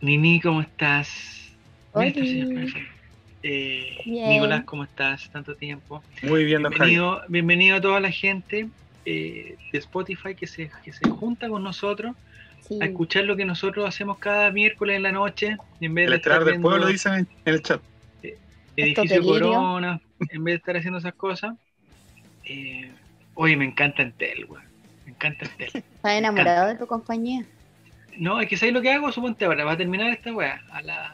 Nini, ¿cómo estás? Este señor. Eh. Nicolás, ¿cómo estás? Tanto tiempo. Muy bien, don Javi. Bienvenido, bienvenido a toda la gente eh, de Spotify que se, que se junta con nosotros Sí. a escuchar lo que nosotros hacemos cada miércoles en la noche. En vez El de estar del pueblo dicen en el chat. Edificio delirio. Corona, en vez de estar haciendo esas cosas. Eh, oye, me encanta Entel, weón. Me encanta Entel. ¿Estás enamorado de tu compañía? No, es que ¿sabes lo que hago? Suponte ahora, va a terminar esta weá a la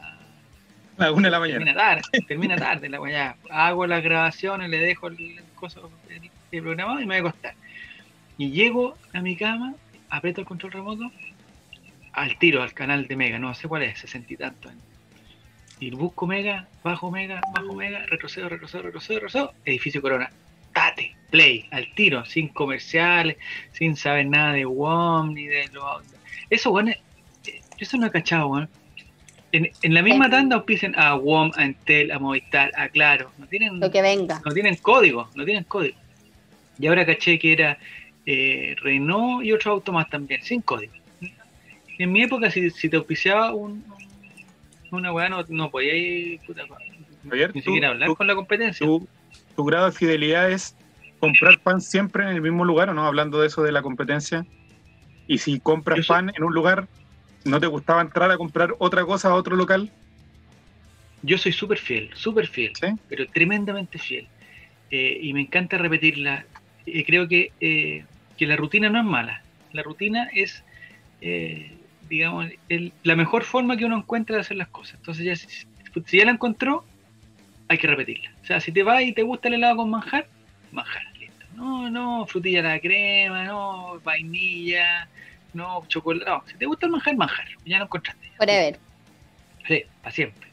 A la una de la mañana. Termina tarde, termina tarde la weá. Hago las grabaciones, le dejo el, coso, el- el programado y me voy a acostar. Y llego a mi cama, aprieto el control remoto, al tiro, al canal de Mega, no sé cuál es, sesenta y tanto. Y busco Mega, bajo Mega, bajo Mega, retrocedo, retrocedo, retrocedo, retrocedo, edificio Corona. Tate, play, al tiro, sin comerciales, sin saber nada de WOM ni de lo. Eso, weón, yo eso no he cachado, weón. En, en la misma Eh. tanda auspician a WOM, a Entel, a Movistar, a Claro. No tienen, Lo que venga. no tienen código, no tienen código. Y ahora caché que era eh, Renault y otros autos más también, sin código. En mi época, si, si te auspiciaba un, una weá, no, no podías ir, puta, Javier, ni tú- siquiera hablar tú- con la competencia. ¿Tu, tu grado de fidelidad es comprar pan siempre en el mismo lugar o no? Hablando de eso de la competencia. Y si compras Yo soy- pan en un lugar, ¿no te gustaba entrar a comprar otra cosa a otro local? Yo soy súper fiel, súper fiel, ¿Sí? pero tremendamente fiel. Eh, y me encanta repetirla. Eh, creo que, eh, que la rutina no es mala. La rutina es, eh, digamos, el- la mejor forma que uno encuentra de hacer las cosas. Entonces, ya, si, si ya la encontró, hay que repetirla. O sea, si te vas y te gusta el helado con manjar, manjar. No, no, frutilla a la crema, no, vainilla, no, chocolate. No, si te gusta el manjar, manjar. Ya lo encontraste. Forever. Sí, para siempre.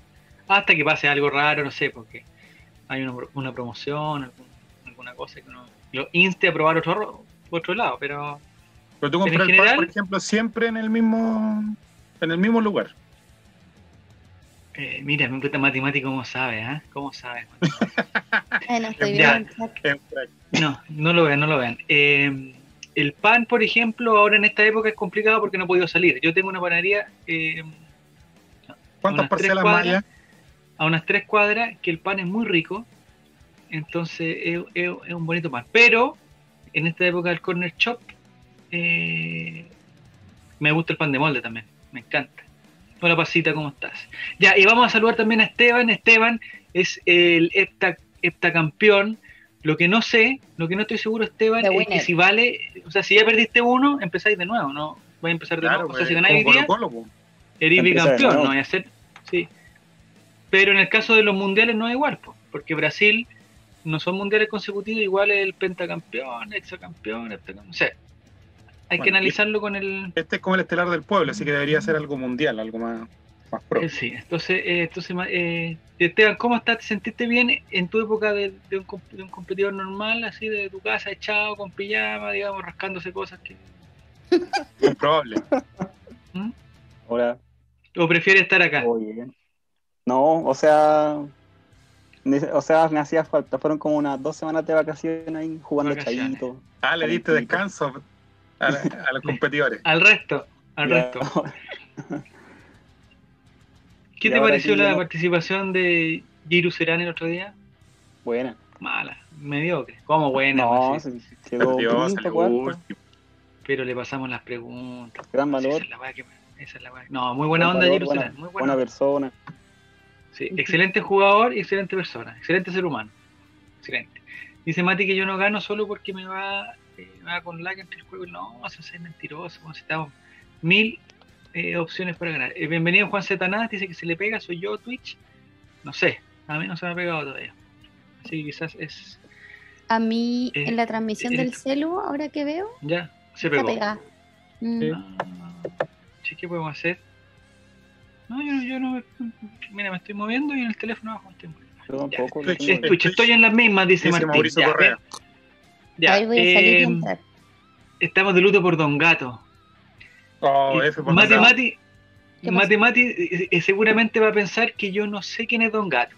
Hasta que pase algo raro, no sé, porque hay una, una promoción, algún- alguna cosa que uno lo inste a probar otro, ro- otro lado, pero Pero tú compras el general- pan, por ejemplo, siempre en el mismo en el mismo lugar. Eh, mira, mi puta matemático, ¿cómo sabe? ¿ah? ¿Cómo sabe? Ay, no estoy. No, no lo vean, no lo vean. Eh, el pan, por ejemplo, ahora en esta época es complicado porque no he podido salir. Yo tengo una panadería eh, ¿Cuántas parcelas más cuadras. allá? a unas tres cuadras que el pan es muy rico, entonces es, es- es un bonito pan. Pero en esta época del corner shop eh, me gusta el pan de molde también, me encanta. Hola Pasita, ¿cómo estás? Ya, y vamos a saludar también a Esteban. Esteban es el hepta, heptacampeón. Lo que no sé, lo que no estoy seguro, Esteban, The es winner. que si vale, o sea, si ya perdiste uno, empezáis de nuevo, ¿no? Vais a empezar de Claro, nuevo. O sea, pues, si ganáis día, po. Eres bicampeón, no vaya a ser. Sí. Pero en el caso de los mundiales no es igual, po, porque Brasil no son mundiales consecutivos, igual es el pentacampeón, hexacampeón, heptacampeón. O sea, hay que Bueno, analizarlo con el. Este es como el estelar del pueblo, así que debería ser algo mundial, algo más, más pro. eh, sí, entonces, eh, entonces eh, Esteban, ¿cómo estás? ¿Te sentiste bien en tu época de, de un, comp- de un competidor normal, así de tu casa, echado, con pijama, digamos, rascándose cosas que. Muy probable. ¿Mm? Hola. ¿O prefieres estar acá? Oye. No, o sea. O sea, me hacía falta. Fueron como unas dos semanas de vacaciones ahí jugando Vacaciones. chayito. Ah, le diste descanso a, los competidores. Al resto, al Ya. resto. ¿Qué Y te pareció la participación de Giru Serán el otro día? Buena. Mala, mediocre. ¿Cómo buena? No, se- quedó Dios, último. Pero le pasamos las preguntas. Gran valor. Esa es la que me- esa es la weá. No, muy buena Gran onda valor, buena, Serán. Muy buena buena. persona. Sí, excelente jugador y excelente persona. Excelente ser humano. Excelente. Dice Mati que yo no gano solo porque me va, eh, con lag entre el juego. No, eso es mentiroso. Necesitamos mil eh, opciones para ganar. Eh, bienvenido Juan Zetanás. Dice que se le pega. Soy yo, Twitch. No sé. A mí no se me ha pegado todavía. Así que quizás es. A mí, Eh, en la transmisión eh, del celu, ahora que veo, Ya, se pegó. pegada. Mm, Sí. Ah, sí, ¿qué podemos hacer? No, yo, yo no. Mira, me estoy moviendo y en el teléfono abajo me estoy moviendo. Yo tampoco. Estoy en las mismas, dice, Dice Martín. Mauricio Ya, Correa. Ya, Ahí voy a salir y eh, entrar. estamos de luto por Don Gato. Oh, F por Mati pasado. Mati, ¿Qué Mati Mati eh, eh, seguramente va a pensar que yo no sé quién es Don Gato.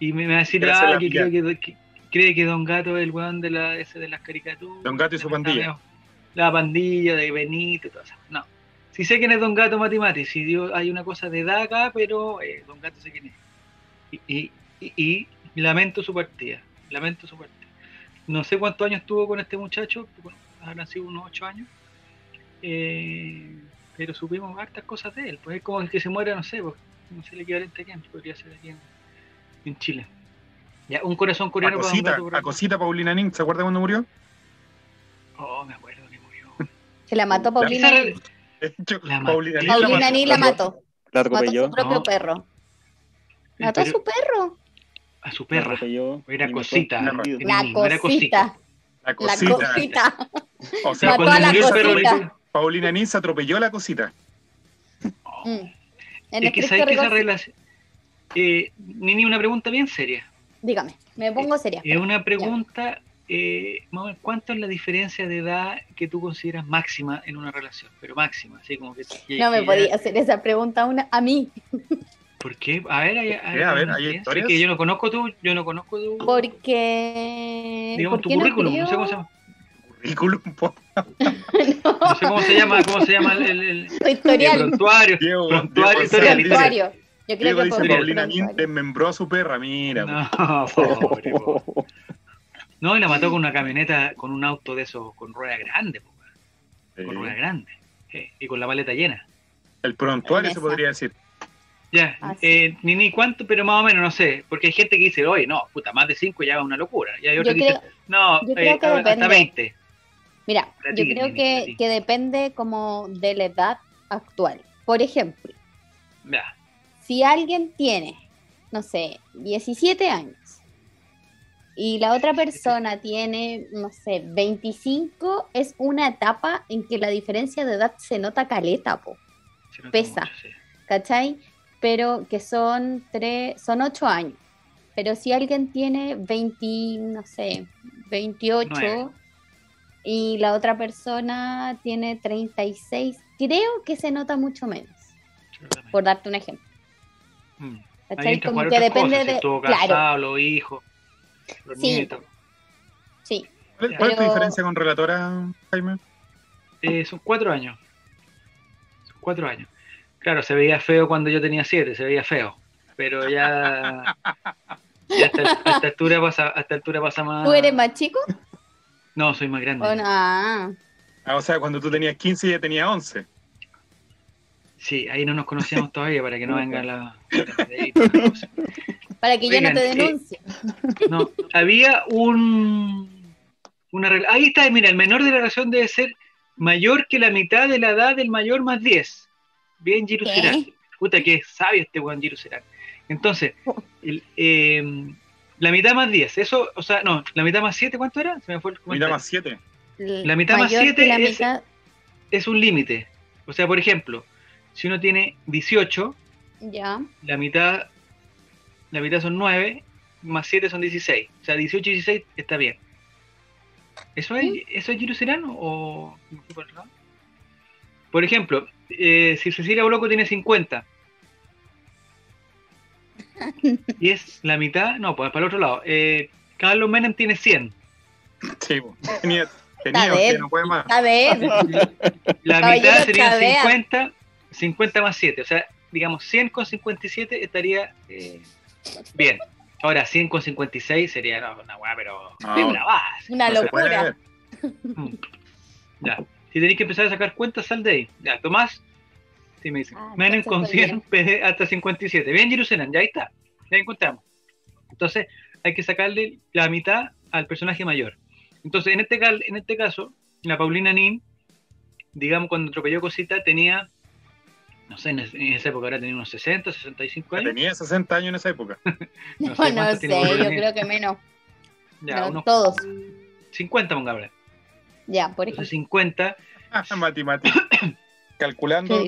Y me me va a decir, ah, que, pilla. creo que, que- cree que Don Gato es el weón de, la, ese de las caricaturas. Don Gato y su pandilla. La pandilla de Benito y todo eso. No. Sí sé quién es Don Gato Mati Mati, sí dio- hay una cosa de edad acá, pero eh, Don Gato sé quién es. Y, y- y- y lamento su partida, lamento su partida. No sé cuántos años tuvo con este muchacho, bueno, habrán sido unos ocho años, eh, pero supimos hartas cosas de él. Pues es como el que se muera, no sé, pues, no sé el equivalente a quién, podría ser aquí en, en Chile. Ya, un corazón A coreano para Don cosita, Gato. a acá. cosita Paulina Nin, ¿se acuerda cuando murió? Oh, me acuerdo que murió. Se la mató Paulina. La mató. Paulina Nin Paulina mató. Nin la mató. La Mató a su propio No. perro. Mató a su perro. A su perra. atropelló. Era y me cosita. La cosita. La cosita. O sea, Mató cuando a la perro, cosita. Paulina Nin se atropelló la cosita. Mm. En Es que sabes que esa relación. Eh, Nini, una pregunta bien seria. Dígame, me pongo seria. Es una pregunta, eh, ¿cuánto es la diferencia de edad que tú consideras máxima en una relación? Pero máxima, así como que. No me podía hacer esa pregunta a, una, a mí, ¿Por qué? A ver, hay, hay, A ver, ¿hay historias? que yo no conozco tú, yo no conozco tu, porque... digamos, tu porque no currículum, no sé cómo se llama. Currículum, po. No sé cómo se llama, cómo se llama el, el, el- Su el historial, prontuario. Diego, Prontuario Diego historial, historial. prontuario. Yo creo Diego que dice por Paulina Nin desmembró a su perra, mira. No, pobre, po. No, y la mató con una camioneta, con un auto de esos, con rueda grande, po, Sí. con rueda grande. y con la maleta llena. El prontuario se podría decir. Ya, Ah, eh, ni ni cuánto, pero más o menos, no sé. Porque hay gente que dice, oye, no, puta, más de 5 ya es una locura. Y hay otros que dicen, no, yo eh, creo que hasta depende. 20. mira, yo creo Nini, que, que depende como de la edad actual. Por ejemplo, Ya, si alguien tiene, no sé, 17 años y la otra persona tiene, no sé, 25, es una etapa en que la diferencia de edad se nota caleta, po, se nota Pesa. mucho, sí. ¿cachai? Pero que son tres, son 8 años. Pero si alguien tiene 20, no sé, 28 Nueve. y la otra persona tiene 36, creo que se nota mucho menos, por darte un ejemplo. Mm. A Como que depende cosas, si de. Claro, los hijos, los Sí. nietos. sí. ¿Cuál, cuál es tu diferencia con relatora, Jaime? Eh, son cuatro años. Son cuatro años. Claro, se veía feo cuando yo tenía siete, se veía feo. Pero ya. ya hasta, hasta altura pasa, hasta altura pasa más. ¿Tú eres más chico No, soy más grande. o no? Ah, Ah, o sea, cuando tú tenías 15 y ella tenía 11. Sí, ahí no nos conocíamos todavía para que no venga la. para que yo no te eh, denuncie. No, había un. Una, ahí está, mira, el menor de la relación debe ser mayor que la mitad de la edad del mayor más 10. Bien, Giru ¿Qué? Serán. Puta, que sabio este weón Giru Serán. Entonces, el, eh, la mitad más 10, eso, o sea, no, la mitad más 7, ¿cuánto era? Se me fue el comentario. más 7. la mitad más Mayor que siete la es- mitad- Es un límite. O sea, por ejemplo, si uno tiene 18, Ya. la mitad, la mitad son 9, más 7 son 16. O sea, 18 y 16 está bien. ¿Eso es, ¿eso es Giro Serrano o? Por ejemplo, eh, si Cecilia Boloco tiene 50 y es la mitad, no, pues para el otro lado. Eh, Carlos Menem tiene 100. Sí, po. tenía, tenía Está usted, bien. no puede más. A ver, La Caballero mitad serían Chavea. 50, 50 más 7. O sea, digamos 100 con 57 estaría eh, bien. Ahora 100 con 56 sería no, una weá, pero No. de bravas. una No se puede locura. ver. Mm. Ya. Si tenéis que empezar a sacar cuentas, sal de ahí. Ya, Tomás. Sí, me dice. Ah, Menem con estoy 100 PD hasta 57. Bien, Jerusalén, ya ahí está. Ya encontramos. Entonces, hay que sacarle la mitad al personaje mayor. Entonces, en este, cal- en este caso, la Paulina Nin, digamos, cuando atropelló Cosita, tenía, no sé, en, es- en esa época ahora tenía unos 60, 65 años. Tenía 60 años en esa época. No, sé sé, yo creo que menos. Ya, no, unos todos. 50, pongámosle. Ya, por Entonces, ejemplo. 50, Mati, Mati. ¿Qué Calculando,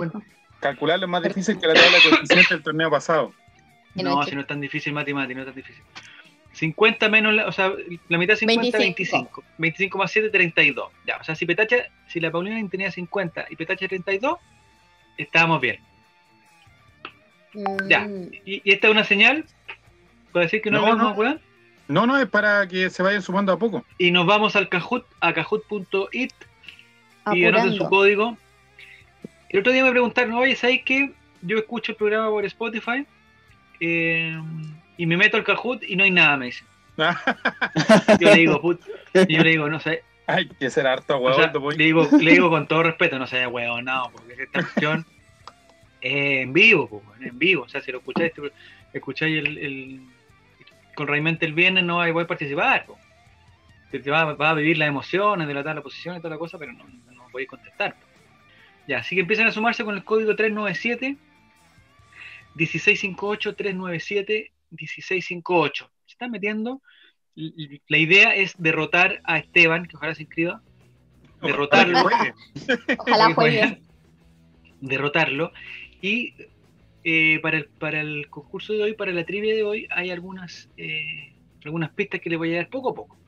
calcularlo es más difícil que la tabla de coeficientes del torneo pasado. No, si no es tan difícil matemática, no es tan difícil. 50 menos, la, o sea, la mitad de 50, 25. 25. 25 más 7, 32. Ya, o sea, si Petacha, si la Paulina tenía 50 y Petacha 32, estábamos bien. Ya. Mm, Y, y esta es una señal para decir que no, No, hablamos no. weón. No, no, es para que se vayan sumando a poco. Y nos vamos al Kahoot, a y anoten su código El otro día me preguntaron, oye, ¿sabes qué? Yo escucho el programa por Spotify eh, y me meto al Kahoot y no hay nada, me dicen. Yo le digo, put, y yo le digo, no sé, Hay que ser harto o sea, huevón. le, digo, le digo con todo respeto, no sé, huevón, no, porque esta cuestión es en vivo, po, en vivo. O sea, si lo escucháis, escucháis el, el- con Raimente el viernes, no hay voy a participar. po. Te, te va, va a vivir las emociones, delatar la posición y toda la cosa, pero no podéis contestar. Ya, así que empiezan a sumarse con el código 397 1658 397 1658. Se están metiendo. La idea es derrotar a Esteban, que ojalá se inscriba. derrotarlo. Juegue. Ojalá que juegue. derrotarlo. Y eh, para, el, para el concurso de hoy, para la trivia de hoy, hay algunas, eh, algunas pistas que les voy a dar poco a poco.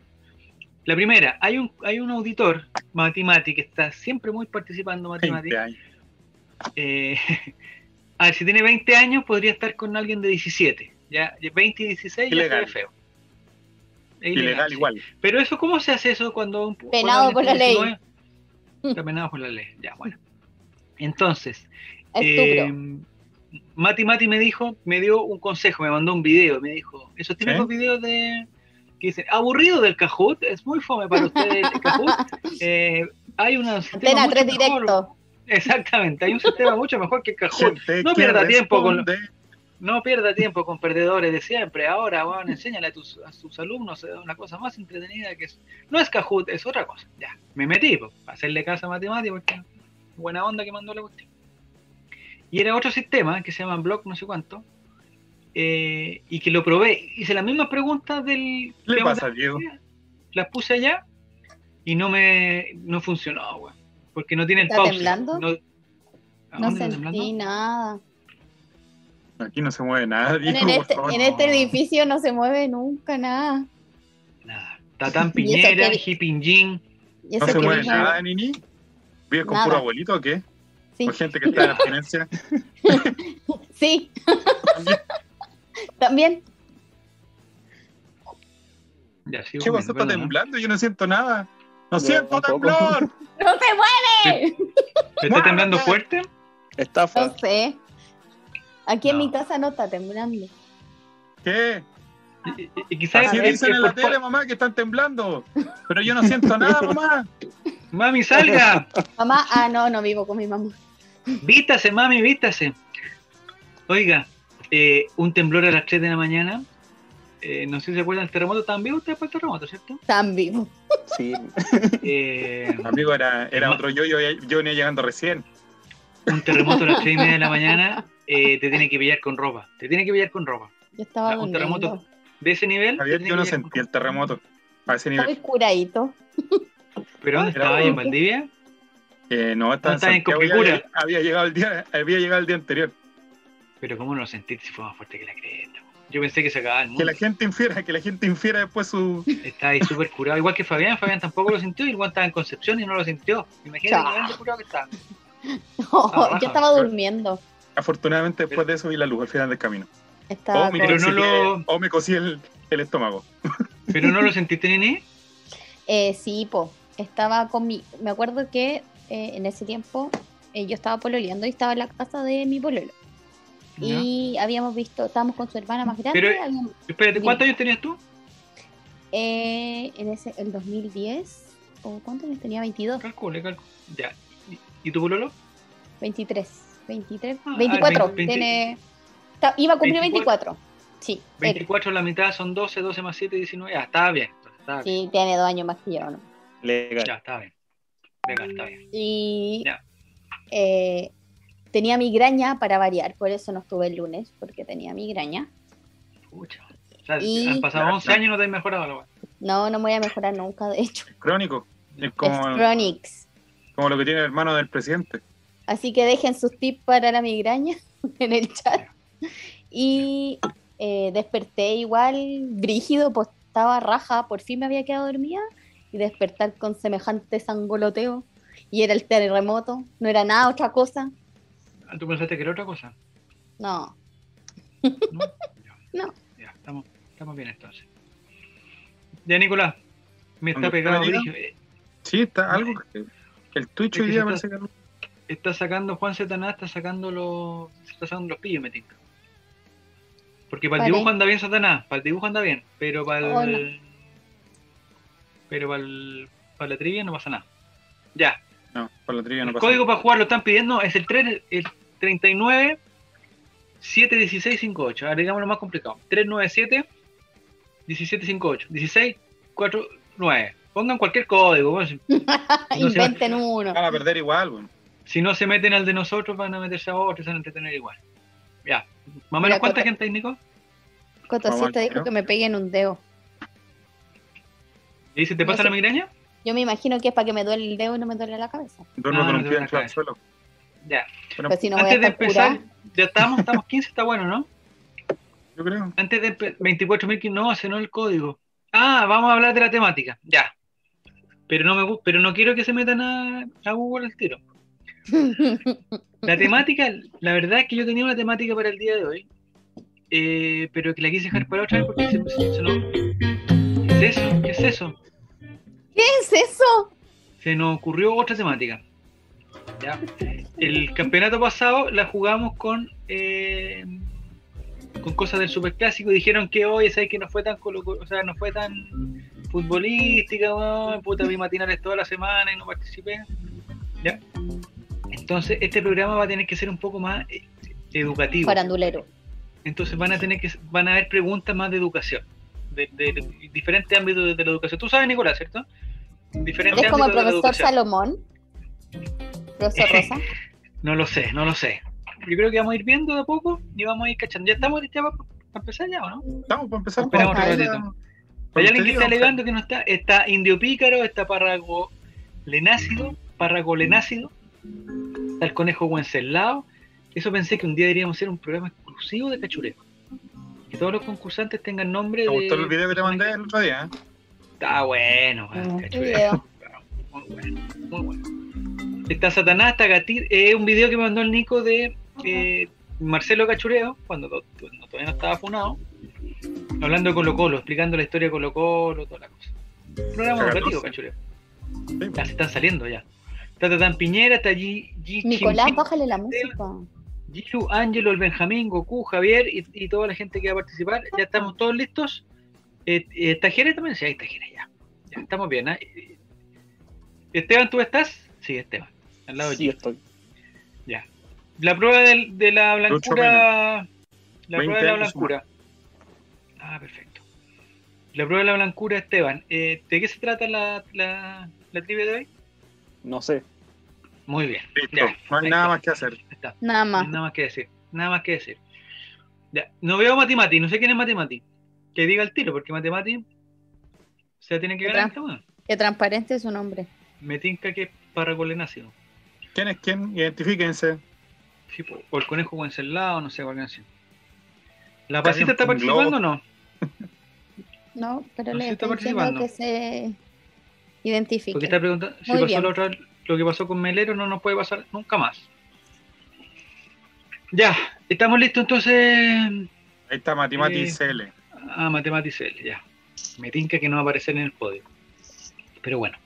La primera, hay un, hay un auditor, Matimati, que está siempre muy participando, Matimati. 20 años. Eh, a ver, si tiene 20 años, podría estar con alguien de 17. Ya, 20 y 16 ya se Ilegal. ve feo. Es Ilegal sí. igual. Pero eso, ¿cómo se hace eso cuando un Penado por la ley. 19? Está penado por la ley. Ya, bueno. Entonces, eh, Mati Mati me dijo, me dio un consejo, me mandó un video, me dijo, esos típicos videos de que dicen, aburrido del Kahoot, es muy fome para ustedes el Kahoot. Eh, hay una Antena 3 directo. Exactamente, hay un sistema mucho mejor que el Kahoot. No pierda tiempo con. No pierda tiempo con perdedores de siempre. Ahora, bueno, enséñale a tus, a tus alumnos eh, una cosa más entretenida que es. No es Kahoot, es otra cosa. Ya, me metí, pues, para hacerle caso a matemática, porque buena onda que mandó la cuestión. Y era otro sistema que se llama Block, no sé cuánto, eh, y que lo probé. Hice las mismas preguntas del. ¿Qué le pasa, Diego? Las puse allá y no me no funcionó, weón. Porque no tiene el ¿Está pause. temblando? No, ¿A No sentí temblando? nada. Aquí no se mueve nada, Diego, En este, favor. en este edificio no se mueve nunca nada. Nada. Tatán Piñera, Jipinjin. ¿No se mueve nada, Nini? ¿Vives con Nada. puro abuelito o qué? Sí, ¿O gente que está en abstinencia? sí. También. Ya, sigo ¿Qué pasó? Está temblando, yo no siento nada. ¡No Yo siento tampoco. temblor! ¡No se mueve! ¿Te está temblando fuerte? Estafa. No sé. Aquí en No. mi casa no está temblando. ¿Qué? Y, y- y quizás Así es- dicen en la por- tele, mamá, que están temblando. Pero yo no siento nada, mamá. Mami, salga. Mamá, ah, no, no vivo con mi mamá. Vítase, mami, vítase. Oiga, eh, un temblor a las 3 de la mañana. Eh, no sé si se acuerdan del terremoto. ¿Estaban vivos ustedes para el terremoto, cierto? Tan vivo. Sí. Eh, Amigo, era, era otro yo, yo, yo venía llegando recién. un terremoto a las 3 y media de la mañana eh, te tiene que pillar con ropa. Te tiene que pillar con ropa. Yo estaba un terremoto. De ese nivel. Javier, yo no sentí el terremoto a ese Estaba nivel. curadito. ¿Pero dónde estaba ahí en. Valdivia? Eh, no, estaba en estaba en Santiago, había llegado el día, había llegado el día anterior. Pero ¿cómo no lo sentiste si fue más fuerte que la cresta? Yo pensé que se acababa el Que mundo. la gente infiera, que la gente infiera después su. Está ahí súper curado, igual que Fabián. Fabián tampoco lo sintió guante estaba en Concepción y no lo sintió. Imagínate Chao. el nivel de curado que. No, raja, yo estaba durmiendo. Afortunadamente, después de eso vi la luz al final del camino. Estaba O me, con- Pero no lo- o me cosí el, el estómago. Pero no lo sentiste, Nini. Eh, sí, po. Estaba con mi. Me acuerdo que eh, en ese tiempo eh, yo estaba pololeando y estaba en la casa de mi pololo. Y habíamos visto, estábamos con su hermana más grande. Pero- habíamos- Espérate, ¿cuántos años tenías tú? eh, en ese, el 2010, o ¿cuántos años tenía? 22, Calcule, calcule. Ya. ¿Y, y tu pololo? 23, 23, Ah, 24. 20, tiene, ta- iba a cumplir 24. 24. Sí, él. 24 la mitad son 12, 12 más 7, 19. Ya, estaba bien. Estaba bien. sí, tiene dos años más que yo. ¿no? Legal. Ya, estaba bien. Legal, está bien. Y Ya. eh, tenía migraña para variar, por eso no estuve el lunes, porque tenía migraña. Pucha. O sea, Y- han pasado 11 años y no te has mejorado. No, no me voy a mejorar nunca, de hecho. Crónico. Es Es como, Chronics. como lo que tiene el hermano del presidente. Así que dejen sus tips para la migraña en el chat. Y eh, desperté igual brígido, pues estaba raja, por fin me había quedado dormida. Y despertar con semejante sangoloteo. Y era el terremoto, no era nada otra cosa. Ah, ¿Tú pensaste que era otra cosa? No, ¿No? Ya. No. Ya, estamos, estamos bien entonces. Ya, Nicolás. Me está ¿Dónde pegado Sí, está algo. que- El Twitch hoy día parece que. está sacando, Juan Zetaná está sacando los, se está sacando los pillos, me tinca. Porque para el Vale. dibujo anda bien Satanás, para el dibujo anda bien, pero para el, Oh, no. pero para, el- para la trivia no pasa nada. Ya, No, por la trivia no el pasa. código para jugar lo están pidiendo, es el, 3, el 39 716 58. Ahora digamos lo más complicado. 397 1758. 16 49. Pongan cualquier código. bueno, si- No Inventen uno. Van a perder igual, weón. Si no se meten al de nosotros, van a meterse a otro y se van a entretener igual. Ya. Más o menos, ¿cuánta Coto- gente hay, Nico? Cotocito dijo que me peguen un dedo. ¿Y dice, te No pasa sé. la migraña? Yo me imagino que es para que me duele el dedo y no me duele la cabeza. Ah, no te suelo. Ya. Bueno, Pues si no Antes de empezar, ya estamos, estamos 15, está bueno, ¿no? yo creo. Antes de empe- 24.000, no, ese no el código. Ah, vamos a hablar de la temática. Ya. Pero no me pero no quiero que se metan a, a Google al tiro. La temática, la verdad es que yo tenía una temática para el día de hoy, eh, pero que la quise dejar para otra vez porque se, se- se nos- ¿Qué es eso? ¿Qué es eso? ¿Qué es eso? Se nos ocurrió otra temática. ¿Ya? El campeonato pasado la jugamos con eh, con cosas del superclásico y dijeron que hoy sabes que no fue tan o sea, no fue tan futbolística, puta vi matinales toda la semana y no participé. ¿ya? Entonces, este programa va a tener que ser un poco más eh, educativo. Farandulero. Entonces van a tener que van a haber preguntas más de educación, de, de- de diferentes ámbitos de, de la educación. Tú sabes, Nicolás, ¿cierto? Diferentes ¿Es como el profesor. Salomón? ¿Profesor Rosa? No lo sé, no lo sé. Yo creo que vamos a ir viendo de a poco y vamos a ir cachando. ¿Ya estamos ya para empezar ya o no? Estamos para empezar. Esperamos ahí ratito. la- Hay alguien que está alegando que no está. Está Indio Pícaro, está Párrago Lenácido, Párrago Lenácido, está el Conejo Wenceslao. Eso pensé que un día deberíamos hacer un programa exclusivo de cachureo. Que todos los concursantes tengan nombre ¿Te de. gustó el video que te mandé el otro día? ¿eh? Está bueno, Mm, cachureo. video. Muy bueno, muy bueno. Está Satanás, está Gatir. Es un video que me mandó el Nico de eh, Marcelo Cachureo, cuando, to- cuando todavía no estaba funado, hablando de Colo Colo, explicando la historia de Colo Colo, toda la cosa. Un programa educativo, Cachureo. Sí, Ya se están saliendo ya. Está Tatán Piñera, está G Nicolás, Chimpín, bájale la música. Gilu, Ángelo, el Benjamín, Goku, Javier y, y toda la gente que va a participar. Ya estamos todos listos. Eh, eh, ¿Está Jerez también? Sí, ahí está Jerez, ya. Ya estamos bien. ¿ah? Eh, Esteban, ¿tú estás? Sí, Esteban. Al lado de Sí, Gio. estoy. Ya. La prueba del- de, la blancura. La 20 prueba de la blancura. Ah, perfecto. La prueba de la blancura, Esteban. Eh, ¿De qué se trata la, la, la trivia de hoy? No sé. Muy bien. Listo. Ya, No hay nada más que hacer. Está. Nada más. nada más que decir. Nada más que decir. Ya. No veo a Matimati, no sé quién es Matimati. Que diga el tiro, porque Matimati se tiene que ganar weá. Que transparente es su nombre. Me tinca que es Parracolenácido. ¿Quién es quién? Identifíquense. Sí, o el conejo Wenceslao, no sé cuál canción. ¿La pasita está participando o no? No, pero No le está participando. que se identifique. Porque está preguntando si Muy pasó bien. la otra, lo que pasó con Melero no nos puede pasar nunca más. Ya, estamos listos entonces. Ahí está Matimati Eh, CL. Ah, Mathematicel, ya. Me tinca que no va a aparecer en el código. Pero bueno.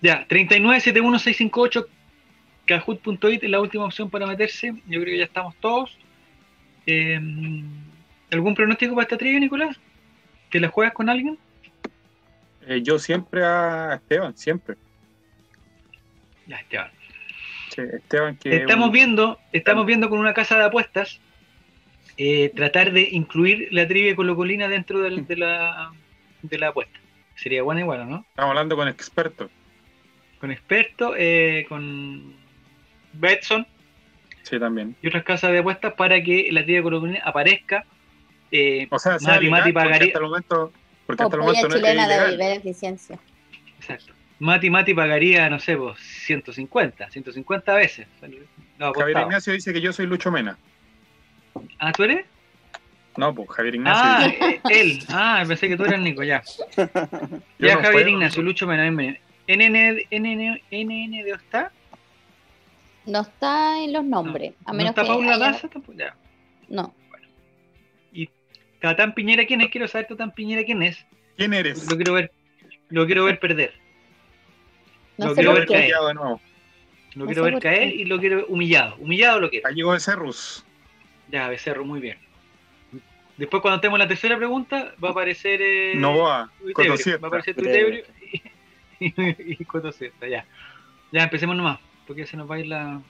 Ya, 3971658 kahoot.it es la última opción para meterse. Yo creo que ya estamos todos. Eh, ¿Algún pronóstico para esta trivia, Nicolás? ¿Te la juegas con alguien? Eh, yo siempre a Esteban, siempre. Ya, Esteban. Sí, Esteban que Estamos un- viendo, estamos viendo con una casa de apuestas eh, tratar de incluir la trivia colocolina dentro del- de, la, de la apuesta. Sería bueno igual, ¿no? Estamos hablando con expertos. Con expertos, eh, con Betson Sí, también. y otras casas de apuestas para que la trivia colocolina aparezca. eh, O sea, sea Mati, legal, Mati porque pagaría- hasta el momento, porque hasta el momento no es chilena de ilegal. beneficencia. exacto. Mati Mati pagaría, no sé, pues 150, 150 veces. No, Javier. Ignacio dice que yo soy Lucho Mena. Ah, ¿tú eres? No, pues Javier Ignacio Ah, eh, él. Ah, pensé que tú eras Nico, ya. yo Ya, no Javier puedo, Ignacio, Lucho Mena, bienvenido. NN, NN, NN de está? No está en los nombres. A ¿No está que Paula haya- Daza? Tampoco, ya. No. ¿Y Tatán Piñera quién es? Quiero saber Tatán Piñera quién es. ¿Quién eres? Lo quiero ver, lo quiero ver perder. No Lo sé quiero ver qué. caer. De nuevo. Lo No quiero ver caer qué. y lo quiero humillado. Humillado lo quiero. Ahí llegó el Cerrus. Ya, Becerro, muy bien. Después, cuando tenemos la tercera pregunta, va a aparecer. Eh. Cotosieta. Va a aparecer Tuitebrio. Y, y, Cotosieta, ya. Ya, empecemos nomás, porque se nos va a ir la.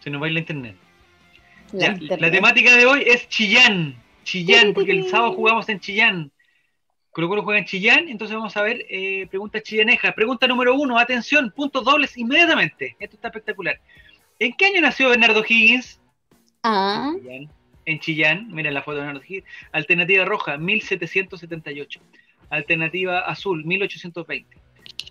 Se nos va a ir la internet. La Ya, internet. la temática de hoy es Chillán. Chillán, porque el sábado jugamos en Chillán. Colo Colo juega en Chillán, entonces vamos a ver eh, preguntas chillanejas. Pregunta número uno, atención, puntos dobles inmediatamente. Esto está espectacular. ¿En qué año nació Bernardo Higgins? Ah, Chillán. En Chillán, mira la foto de Bernardo Higgins. Alternativa roja, 1778. Alternativa azul, 1820.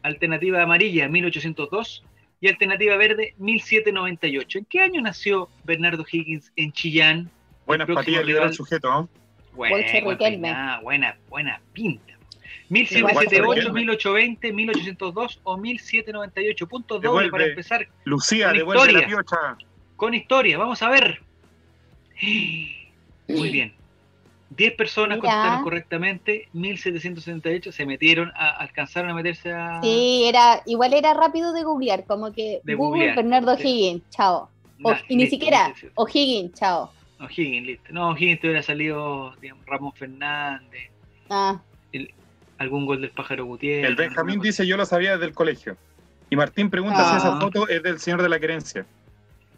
Alternativa amarilla, 1802. Y alternativa verde, 1798. ¿En qué año nació Bernardo Higgins en Chillán? Buenas patillas le al sujeto, ¿no? Buena, Bolche buen Riquelme. peinado, buena, buena pinta. Igual 1778, Riquelme. 1820, 1802 o 1798. Puntos doble Devuelve. para empezar Lucía, Con devuelve la historia. piocha. con historia. Vamos a ver. Muy bien. 10 personas Mira. contestaron correctamente, 1768 se metieron, a, alcanzaron a meterse a... sí, era, igual era rápido de googlear, como que De Google googlear. Bernardo Sí. Higgins, chao. O- Nah, y ni listo, siquiera. O'Higgins, chao. O'Higgins, listo. No, O'Higgins te hubiera salido digamos, Ramón Fernández, Ah, algún gol del pájaro Gutiérrez. El Benjamín dice, yo lo sabía desde el colegio. Y Martín pregunta si Ah. esa foto es del señor de la querencia.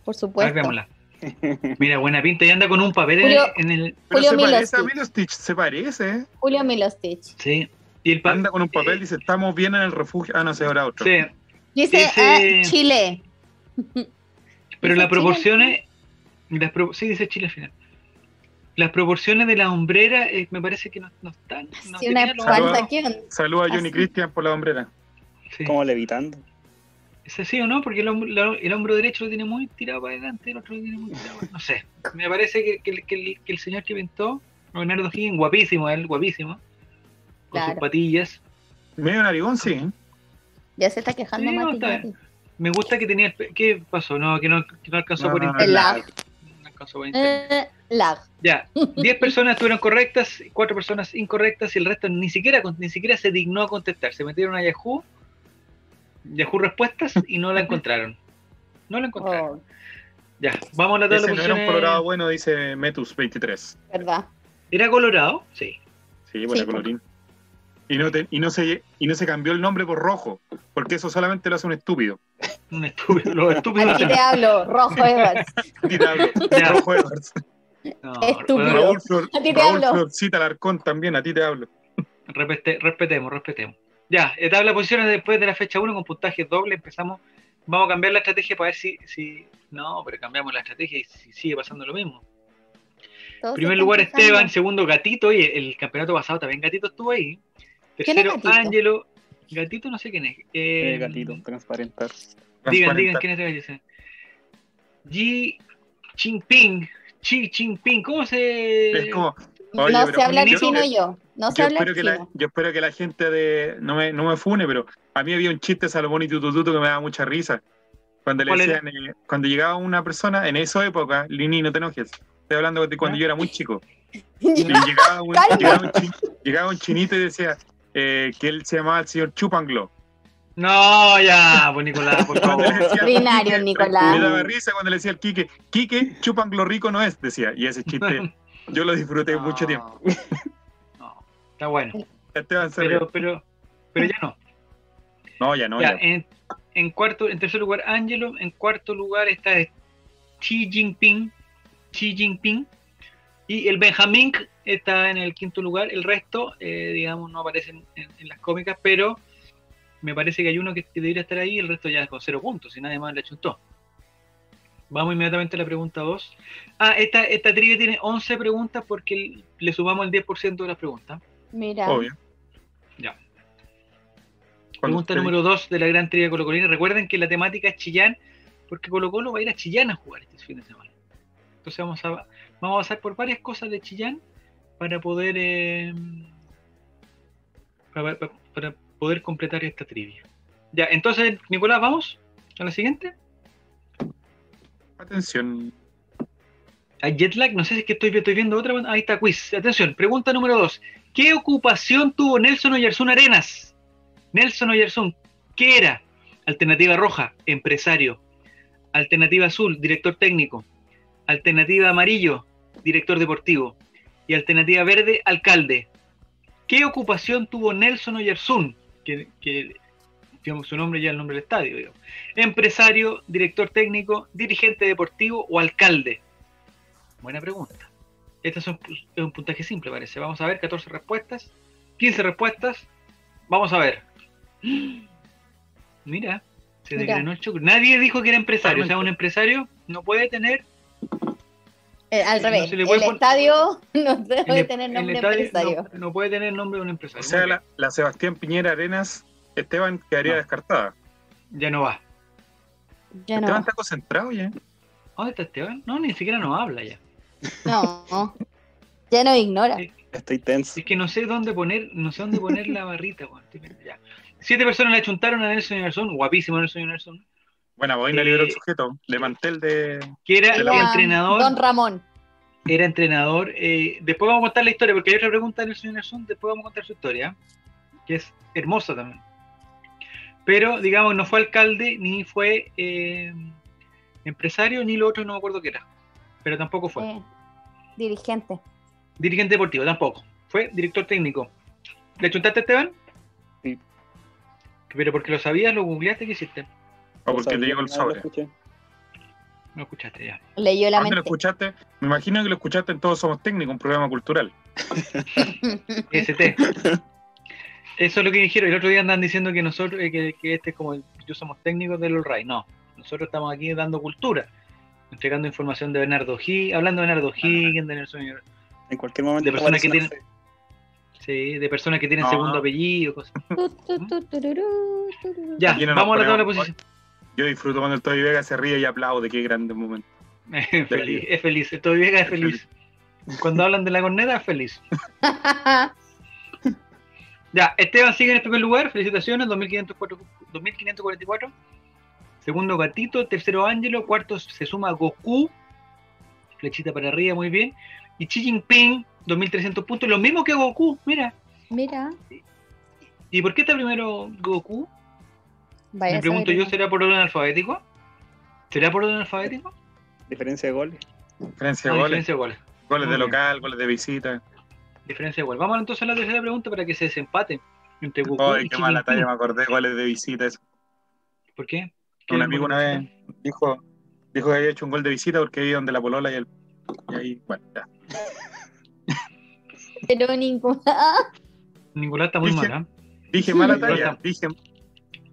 por cosa. A ver, supuesto. veámosla. Mira, buena pinta y anda con un papel en, Julio- en el... Pero Julio se parece a Milostich. Se parece, ¿eh? Julio Milostich. Sí. Y el Anda con un papel, dice, estamos bien en el refugio. Ah, no sé, ahora otro. Sí, Dice Dice- ah, Chile. Pero las proporciones, las pro- sí dice Chile al final. Las proporciones de la hombrera eh, me parece que no, no están. No Sí, una. Saluda a Johnny Así. Christian por la hombrera. sí. Como levitando. ¿Es así o no? Porque el hombro, la- el hombro derecho lo tiene muy tirado para adelante, el otro lo tiene muy tirado para No sé. Me parece que, que el- que el, que el señor que pintó, Leonardo Higgins, guapísimo él, guapísimo. Con sus patillas. Medio narigón, sí. Ya se está quejando Sí, Mati. Me gusta que tenía el ¿Qué pasó? No, que no, que no alcanzó No, por internet. El lag. No alcanzó por internet. Eh, lag. Ya, 10 personas estuvieron correctas, 4 personas incorrectas y el resto ni siquiera con- ni siquiera se dignó a contestar. Se metieron a Yahoo, Yahoo Respuestas y no la encontraron. No la encontraron. Oh, Ya, vamos a la tabla de Ese no era un colorado bueno, dice Metus23. ¿Verdad? ¿Era colorado? Sí. Sí, buena Sí, colorín. Y no, te- y, no se, y no se cambió el nombre por rojo, porque eso solamente lo hace un estúpido. Un estúpido. Los estúpidos Aquí te hablo, Rojo Evans. A ti te hablo. Ya. Rojo Edwards. No, Estúpido. bueno, Raúl, Flor, A ti te Raúl hablo. Florcita Larcón también, a ti te hablo. Respete- respetemos, respetemos. Ya, tabla de posiciones después de la fecha 1 con puntaje doble. Empezamos. Vamos a cambiar la estrategia para ver si, si. No, pero cambiamos la estrategia y si sigue pasando lo mismo. Todos primer lugar. Esteban, segundo Gatito, oye, el campeonato pasado también Gatito estuvo ahí. ¿Quién es Tercero Gatito? Ángelo, Gatito no sé quién es. Eh, Eh, gatito, transparentar. Digan, digan quién es ese. Ji Jinping, Xi Jinping, ¿cómo se...? Es como, Oye, no hablar yo- chino yo. No sé yo hablar espero, que la, yo espero que la gente de. No me, no me fune, pero a mí había un chiste de Salomón y Tutututo que me daba mucha risa. Cuando le decían, eh, cuando llegaba una persona, en esa época, Lini, no te enojes. Estoy hablando de cuando yo era muy chico. Y llegaba, un, Calma. llegaba, un chi- llegaba un chinito y decía eh, que él se llamaba el señor Chupanglo. No, ya, pues Nicolás, por favor. Ordinario, Nicolás. Me daba risa cuando le decía al Quique, Quique, Chupanglo rico no es, decía. Y ese chiste yo lo disfruté mucho tiempo. No, está bueno. Esteban se Pero, pero, pero ya no. No, ya no, Ya, ya. en, en cuarto, en tercer lugar, Angelo. En cuarto lugar está Xi Jinping. Xi Jinping. Y el Benjamín está en el quinto lugar. El resto, eh, digamos, no aparecen en, en las cómicas, pero me parece que hay uno que, que debería estar ahí y el resto ya con cero puntos, y nadie más le chuntó. Vamos inmediatamente a la pregunta 2. Ah, esta, esta trivia tiene 11 preguntas porque le sumamos el 10% de las preguntas. Mira. Obvio. Ya. Cuando Pregunta número 2 de la gran trivia colocolina. Recuerden que la temática es Chillán, porque Colo Colo va a ir a Chillán a jugar este fin de semana. Entonces vamos a, vamos a pasar por varias cosas de Chillán para poder eh, para, para- para poder completar esta trivia. Ya, entonces, Nicolás, vamos a la siguiente. Atención. Hay jet lag, no sé si es que estoy, estoy viendo otra. Ahí está, quiz. Atención, pregunta número 2. ¿Qué ocupación tuvo Nelson Oyarzún Arenas? Nelson Oyarzún, ¿qué era? Alternativa roja, empresario. Alternativa azul, director técnico. Alternativa amarillo, director deportivo. Y alternativa verde, alcalde. ¿Qué ocupación tuvo Nelson Oyarzún? Que, digamos, su nombre ya el nombre del estadio. digamos. Empresario, director técnico, dirigente deportivo o alcalde. Buena pregunta. Este es un, es un puntaje simple, parece. Vamos a ver, 14 respuestas, 15 respuestas. Vamos a ver. Mira, se Mira. el. Nadie dijo que era empresario. O sea, un empresario no puede tener. Eh, al No revés, puede el estadio no debe el- tener nombre de empresario. No, no puede tener nombre de un O empresario. sea, Muy la, la Sebastián Piñera Arenas Esteban quedaría No. descartada. Ya no va. Ya Esteban no. está concentrado ya. ¿Dónde está Esteban? No, ni siquiera nos habla ya. No. Ya no ignora. Estoy tenso. Es que no sé dónde poner, no sé dónde poner la barrita, ya. Siete personas le achuntaron a Nelson Nelson, guapísimo Nelson Nelson, Buena boina Eh, liberó el sujeto. De mantel de. que era De la- entrenador, Don Ramón. era entrenador. eh, después vamos a contar la historia, porque hay otra pregunta de Nelson Nelson, después vamos a contar su historia, que es hermosa también. Pero, digamos, no fue alcalde, ni fue eh, empresario, ni lo otro, no me acuerdo qué era. Pero tampoco fue. Dirigente. Dirigente deportivo, tampoco. Fue director técnico. ¿Le chuntaste a Esteban? Sí. Pero porque lo sabías, lo googleaste, ¿qué hiciste? O porque te llegó el lo sobre. No escuchaste ya. Leyó la ¿Dónde lo mente. escuchaste? Me imagino que lo escuchaste en Todos Somos Técnicos, un programa cultural. ST. Eso es lo que dijeron. El otro día andan diciendo que nosotros, eh, que, que este es como el- yo somos técnicos del All Right. No, nosotros estamos aquí dando cultura, entregando información de Bernardo Higgins, hablando de Bernardo Higgins, de Nelson, En cualquier momento. De personas que tienen- sí, de personas que tienen No. segundo apellido, cosas. Ya, no vamos a la tabla de posición. Yo disfruto cuando el Toby Vega se ríe y aplaude. Qué grande momento. Es feliz, es feliz. Estoy Vega es feliz. Cuando hablan de la corneta, es feliz. Ya, Esteban sigue en el primer lugar, felicitaciones, 2504 2544. Segundo Gatito, tercero Ángelo, cuarto se suma Goku, flechita para arriba, muy bien. Y Xi Jinping, 2300 puntos, lo mismo que Goku, mira. Mira, ¿Y por qué está primero Goku? vaya. Me pregunto saber yo. ¿será por orden alfabético? ¿Será por orden alfabético? Diferencia de goles. Diferencia Ah, de goles. diferencia de goles. De local, goles de visita. Diferencia de goles. Vamos entonces a la tercera pregunta para que se desempate entre Goku Ay, y qué mala talla, me acordé. Goles de visita. Eso. ¿Por qué? ¿Qué Un amigo una vez dijo, dijo que había hecho un gol de visita porque iba donde la polola y el. Y ahí, bueno, ya. Pero ninguna. Nicolás está muy Dije- mal. Dije mala Nicolás talla. Dije.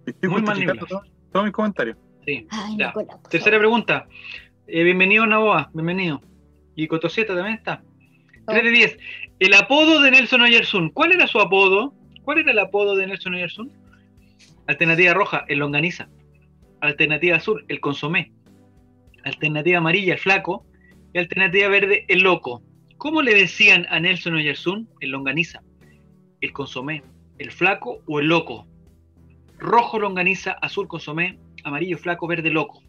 Estoy Muy mal, Nicolás. todo- todos mis comentarios. Sí. Ay. Nicolás. Tercera favor. pregunta. Eh, bienvenido Naboa, bienvenido. Y Cotosieta también está. 3 de 10. El apodo de Nelson Oyersun. ¿Cuál era su apodo? ¿Cuál era el apodo de Nelson Oyersun? Alternativa roja, el longaniza. Alternativa azul, el consomé. Alternativa amarilla, el flaco. Y alternativa verde, el loco. ¿Cómo le decían a Nelson Oyersun? El longaniza, el consomé, el flaco o el loco. Rojo longaniza, azul consomé, amarillo flaco, verde loco.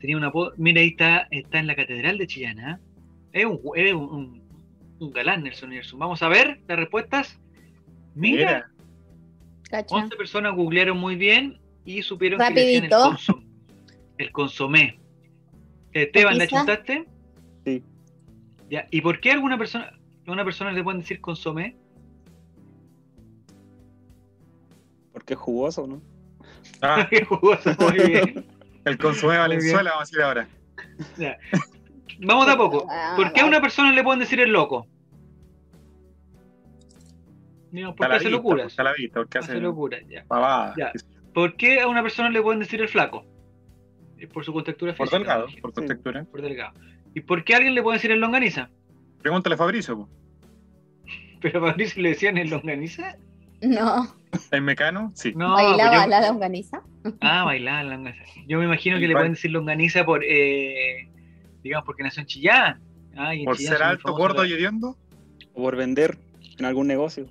Tenía un apodo. Mira, ahí está, está en la catedral de Chillán. ¿ah? Es, un, es un, un- un galán Nelson Nelson. Vamos a ver las respuestas. Mira, Mira, Cacha. 11 personas googlearon muy bien y supieron que le el, Rapidito. consom- el consomé. Esteban, ¿la chuntaste? Sí. Ya. ¿Y por qué a alguna persona, a una persona le pueden decir consomé? Porque es jugoso, ¿no? ah, Qué jugoso, muy bien. el consumé Muy Valenzuela, vamos a decir ahora. Ya. Vamos de a poco. Ah, ¿Por qué a vale. una persona le pueden decir el loco? Digamos, porque hace locuras. Porque Hace hace locuras, ya. pavada. Ya. ¿Por qué a una persona le pueden decir el flaco? Es por su contextura Por física. delgado, me imagino. por tu textura. Por delgado. ¿Y por qué a alguien le puede decir el longaniza? Pregúntale a Fabricio. po. ¿Pero a Fabricio le decían el longaniza? No. ¿El mecano? Sí. No, ¿Bailaba pues yo- la longaniza? Ah, bailar longaniza. Yo me imagino que le pueden decir longaniza por, eh, digamos, porque nació en Chillán. Ah, y en Por Chillán ser alto, gordo y hediondo. O por vender en algún negocio.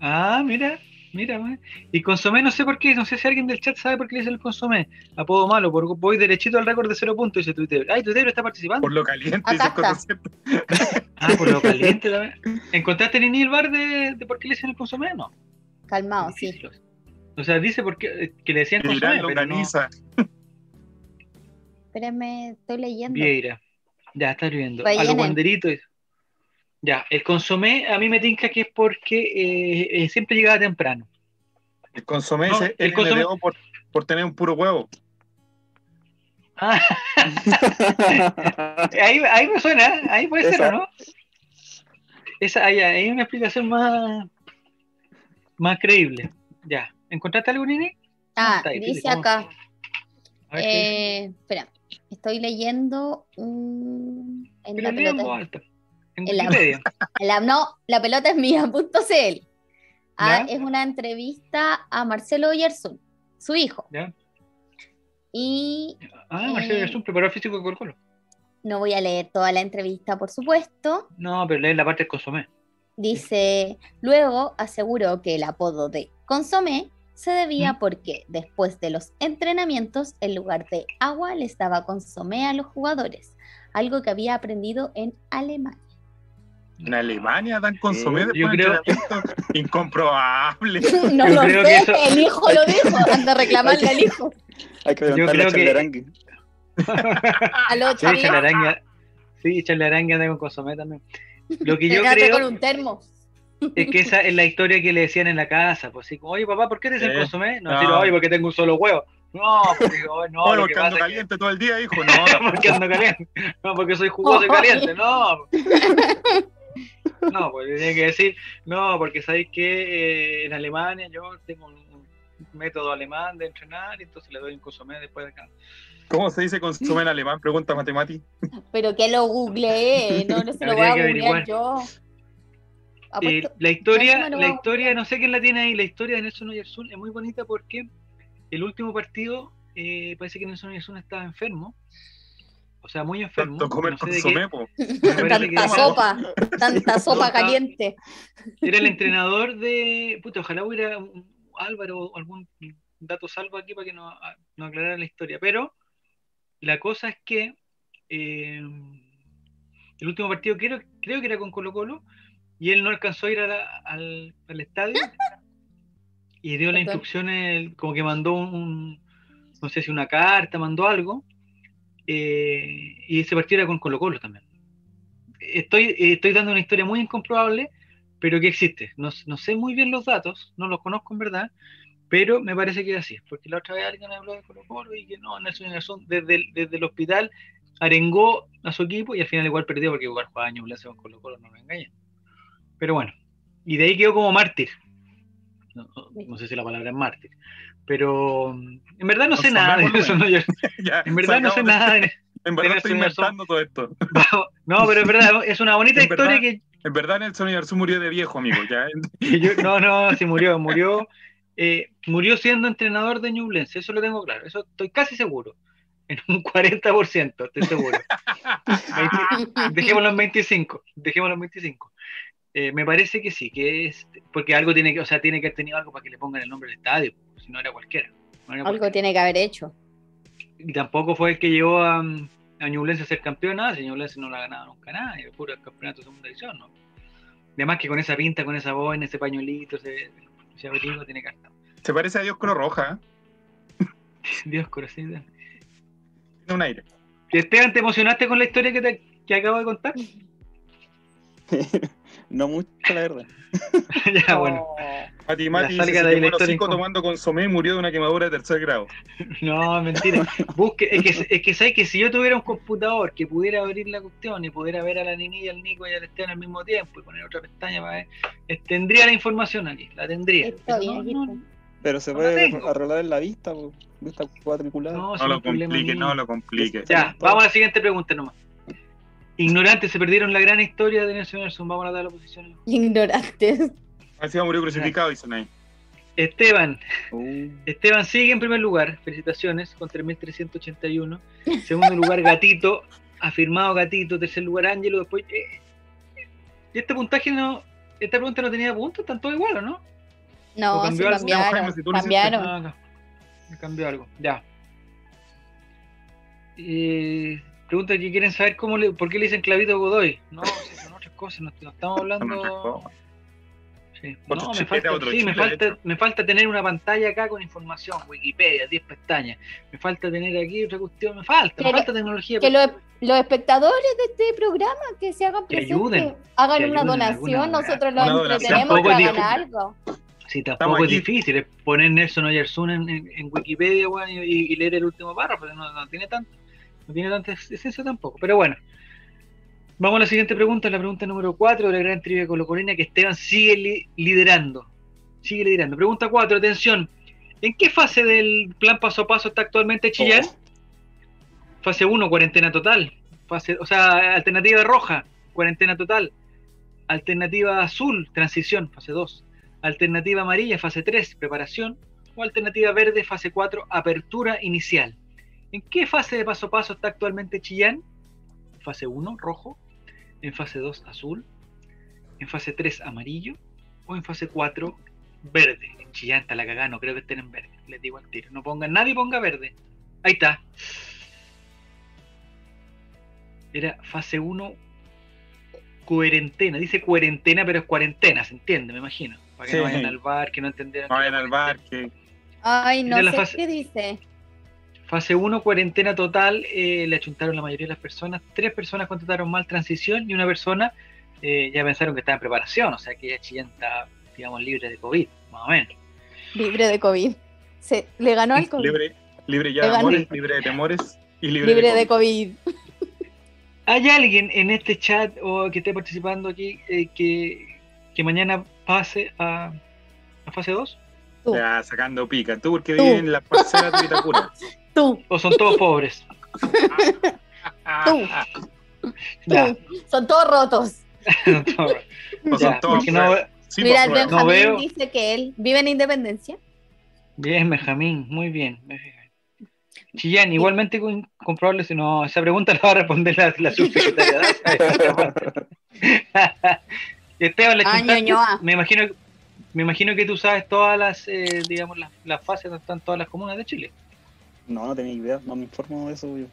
Ah, mira, mira. güey. Y consomé, no sé por qué, no sé si alguien del chat sabe por qué le dicen el consomé. Apodo malo, porque voy derechito al récord de cero puntos, dice Twitter. Ay, Twitter está participando. Por lo caliente, dice concepto. Ah, por lo caliente también. ¿Encontraste Nini el bar de, de por qué le dicen el consomé? No. Calmado, sí. O sea, dice porque que le decían Que consomé, pero no. Espérame, estoy leyendo. Vieira. Ya, está viendo. A Rellenen. los guanderitos. Ya, el consomé a mí me tinca que es porque eh, eh, siempre llegaba temprano. El consomé No, es el consomé- LDO por, por tener un puro huevo. Ah, ahí, ahí me suena, ahí puede ser, Esa. ¿o ¿no? Esa, ahí hay una explicación más, más creíble. Ya, ¿encontraste algo, Nini? Ah, dice acá. Eh, espera, estoy leyendo un- en Pero la pelota. alta. En la- no, la pelota es mía.cl. Ah, es una entrevista a Marcelo Oyarzún, su hijo. ¿Ya? Y Ah, Marcelo Eh. Garzón, preparador físico de Colo Colo. no voy a leer toda la entrevista, por supuesto. No, pero lee la parte del consomé. Dice, luego aseguró que el apodo de Consomé se debía ¿Mm? porque después de los entrenamientos, en lugar de agua, les daba consomé a los jugadores, algo que había aprendido en Alemania. En Alemania dan consomé Sí, después yo de creo-. Incomprobable. No Yo lo creo sé, que eso- el hijo lo dijo, anda a reclamarle al hijo. Hay que preguntarle a creo que- Sí, araña. Sí, echarle araña anda con consomé también. Lo que yo creo con un termo. es que esa es la historia que le decían en la casa. Pues así como, oye papá, ¿por qué te dicen Sí. consomé? No, No. oye, porque tengo un solo huevo. No, porque, no, que porque ando es que- caliente todo el día, hijo. No, porque ando caliente. No, porque soy jugoso y caliente. No. No, pues tenía que decir, no, porque sabéis que eh, en Alemania yo tengo un, un método alemán de entrenar, y entonces le doy un consomé después de acá. ¿Cómo se dice consomé en alemán? Pregunta Matemati. Pero que lo googleé, no, no se lo voy a googlear averiguar. yo. Eh, la historia, la historia, no sé quién la tiene ahí, la historia de Nelson Oyarzún es muy bonita porque el último partido eh, parece que Nelson Oyarzún estaba enfermo, o sea, muy enfermo. Tanto comer no sé consomé, Tanta sopa, tanta sopa No, caliente. Era el entrenador de. Puta, ojalá hubiera un Álvaro o algún dato salvo aquí para que nos, nos aclarara la historia. Pero la cosa es que eh, el último partido creo, creo que era con Colo Colo y él no alcanzó a ir a la- al, al estadio y dio las instrucciones, como que mandó un, un- no sé si una carta, mandó algo. Eh, y ese partido era con Colo Colo también. Estoy, eh, estoy dando una historia muy incomprobable, pero que existe. No, no sé muy bien los datos, no los conozco en verdad, pero me parece que es así, porque la otra vez alguien habló de Colo Colo y que no, Nelson Garzón desde el, desde el hospital arengó a su equipo y al final igual perdió porque igual jugaba años con Colo Colo, no me engañen. Pero bueno, y de ahí quedó como mártir. No- no sé si la palabra es mártir, pero mm, en verdad no sé nada de eso. no, yo- Ya, en verdad no sé nada de En verdad estoy inventando todo esto. No, pero es verdad, es una bonita En historia verdad. que, En verdad Nelson Ibarzú murió de viejo, amigo. Ya. que yo- no, no, sí murió, murió, eh, murió siendo entrenador de Ñublense, eso lo tengo claro, eso estoy casi seguro, en un 40%, estoy seguro. 20 dejémoslo en 25, dejémoslo en 25. Eh, me parece que sí, que es, porque algo tiene que, o sea, tiene que haber tenido algo para que le pongan el nombre del estadio, si no era cualquiera. no era Algo cualquiera. tiene que haber hecho. Y tampoco fue el que llevó a, a Ñublense a ser campeón, nada, si Ñublense no la ha ganado nunca nada, y el puro campeonato de segunda división, ¿no? Además que con esa pinta, con esa boina, ese pañuelito, ese, ese abrigo, tiene que estar. Se parece a Dios Coro Roja. ¿eh? Dios, corazón. Tiene un aire. Esteban, ¿te emocionaste con la historia que, te, que acabo de contar? no mucho, la verdad. ya, bueno. Mati Mati de historia hocico incómoda. tomando consomé y murió de una quemadura de tercer grado. No, mentira. Busque, es que, es que sabes que si yo tuviera un computador que pudiera abrir la cuestión y pudiera ver a la niña, al Nico y al Esteban al mismo tiempo y poner otra pestaña para ver, tendría la información aquí, la tendría. Pero no, no, se No puede arreglar en la vista, vista cuadriculada. no, No lo complique, no lo complique. Ya, vamos a la siguiente pregunta nomás. Ignorantes se perdieron la gran historia de Nelson Nelson. Vamos a dar la posición. Ignorantes. Así murió crucificado, dicen ahí. Esteban, Uh, Esteban sigue en primer lugar, felicitaciones, con 3.381. Segundo lugar, Gatito, afirmado Gatito. Tercer lugar, Ángelo. Después, eh, y este puntaje no, esta pregunta no tenía puntos, están todos igual, ¿o no? No, ¿O sí algo? cambiaron. Cambiaron. Ah, acá. Me cambió algo, ya. Eh, pregunta que quieren saber cómo le, por qué le dicen clavito a Godoy. No, si son otras cosas, no, no estamos hablando. Sí. No, me falta, otro sí, me, Chile, falta, me falta tener una pantalla acá con información, Wikipedia, 10 pestañas. Me falta tener aquí otra cuestión, me falta, me Que falta tecnología. Que los, los espectadores de este programa que se hagan Que presentes, ayuden, hagan que una ayuden donación, nosotros los entretenemos hagan difícil. algo. Sí, tampoco Estamos es aquí. difícil, es poner Nelson Oyersun en, en, en Wikipedia weón, y, y leer el último párrafo, no, no tiene tanto, no tiene tanta esencia tampoco. Pero bueno, vamos a la siguiente pregunta, la pregunta número 4 de la gran trivia colocolina que Esteban sigue li- liderando. Sigue liderando. Pregunta 4, atención. ¿En qué fase del plan paso a paso está actualmente Chillán? Oh. Fase 1, cuarentena total. Fase, o sea, alternativa roja, cuarentena total. Alternativa azul, transición, fase 2. Alternativa amarilla, fase 3, preparación. O alternativa verde, fase 4, apertura inicial. ¿En qué fase de paso a paso está actualmente Chillán? Fase 1, rojo. En fase 2, azul. En fase 3, amarillo. O en fase 4, verde. En Chillán está la cagada, no creo que estén en verde. Les digo al tiro. No pongan, nadie ponga verde. Ahí está. Era fase 1, cuarentena. Dice cuarentena, pero es cuarentena, ¿se entiende? Me imagino. Para que Sí. no vayan al bar, que no entendieran. No vayan al bar, que Ay, no sé fase- qué dice. Fase 1, cuarentena total. eh, le achuntaron la mayoría de las personas. Tres personas contrataron mal transición y una persona eh, ya pensaron que estaba en preparación. O sea que ya Chillán está, digamos, libre de COVID, más o menos. Libre de COVID. Se, le ganó al COVID. libre, libre ya de gané. amores, libre de temores y libre, Libre de de COVID. ¿Hay alguien en este chat o que esté participando aquí eh, que, que mañana pase a, a fase 2? Tú. Ya, sacando pica. Tú, porque Tú. vives en la parcela de Vitacura. Tú, ¿O son todos pobres? tú, Ya, tú. Son todos rotos. son todos. No Ya, son todos. no, Sí, Mira, el. No Benjamín veo. dice que él vive en Independencia. Bien, Benjamín, muy bien. Chillán, igualmente con- comprobable si no, esa pregunta la va a responder la, la subsecretaria. Esteban, la Ah, me imagino, me imagino que tú sabes todas las, eh, digamos, las, las fases donde están todas las comunas de Chile. No, no tenía idea, no me informo de eso yo.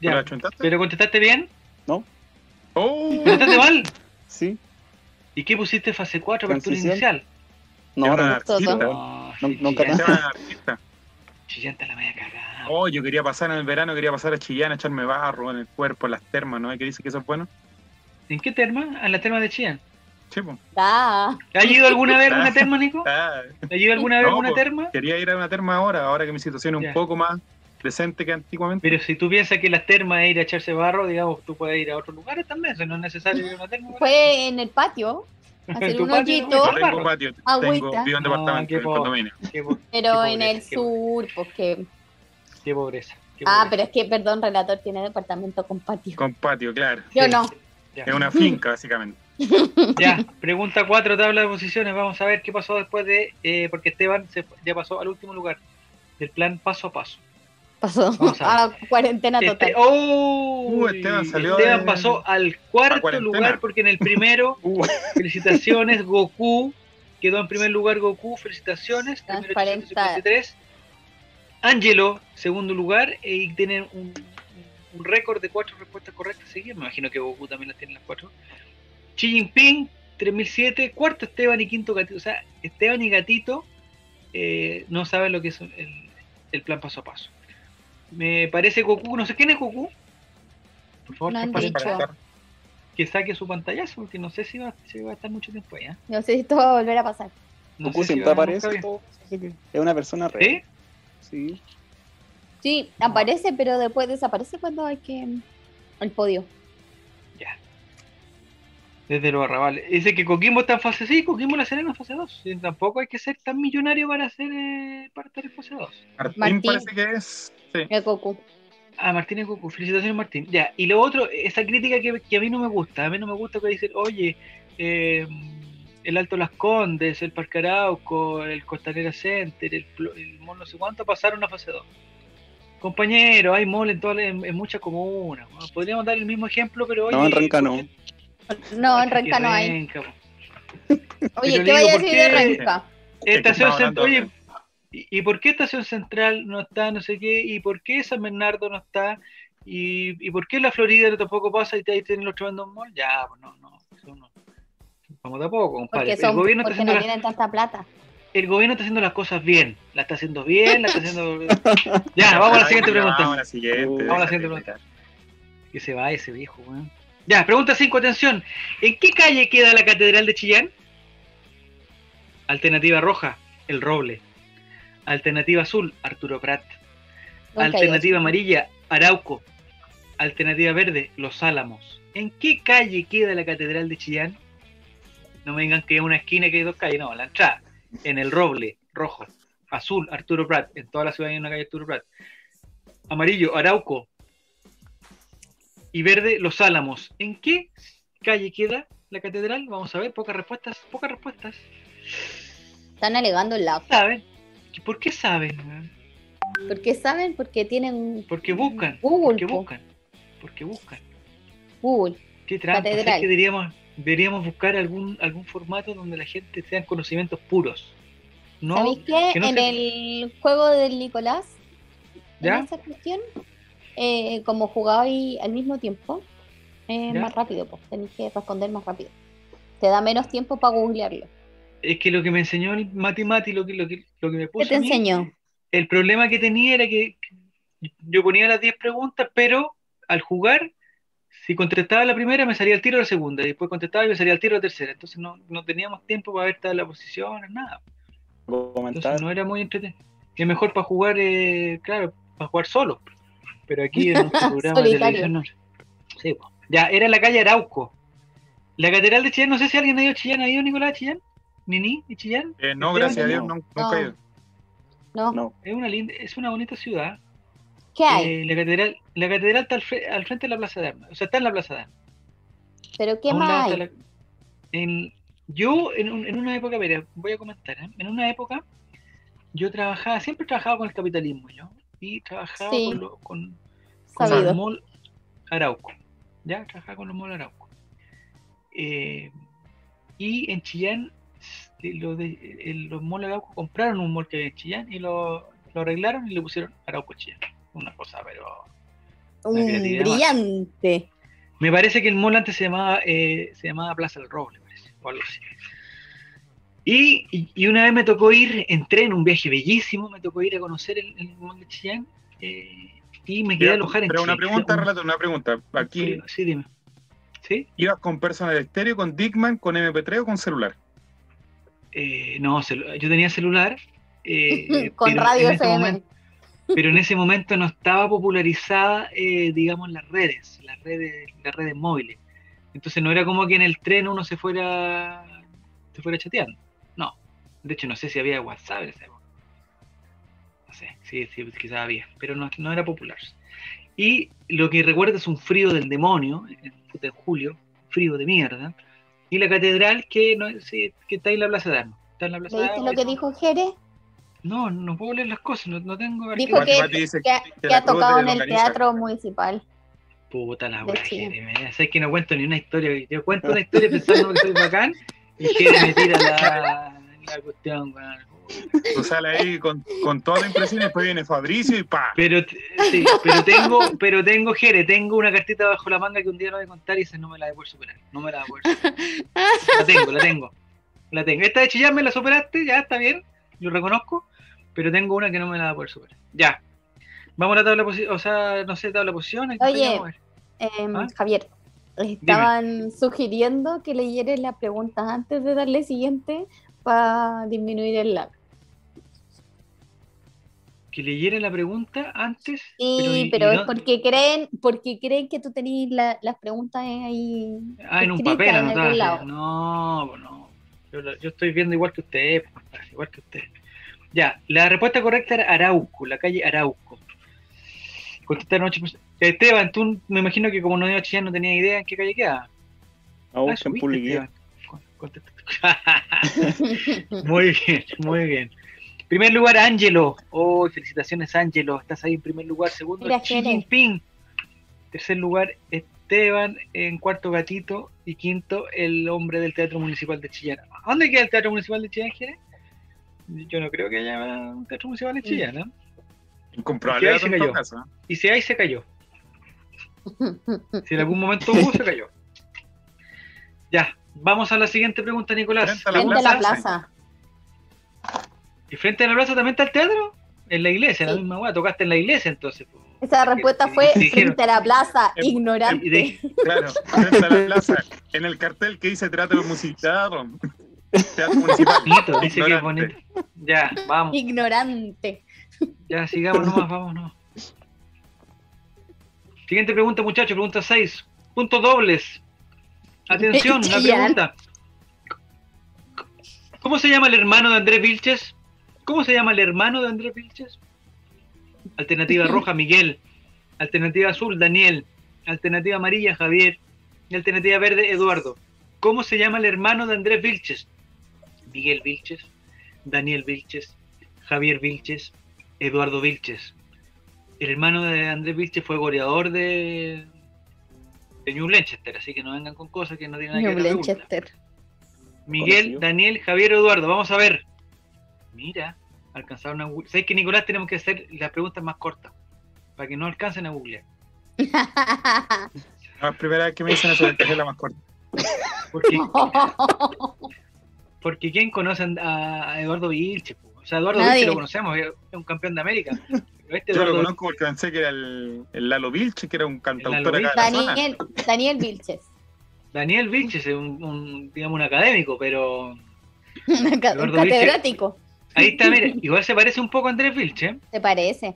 Ya, pero contestaste bien, Oh, contestaste mal. Sí, ¿Y qué pusiste fase 4, apertura inicial? no, no. No, No- sí, nunca Chillán, la media cagada. Oh, yo quería pasar en el verano, quería pasar a Chillán, a echarme barro en el cuerpo, en las termas, ¿no? ¿Qué dice que eso es bueno? ¿En qué terma? ¿En la terma de Chillán? Sí, pues. Da. ¿Has ido alguna vez a una terma, Nico? Ah, ¿Has ido alguna vez a No, una pues. terma? quería ir a una terma ahora, ahora que mi situación es Ya. un poco más decente que antiguamente. Pero si tú piensas que las termas es ir a echarse barro, digamos, tú puedes ir a otros lugares también, eso no es necesario ir a una terma. Fue en el patio, En hacer tu un patio, hoyito. no, tengo patio, Agüita. tengo, vivo en No, departamento, en condominio. Qué, po- pero Qué en pobreza, el sur, porque. qué pobreza. qué Ah, pobreza. pero es que, perdón, relator tiene departamento con patio. Con patio, claro. Yo Sí. no. Ya. Es una finca, básicamente. Ya, pregunta 4, tabla de posiciones. Vamos a ver qué pasó después de. eh, porque Esteban se ya pasó al último lugar del plan paso a paso. Pasó a a cuarentena total. Este, ¡Oh! Uh, Esteban salió Esteban de- pasó al cuarto lugar porque en el primero, Uh, felicitaciones, Goku. Quedó en primer lugar Goku, felicitaciones. Primero Transparenta. 853. Angelo, segundo lugar, eh, y tienen un, un récord de cuatro respuestas correctas seguidas. Me imagino que Goku también las tiene las cuatro. Xi Jinping, 3007. Cuarto Esteban y quinto Gatito. O sea, Esteban y Gatito eh, no saben lo que es el, el plan paso a paso. Me parece Goku, no sé quién es Goku. Por favor, No que, dicho. Para estar- que saque su pantallazo, porque no sé si va, si va a estar mucho tiempo allá. No sé si esto va a volver a pasar. No Goku si siempre aparece, todo, así que es una persona real. ¿Sí? Sí. Sí, aparece, pero después desaparece cuando hay que. El podio. Desde los arrabales. Dice que Coquimbo está en fase 6, Coquimbo la Serena en fase 2. Sí, tampoco hay que ser tan millonario para hacer eh, para estar en fase 2. Martín, Martín. parece que es. Sí. El Goku. Ah, Martín y Goku, felicitaciones Martín. Ya, y lo otro, esa crítica que, que a mí no me gusta, a mí no me gusta que dicen, oye, eh, el Alto Las Condes, el Parque Arauco, el Costanera Center, el, el mall no sé cuánto pasaron a fase 2. Compañero, hay mall en, todas las- en, en muchas comunas. Podríamos dar el mismo ejemplo, pero oye... No, en no. No, en ¿por qué Renca no hay. Renca? Oye, Pero ¿qué vaya a ¿por decir de Renca? Estación Central, oye, ¿y, y por qué Estación Central no está, no sé qué? ¿Y por qué San Bernardo no está? ¿Y, y por qué la Florida tampoco pasa y ahí tienen los tremendos malls? Ya, pues no, no, eso no. Vamos de a poco, compadre. Porque, el, son, gobierno está porque haciendo no las- tienen tanta plata. el gobierno está haciendo las cosas bien. La está haciendo bien, la está haciendo. ya, vamos a la siguiente Ya, Vamos a pregunta. la siguiente. Vamos a la siguiente pegar. Que se va ese viejo, weón. Ya, pregunta 5, atención. ¿En qué calle queda la Catedral de Chillán? Alternativa roja, El Roble. Alternativa azul, Arturo Prat. Alternativa amarilla, Arauco. Alternativa verde, Los Álamos. ¿En qué calle queda la Catedral de Chillán? No me digan que es una esquina y que hay dos calles, no, la entrada. En el Roble, rojo. Azul, Arturo Prat. En toda la ciudad hay una calle Arturo Prat. Amarillo, Arauco. Y verde, Los Álamos. ¿En qué calle queda la catedral? Vamos a ver, pocas respuestas, pocas respuestas. Están alegando el lado. ¿Saben? ¿Por qué saben? ¿Por qué saben? Porque tienen Porque buscan. Google, Porque po. buscan. Porque buscan. Google. Qué trampa. Catedral. ¿sabes que deberíamos, deberíamos buscar algún, algún formato donde la gente tenga conocimientos puros. No, ¿Sabéis qué? que no en se- el juego del Nicolás, ¿Ya? en esa cuestión, eh, como jugabais al mismo tiempo, es ¿Ya? más rápido, pues tenéis que responder más rápido. Te da menos tiempo para googlearlo. Es que lo que me enseñó el Mati Mati, lo que, lo que, lo que me ¿Qué puso te a mí, enseñó? el problema que tenía era que yo ponía las 10 preguntas, pero al jugar, si contestaba la primera, me salía el tiro la segunda, y después contestaba y me salía el tiro la tercera. Entonces no, no teníamos tiempo para ver todas las posiciones, nada. Comentar. Entonces no era muy entretenido. Es mejor para jugar, eh, claro, para jugar solo. Pero aquí en nuestro programa de televisión no. Sí, po. Ya, era en la calle Arauco. La catedral de Chillán, no sé si alguien ha ido a Chillán, ¿ha ido Nicolás a Chillán? ¿Nini y Chillán? Eh, no, gracias a Dios, no. nunca he ido. No. No. Es una linda, es una bonita ciudad. ¿Qué hay? Eh, la catedral, la catedral está al, fre- al frente de la Plaza de Armas. O sea, está en la Plaza de Armas. ¿Pero qué un más hay? la- en- yo, en, un- en una época, mira, voy a comentar, ¿eh? en una época, yo trabajaba, siempre trabajaba con el capitalismo, yo, y trabajaba Sí. con, lo- con, los mall Arauco, ya, trabajaba con los mall Arauco. Eh, y en Chillán, eh, lo de- los mall Arauco compraron un mall que había en Chillán y lo, lo arreglaron y le pusieron Arauco Chillán. Una cosa, pero Un brillante. me parece que el mall antes se llamaba, eh, se llamaba Plaza del Roble, parece, o algo así. Y, y- y una vez me tocó ir, entré en un viaje bellísimo, me tocó ir a conocer el, el mall de Chillán eh, y me quedé a alojar en Pero una pregunta, Un- Relato, una pregunta. Aquí, Sí, dime. ¿Sí? ¿ibas con personal estéreo, con Dickman, con MP3 o con celular? Eh, no, celu- yo tenía celular. eh, Con pero radio en ese FM. momento- pero en ese momento no estaba popularizada, eh, digamos, las redes, las redes, las redes móviles. Entonces no era como que en el tren uno se fuera, se fuera chateando. De hecho, no sé si había WhatsApp en esa época. No sé, sí, sí, quizás había, pero no, no era popular. Y lo que recuerdo es un frío del demonio, en, julio, frío de mierda. Y la catedral que, no, sí, que está ahí en la Plaza de Armas. Está en la Plaza de ¿Leíste Armas. lo que dijo Jerez? No, no puedo leer las cosas, no, no tengo Dijo que, ha tocado de en el teatro municipal. Puta la wea, Chile. Jere, me- Sabes que no cuento ni una historia. Yo cuento una historia pensando que soy bacán y Jere me tira la, la cuestión, weón. Tú sales ahí con, con toda la impresión y después viene Fabricio y pa. Pero, sí, pero tengo, pero tengo, Jere, tengo una cartita bajo la manga que un día lo voy a contar y esa no me la voy a poder superar. No me la voy a poder superar. La tengo, la tengo. La tengo. Esta de chillar me la superaste, ya está bien, lo reconozco, pero tengo una que no me la voy a poder superar. Ya. Vamos a la tabla posición, o sea, no sé, tabla posición. Oye. Em, ¿Ah? Javier, estaban sugiriendo que leyeras las preguntas antes de darle siguiente para disminuir el lag. Que leyera la pregunta antes. Sí, y- pero, y es no- porque creen, porque creen que tú tenías la- las preguntas ahí. Ah, en un escritas papel en algún lado. No, pues no. Yo, estoy viendo igual que usted, igual que usted. Ya, la respuesta correcta era Arauco, la calle Arauco. Contestaron ocho personas. Esteban, tú me imagino que como no iba a Chillán no tenía idea en qué calle queda. No, Ah, publicidad. Contesta- muy bien, muy bien. Primer lugar, Ángelo. Oh, felicitaciones, Ángelo. Estás ahí en primer lugar. Segundo, Xi. Jinping. Tercer lugar, Esteban. En cuarto, Gatito. Y quinto, el hombre del Teatro Municipal de Chillán. ¿A ¿Dónde queda el Teatro Municipal de Chillán, Jere? Yo no creo que haya un Teatro Municipal de Chillán, ¿no? Incomprobable Y ahí dato se cayó. caso, ¿eh? Y si ahí se cayó. Si en algún momento hubo, se cayó. Ya, Vamos a la siguiente pregunta, Nicolás. Frente a la Frente a la plaza. ¿Y frente a la plaza también está el teatro? En la iglesia, en la misma weá. Tocaste en la iglesia entonces. Esa respuesta fue Dijeron- frente a la plaza, Em- ignorante. De- Claro, frente a la plaza, en el cartel que dice teatro musical. Teatro municipal. bonito, dice que es Ignorante. bonito. Ya, vamos. Ignorante. Ya, sigamos nomás, vamos, no. Siguiente pregunta, muchachos, pregunta 6. Puntos dobles. Atención, Chillán. pregunta. ¿Cómo se llama el hermano de Andrés Vilches? ¿Cómo se llama el hermano de Andrés Vilches? Alternativa roja, Miguel. Alternativa azul, Daniel. Alternativa amarilla, Javier. Y alternativa verde, Eduardo. ¿Cómo se llama el hermano de Andrés Vilches? Miguel Vilches, Daniel Vilches, Javier Vilches, Eduardo Vilches. El hermano de Andrés Vilches fue goleador de, de New Blanchester, así que no vengan con cosas que no tienen nada New que la. Blanchester. Miguel, Conocido. Daniel, Javier, Eduardo. Vamos a ver. Mira, alcanzaron a Google. ¿Sabes que Nicolás tenemos que hacer las preguntas más cortas? Para que no alcancen a googlear. Es primera vez que me dicen eso es la más corta. Porque, porque ¿quién conoce a, Eduardo Vilches? po? O sea, Eduardo Nadie. Vilches lo conocemos, es es un campeón de América. Este Yo lo conozco porque pensé que era el, el Lalo Vilche, que era un cantautor acá de la zona. Daniel, Daniel Vilches. Daniel Vilches es un, un, digamos, un académico, pero Un Vilches. catedrático. ahí está, mira, igual se parece un poco a Andrés Vilches. ¿Te parece?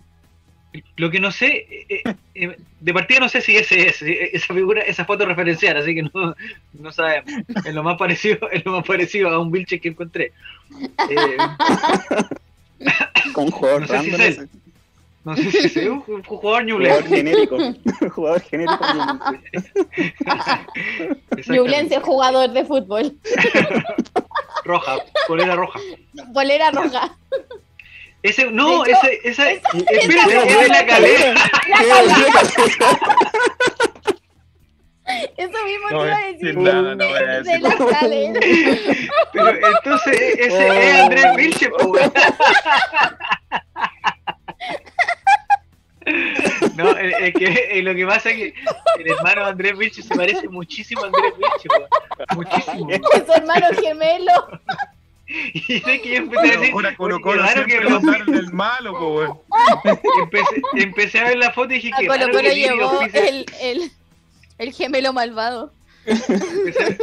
Lo que no sé, eh, eh, de partida no sé si ese es, esa figura, esa foto referencial, así que no, no sabemos. Es lo más parecido, es lo más parecido a un Vilches que encontré. Eh, Con jugador No sé si es. No sé si es un, un jugador jugador genérico. jugador genérico. Ñublense, jugador de fútbol. Roja, polera roja. Bolera roja. Ese, no, De hecho, ese, esa, esa- espérate, esa- es de la calera. Eso mismo te No, iba a es- decir. nada, no voy a de decir. la calera. Pero entonces, ese es Andrés weón. No, es, es que lo que pasa es que el hermano de Andrés Vilches se parece muchísimo a Andrés Vilches, weón. Muchísimo. Es su hermano gemelo. Y sé que yo empecé a decir, Ahora Colo "Oye, Colo que lo- mandaron el malo, po, weón. empecé, empecé a ver la foto y dije A que Colo Colo llevó el, el, el gemelo malvado. empecé,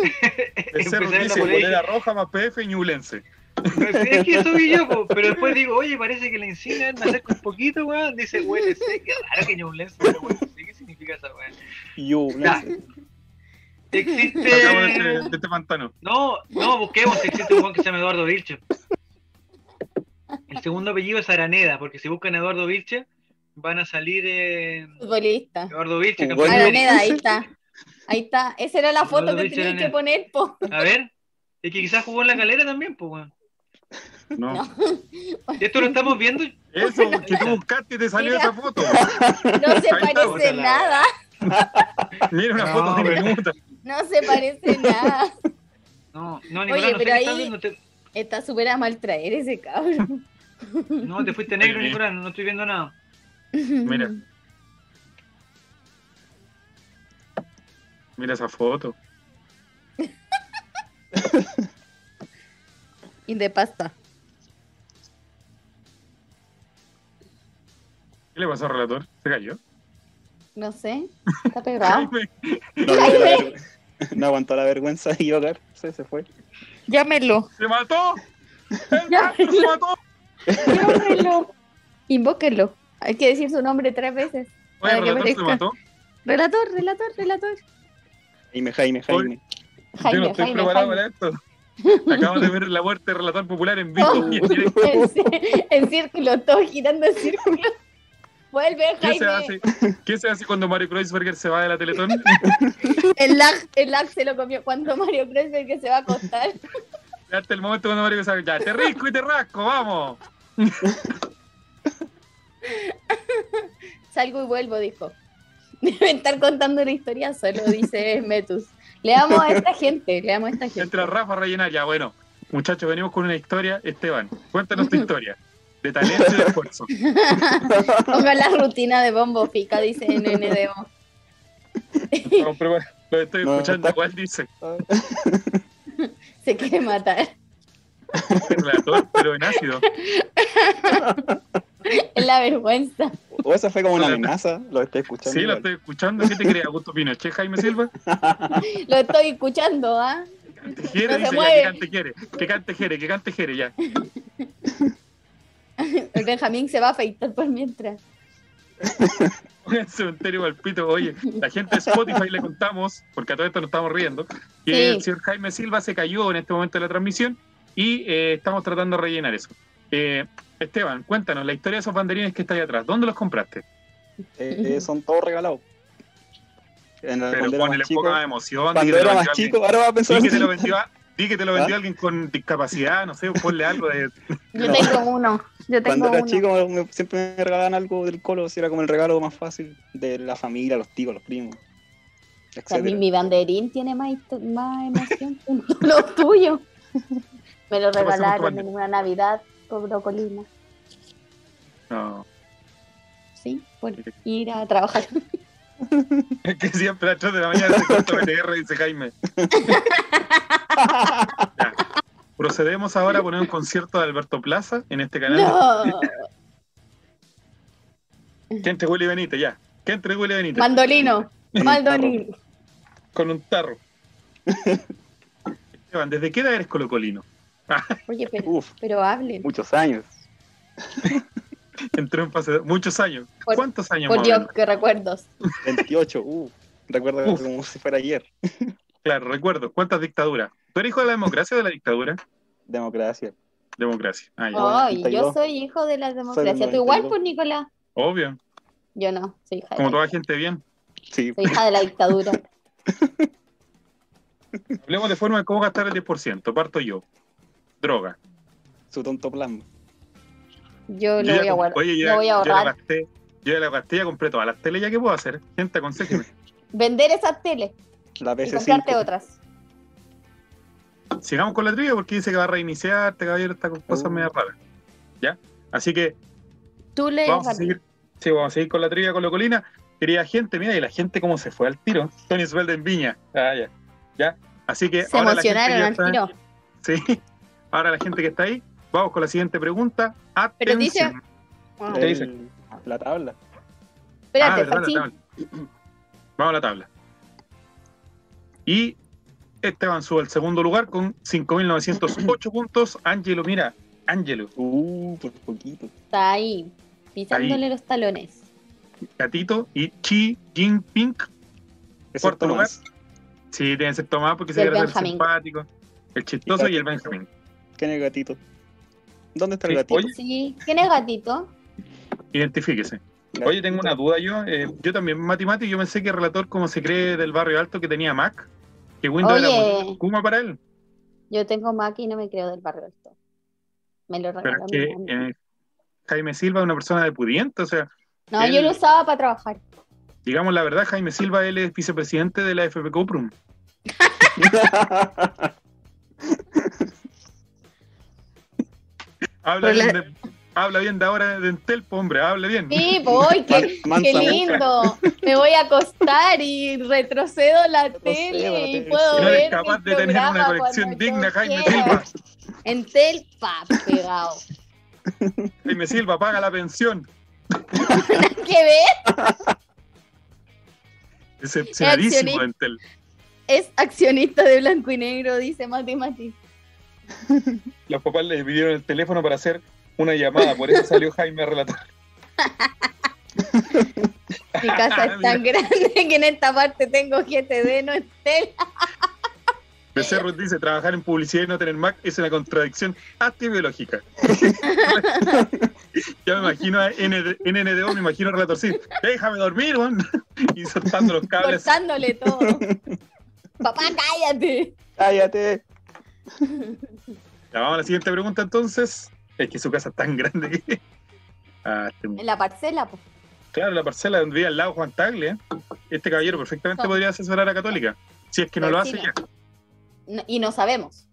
El empecé cerro a ver la roja más PF sé, es que eso vi yo, po, pero después digo, oye, parece que la insignia me acerca un poquito, weón. Dice, huele sé, qué raro que Ñublense, pero sí, ¿qué significa esa weón? Sacamos Existe. de este, de este pantano. No, no, busquemos si existe un weón que se llama Eduardo Vilche. El segundo apellido es Araneda, porque si buscan Eduardo Vilche, van a salir eh, Futbolista. Eduardo Vilche, campeón. Araneda, ahí está. Ahí está. Esa era la foto Eduardo que tenías que poner, po. A ver, es que quizás jugó en la calera también, pues, weón. No. No. Esto lo estamos viendo. Eso, que tú buscaste y te salió Mira. esa foto. No se Ahí parece nada. Mira una No, foto pero- diminuta. No se parece nada. No, no, Nicolás, Oye, no sé pero ahí- estás viendo. Te- Está súper a maltraer ese cabrón. No, te fuiste negro. Nicolás, no estoy viendo nada. Mira. Mira esa foto. Y de pasta. ¿Qué le pasó al relator? ¿Se cayó? No sé. Está pegado. Jaime, No, ver- no aguantó la vergüenza de equivocar. Se, se fue. Llámelo. ¡Se mató! ¡El Ya. gato se mató! Llámelo. Invóquenlo. Hay que decir su nombre tres veces. Oye, Para el que relator se mató. Relator, relator, relator. Jaime, Jaime, Jaime. Yo Jaime, no estoy Jaime, preparado Jaime. para esto. Acabamos de ver la muerte del relator popular en vivo y en en círculo, todo girando en círculo. Vuelve, ¿Qué se, Jaime. hace, ¿Qué se hace cuando Mario Kreuzberger se va de la Teletón? El lag, el lag se lo comió cuando Mario Kreuzberg que se va a acostar. Hasta el momento cuando Mario dice, ya, te risco y te rasco, vamos. Salgo y vuelvo, dijo. Debe estar contando una historia solo, dice Metus. Leamos a esta gente, leamos a esta gente. Entra Rafa a rellenar, ya, bueno. Muchachos, venimos con una historia. Esteban, cuéntanos tu historia. De talento y de esfuerzo. Ponga la rutina de Bombo Fica, dice NNDO. Lo estoy No, escuchando, está- igual dice. Se quiere matar. relator, pero en ácido. Es la vergüenza. O esa fue como una amenaza, lo estoy escuchando. Sí, lo estoy escuchando. ¿Qué te crees, Augusto Pinochet, Jaime Silva? Lo estoy escuchando, ¿ah? Cante Jere, No dice ya, que cante Jere, que cante Jere, que cante Jere, ya. El Benjamín se va a afeitar por mientras. En el cementerio Valpito, oye, la gente de Spotify le contamos, porque a todo esto nos estamos riendo, que Sí. el señor Jaime Silva se cayó en este momento de la transmisión y eh, estamos tratando de rellenar eso. Eh, Esteban, cuéntanos la historia de esos banderines que está ahí atrás. ¿Dónde los compraste? Eh, eh, son todos regalados. En la- Pero ponele más chico, poca emoción. cuando era más chico, ahora va a pensar Di que te lo vendió, a- di que te lo vendió ¿Ah? alguien con discapacidad, no sé, ponle algo de. Yo No. tengo uno. Yo tengo Cuando era uno. chico me- siempre me regalaban algo del colo, si era como el regalo más fácil de la familia, los tíos, los primos, etc. mi, mi banderín tiene más, más emoción que lo tuyo. Me lo ¿Qué pasa con regalaron en una Navidad por Brocolina. No, Sí, por ir a trabajar. Es que siempre a las 3 de la mañana se corta PTR, dice Jaime. Ya. Procedemos ahora a poner un concierto de Alberto Plaza en este canal. No. Que entre Willy Benítez, ya. Que entre Willy Benítez. Mandolino. Mandolino. con un tarro. Esteban, ¿desde qué edad eres colocolino? Oye, pero, Uf, pero hablen. muchos años. Entró en fase de- muchos años. Por- ¿Cuántos años Por Dios, qué recuerdos. 28, uf. Recuerdo Uf. como si fuera ayer. Claro, recuerdo. ¿Cuántas dictaduras? ¿Tú eres hijo de la democracia o de la dictadura? Democracia. Democracia. Ah, Ay, yo 92. soy hijo de la democracia. ¿Tú igual, 92. pues, Nicolás? Obvio. Yo no, soy hija, de Como la, toda gente bien. Sí, soy hija de la dictadura. Hablemos de forma de cómo gastar el 10%. Parto yo. Droga. su tonto plan. Yo Yo lo voy a guardar. Oye, lo ya, voy a yo la ahorrar. gasté. Yo ya la gasté, ya compré todas las teles ya que puedo hacer. Gente, aconsejeme. Vender esas teles La y PC5. comprarte otras. Sigamos con la trivia porque dice que va a reiniciar, este caballero está con cosas Oh. medio raras. ¿Ya? Así que Tú lees vamos a seguir. Sí, vamos a seguir con la trivia con colina. Querida gente, mira, y la gente cómo se fue al tiro. Tony Osvaldo en Viña. Ah, ya. ¿Ya? Así que Se ahora la gente emocionaron al tiro. Sí. Ahora la gente que está ahí, vamos con la siguiente pregunta. Pero dice- Atención. Ah, ¿Qué dice? La tabla. Espérate, Ah, verdad, la Fachi. tabla. Vamos a la tabla. Y Esteban sube al segundo lugar con 5.908 puntos. Ángelo, mira, Ángelo, Uh, por poquito. Está ahí, pisándole los talones. Gatito y Chi Jinping. Cuarto lugar. Sí, que ser Tomás porque se el quiere ser simpático. El chistoso y el Benjamín. ¿Quién es el gatito? ¿Dónde está el gatito? oye. Sí. ¿Quién es gatito? Identifíquese. Oye, tengo una duda yo. eh, yo también matemático, yo pensé que el relator como se cree del barrio alto que tenía Mac, que Windows era Oye. muy Kuma para él. Yo tengo Mac y no me creo del barrio alto. Me lo Pero regaló es mi que mamá. eh, Jaime Silva es una persona de pudiente, o sea, No, él- yo lo usaba para trabajar. digamos la verdad, Jaime Silva, él es vicepresidente de la FP Cuprum. Habla, bien la- de, habla bien de ahora de Entel, po, hombre, habla bien. Sí, voy, qué, Man- qué lindo. Me voy a acostar y retrocedo la Retrocedo tele la y puedo Si no ver eres capaz mi de tener una cuando digna, Jaime. Silva. Entel, pa, pegado. Jaime Silva, paga la pensión. ¿Qué ves? De Entel. Es accionista de blanco y negro, dice Mati Mati. Los papás le pidieron el teléfono para hacer una llamada, por eso salió Jaime a relatar. Mi casa es tan grande que en esta parte tengo GTD, no Entel. Becerro dice, trabajar en publicidad y no tener Mac es una contradicción antibiológica. ya me imagino a ND NNDO, me imagino a relator, sí, déjame dormir, weón. y soltando los cables. Cortándole todo. Papá, cállate. Cállate. Ya vamos a la siguiente pregunta entonces. Es que su casa es tan grande que... Ah, este- En la parcela, pues. claro, la parcela donde vive al lado Juan Tagle, ¿eh? este caballero perfectamente Son. podría asesorar a Católica. Si es que no lo hace ya. No- Y no sabemos.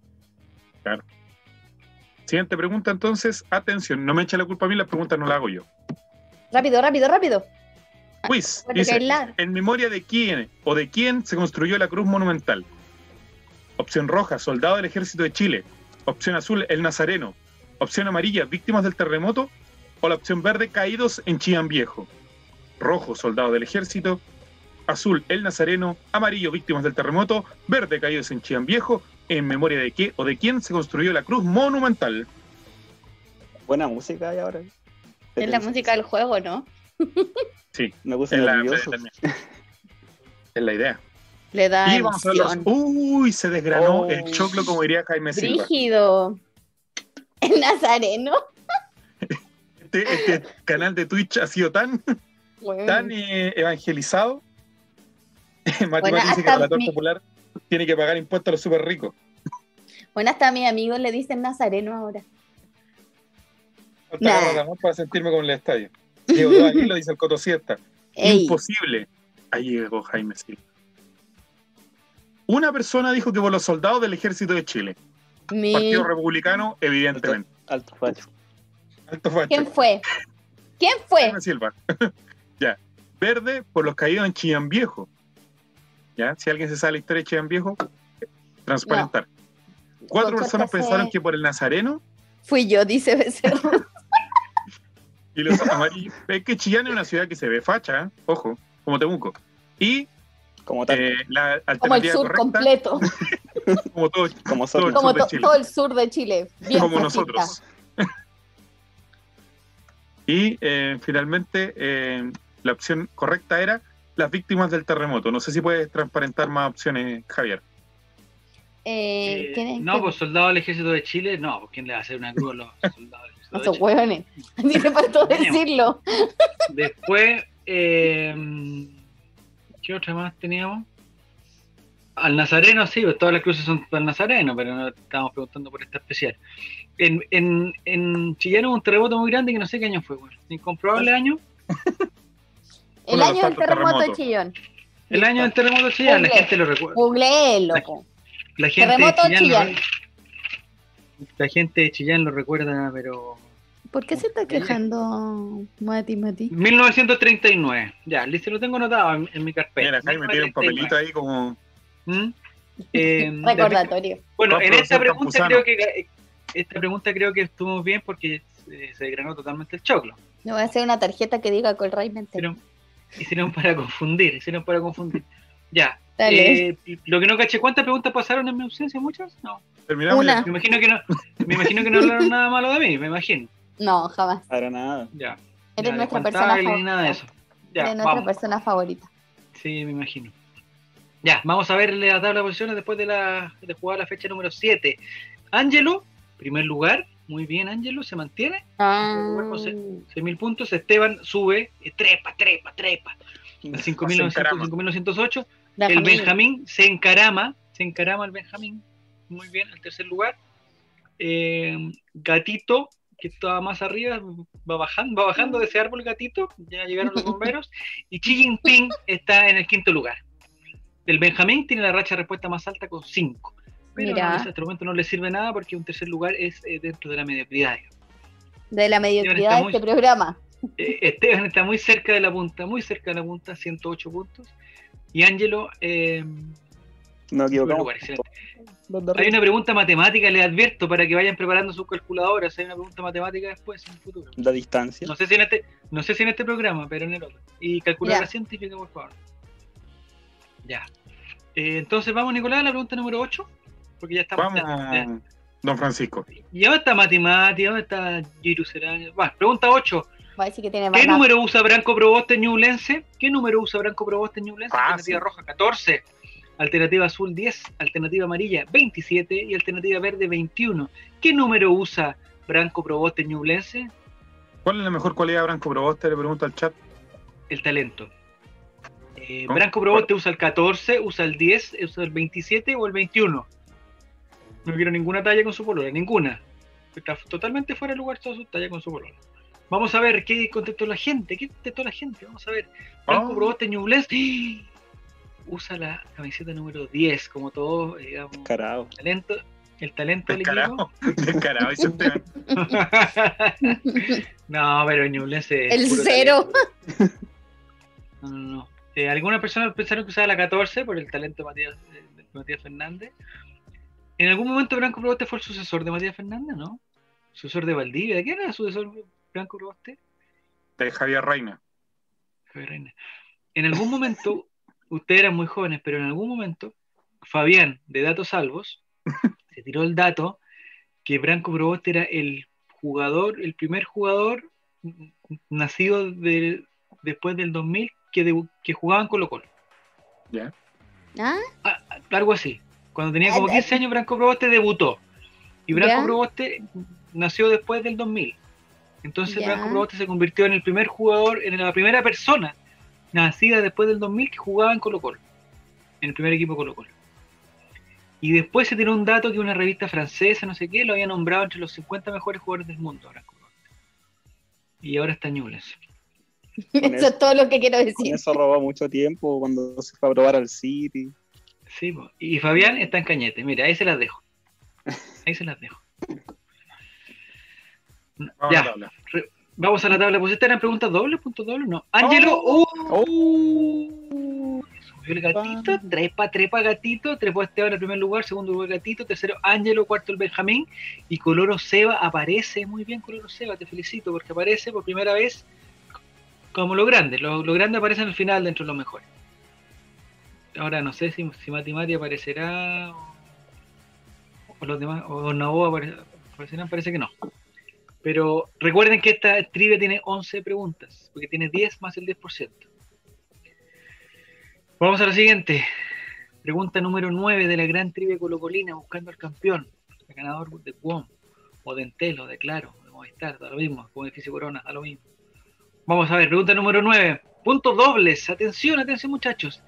Siguiente pregunta entonces, atención, no me eche la culpa a mí, las preguntas no las hago yo. Rápido, rápido, rápido. Quiz, dice. ¿en memoria de quién o de quién se construyó la cruz monumental? Opción roja, soldado del ejército de Chile. Opción azul, el Nazareno. Opción amarilla, víctimas del terremoto. O la opción verde, caídos en Chillán Viejo. Rojo, soldado del ejército. Azul, el Nazareno. Amarillo, víctimas del terremoto. Verde, caídos en Chillán Viejo. ¿En memoria de qué o de quién se construyó la cruz monumental? Buena música hay ahora. Es la música del juego, ¿no? Sí, Me puse es la, es la idea. Le da Y vamos a ver los- emoción. Uy, se desgranó Oh. el choclo, como diría Jaime Silva. Brígido. El nazareno. Este, este canal de Twitch ha sido tan, Bueno, tan eh, evangelizado. Mati Bueno, dice que hasta el relator mi- popular tiene que pagar impuestos a los súper ricos. bueno, hasta a mis amigos le dicen nazareno ahora. Nah. para sentirme con el estadio. Diego lo dice el Coto Siesta. Ey, Imposible. Ahí llegó Jaime Silva. Una persona dijo que por los soldados del ejército de Chile. mi- Partido Republicano, evidentemente. Alto facho. Alto facho. ¿Quién fue? ¿Quién fue? Silva. ya. Verde por los caídos en Chillán Viejo. Ya. Si alguien se sabe la historia de Chillán Viejo, transparentar. Cuatro Con personas pensaron que por el Nazareno Fui yo, dice Becerro. y los amarillos. Es que Chillán es una ciudad que se ve facha, ¿eh? ojo, como Temuco. Y Como tal. eh, la Como el sur correcta, completo. como todo, como todo el Como sur de to- Chile. todo el sur de Chile. Bien como fascista. nosotros. y eh, finalmente eh, la opción correcta era las víctimas del terremoto. No sé si puedes transparentar más opciones, Javier. Eh, Eh, no, pues soldado del ejército de Chile, no, pues ¿quién le va a hacer una cruz a los soldados del ejército de Esos Chile? hueones. Así te faltó decirlo. Después, eh, ¿qué otra más teníamos? Al Nazareno, sí, pues todas las cruces son para el Nazareno, pero no estábamos preguntando por esta especial. En, en, en Chillán hubo un terremoto muy grande que no sé qué año fue, bueno, incomprobable año. El año del terremoto de. Chillón. El año del terremoto de Chillán, la Google. gente lo recuerda. Googleé, loco. La gente Terremoto de Chillán, Chillán. Lo, la gente de Chillán lo recuerda, pero ¿Por qué se está quejando Mati Mati? 1939. Ya, listo, lo tengo anotado en, en mi carpeta. Mira, Jaime tiene un papelito ahí como... ¿Mm? Eh, Recordatorio. bueno, en esta pregunta creo que esta pregunta creo que estuvimos bien porque eh, se granó totalmente el choclo. Le voy a hacer una tarjeta que diga Colray. Hicieron, hicieron para confundir, hicieron para confundir. Ya. Dale. eh, lo que no caché, ¿cuántas preguntas pasaron en mi ausencia? ¿Muchas? No. Terminamos Una. Me imagino que no, me imagino que no hablaron nada malo de mí, me imagino. No, jamás. Para nada. Ya. Eres Ya, nuestra persona favorita. nada de eso. Ya, Eres nuestra vamos. persona favorita. Sí, me imagino. Ya, vamos a ver la tabla de posiciones después de, la, de jugar la fecha número 7. Ángelo, primer lugar. Muy bien, Ángelo, se mantiene. Ah, Bueno, se- 6.000 puntos. Esteban sube, eh, trepa, trepa, trepa. Al Se 5.900, encarama. 5.908. El Benjamín. Benjamín se encarama, se encarama el Benjamín. Muy bien, al tercer lugar. Eh, gatito, que estaba más arriba, va bajando, va bajando de ese árbol gatito. Ya llegaron los bomberos. Y Xi Jinping está en el quinto lugar. El Benjamín tiene la racha de respuesta más alta con 5. Pero Mira. hasta el momento no le sirve nada porque un tercer lugar es eh, dentro de la mediocridad. De la mediocridad de muy- este programa. Eh, Esteban está muy cerca de la punta, muy cerca de la punta, 108 puntos. Y Ángelo, eh, No equivocamos. dos Hay una pregunta matemática, les advierto, para que vayan preparando sus calculadoras. Hay una pregunta matemática después, en el futuro. La distancia. No sé si en este, no sé si en este programa, pero en el otro. Y calcular Ya. la científica, por favor. Ya. Eh, entonces vamos, Nicolás, a la pregunta número 8. Porque ya estamos. ya- ya- Vamos, don Francisco. ¿Y dónde está matemática? ¿Dónde está Giru Serán? Bueno, pregunta 8. Va a decir que tiene ¿Qué número usa Branco Proboste Ñublense? ¿Qué número usa Branco Proboste Ñublense? Fácil. Alternativa roja 14, alternativa azul 10, alternativa amarilla 27 y alternativa verde 21. ¿Qué número usa Branco Proboste Ñublense? ¿Cuál es la mejor cualidad de Branco Proboste? Le pregunto al chat. El talento. Eh. Branco Proboste usa el 14, usa el 10, usa el 27 o el 21. No quiero ninguna talla con su polola, ninguna. Está totalmente fuera de lugar toda su talla con su polola. Vamos a ver qué contestó la gente. ¿Qué contestó la gente? Vamos a ver. Branco Oh. Proboste Ñublense usa la camiseta número 10, como todo, eh, digamos, Carado. talento, el talento del equipo. Descarado. Descarado, dice Esteban. no, pero Ñublense. El cero. talento. No, no, no. Eh, algunas personas pensaron que usaba la 14 por el talento de Matías, de Matías Fernández. En algún momento Branco Proboste fue el sucesor de Matías Fernández, ¿no? Sucesor de Valdivia. ¿De quién era el sucesor Branco Proboste? De Javier Reina. Javier Reina. En algún momento, ustedes eran muy jóvenes, pero en algún momento, Fabián, de Datos Salvos, se tiró el dato que Branco Proboste era el jugador, el primer jugador nacido de- después del 2000 que, debu- que jugaba en Colo Colo. ¿Ya? ¿Ah? Ah, algo así. Cuando tenía como Ah, 15 años, Branco Proboste debutó. Y Branco Ya. Proboste nació después del 2000. Entonces Ya. Branco Proboste se convirtió en el primer jugador, en la primera persona nacida después del 2000 que jugaba en Colo Colo. En el primer equipo Colo Colo. Y después se tiró un dato que una revista francesa, no sé qué, lo había nombrado entre los 50 mejores jugadores del mundo. Proboste. Y ahora está Ñubles. Eso eso- es todo lo que quiero Con decir. eso robó mucho tiempo cuando se fue a probar al City. Sí, y Fabián está en Cañete. Mira, ahí se las dejo. Ahí se las dejo. Vamos Ya. Vamos a la tabla. ¿Pues estas eran preguntas dobles, puntos dobles? No. Ángelo, ¡uh! subió el gatito, trepa, trepa, gatito, trepó Esteban en primer lugar, segundo lugar gatito, tercero Ángelo, cuarto el Benjamín, y Coloro Seba aparece, muy bien Coloro Seba, te felicito, porque aparece por primera vez como lo grande, lo, lo grande aparece al final dentro de los mejores. Ahora no sé si, si Mati Mati aparecerá o, o los demás, o Nabo apare- aparecerán, parece que no. Pero recuerden que esta trivia tiene 11 preguntas, porque tiene 10 más el 10%. Vamos a la siguiente. Pregunta número 9 de la gran trivia colocolina, buscando al campeón, el ganador de Cuom, o de Entel, o de Claro, o de Movistar, da lo mismo, como edificio Corona, da lo mismo. Vamos a ver, pregunta número 9. Puntos dobles. Atención, atención muchachos.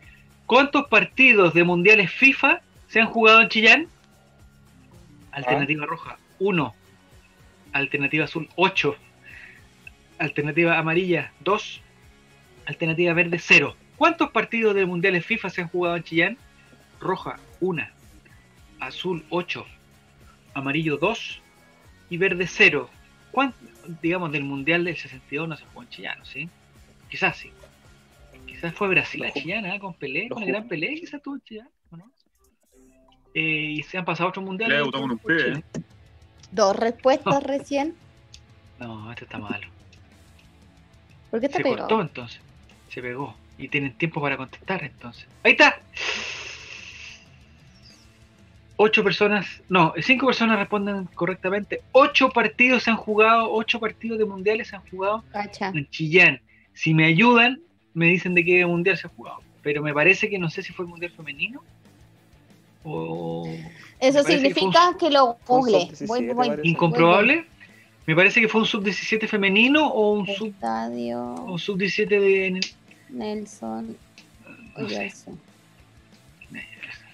¿Cuántos partidos de mundiales FIFA se han jugado en Chillán? Alternativa roja, 1. Alternativa azul, 8. Alternativa amarilla, 2. Alternativa verde, 0. ¿Cuántos partidos de mundiales FIFA se han jugado en Chillán? Roja, 1. Azul, 8. Amarillo, 2. Y verde, 0. ¿Cuánto, digamos, del mundial del 62 no se jugó en Chillán, ¿sí? Quizás sí. Quizás fue Brasil a Chillán, ¿ah? con Pelé, con el gran Pelé, quizás estuvo en Chillán, ¿o no? Eh, y se han pasado otros mundiales. Le debutó con un pibe, Chile. Dos respuestas recién. No, este está malo. ¿Por qué está Se cortó pegado? entonces. Se pegó. Y tienen tiempo para contestar entonces. Ahí está. Ocho personas, no, cinco personas responden correctamente. Ocho partidos se han jugado, ocho partidos de mundiales se han jugado Cacha. en Chillán. Si me ayudan, me dicen de qué mundial se ha jugado. Pero me parece que no sé si fue el mundial femenino Eso que significa que, lo google. sub-17 Voy, voy. parece. incomprobable. Me parece que fue un sub 17 femenino o un sub Estadio o sub 17 de Nelson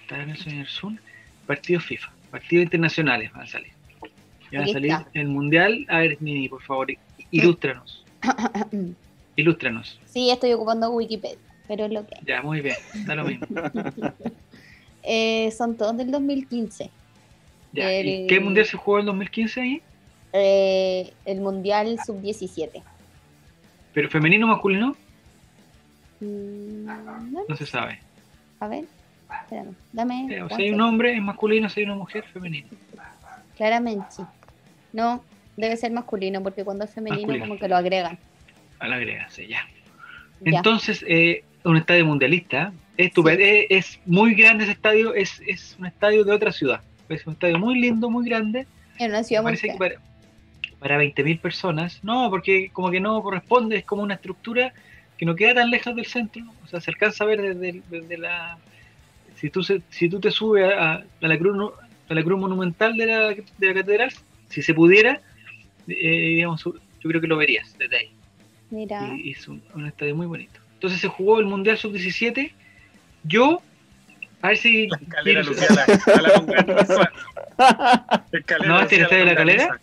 no el Sueño Zoom. Partidos FIFA, partidos internacionales van a salir. Y van a salir el mundial. A ver, Nini, por favor, ilústranos. Ilústranos. Sí, estoy ocupando Wikipedia, pero es lo que. Ya, muy bien, da lo mismo. Eh, son todos del 2015. Ya, ¿y El- qué mundial se jugó en 2015 ahí? Eh, el Mundial Sub-17. ¿Pero femenino o masculino? Mm, No se sabe. A ver, espérame, dame. Eh, o sea, hay un hombre es masculino, si hay una mujer femenino. Claramente. sí. No, debe ser masculino, porque cuando es femenino, Masculino. como que lo agregan. A la agregarse, ya. Ya. Entonces, eh, un estadio mundialista. Es, estupendo, es, es muy grande ese estadio, es, es un estadio de otra ciudad. Es un estadio muy lindo, muy grande. En una ciudad muy parece que para, para 20.000 personas, no, porque como que no corresponde, es como una estructura que no queda tan lejos del centro, o sea, se alcanza a ver desde, desde la... Si tú, se- si tú te subes a, a la cruz, a la cruz monumental de la, de la catedral, si se pudiera, eh, digamos, yo creo que lo verías desde ahí. Mira, Y, y es un, un estadio muy bonito. Entonces se jugó el Mundial Sub-17. Yo, a ver si... La escalera quiero- lucía a la, la longaniza. Escalera No, ¿este es el estadio de la longaniza.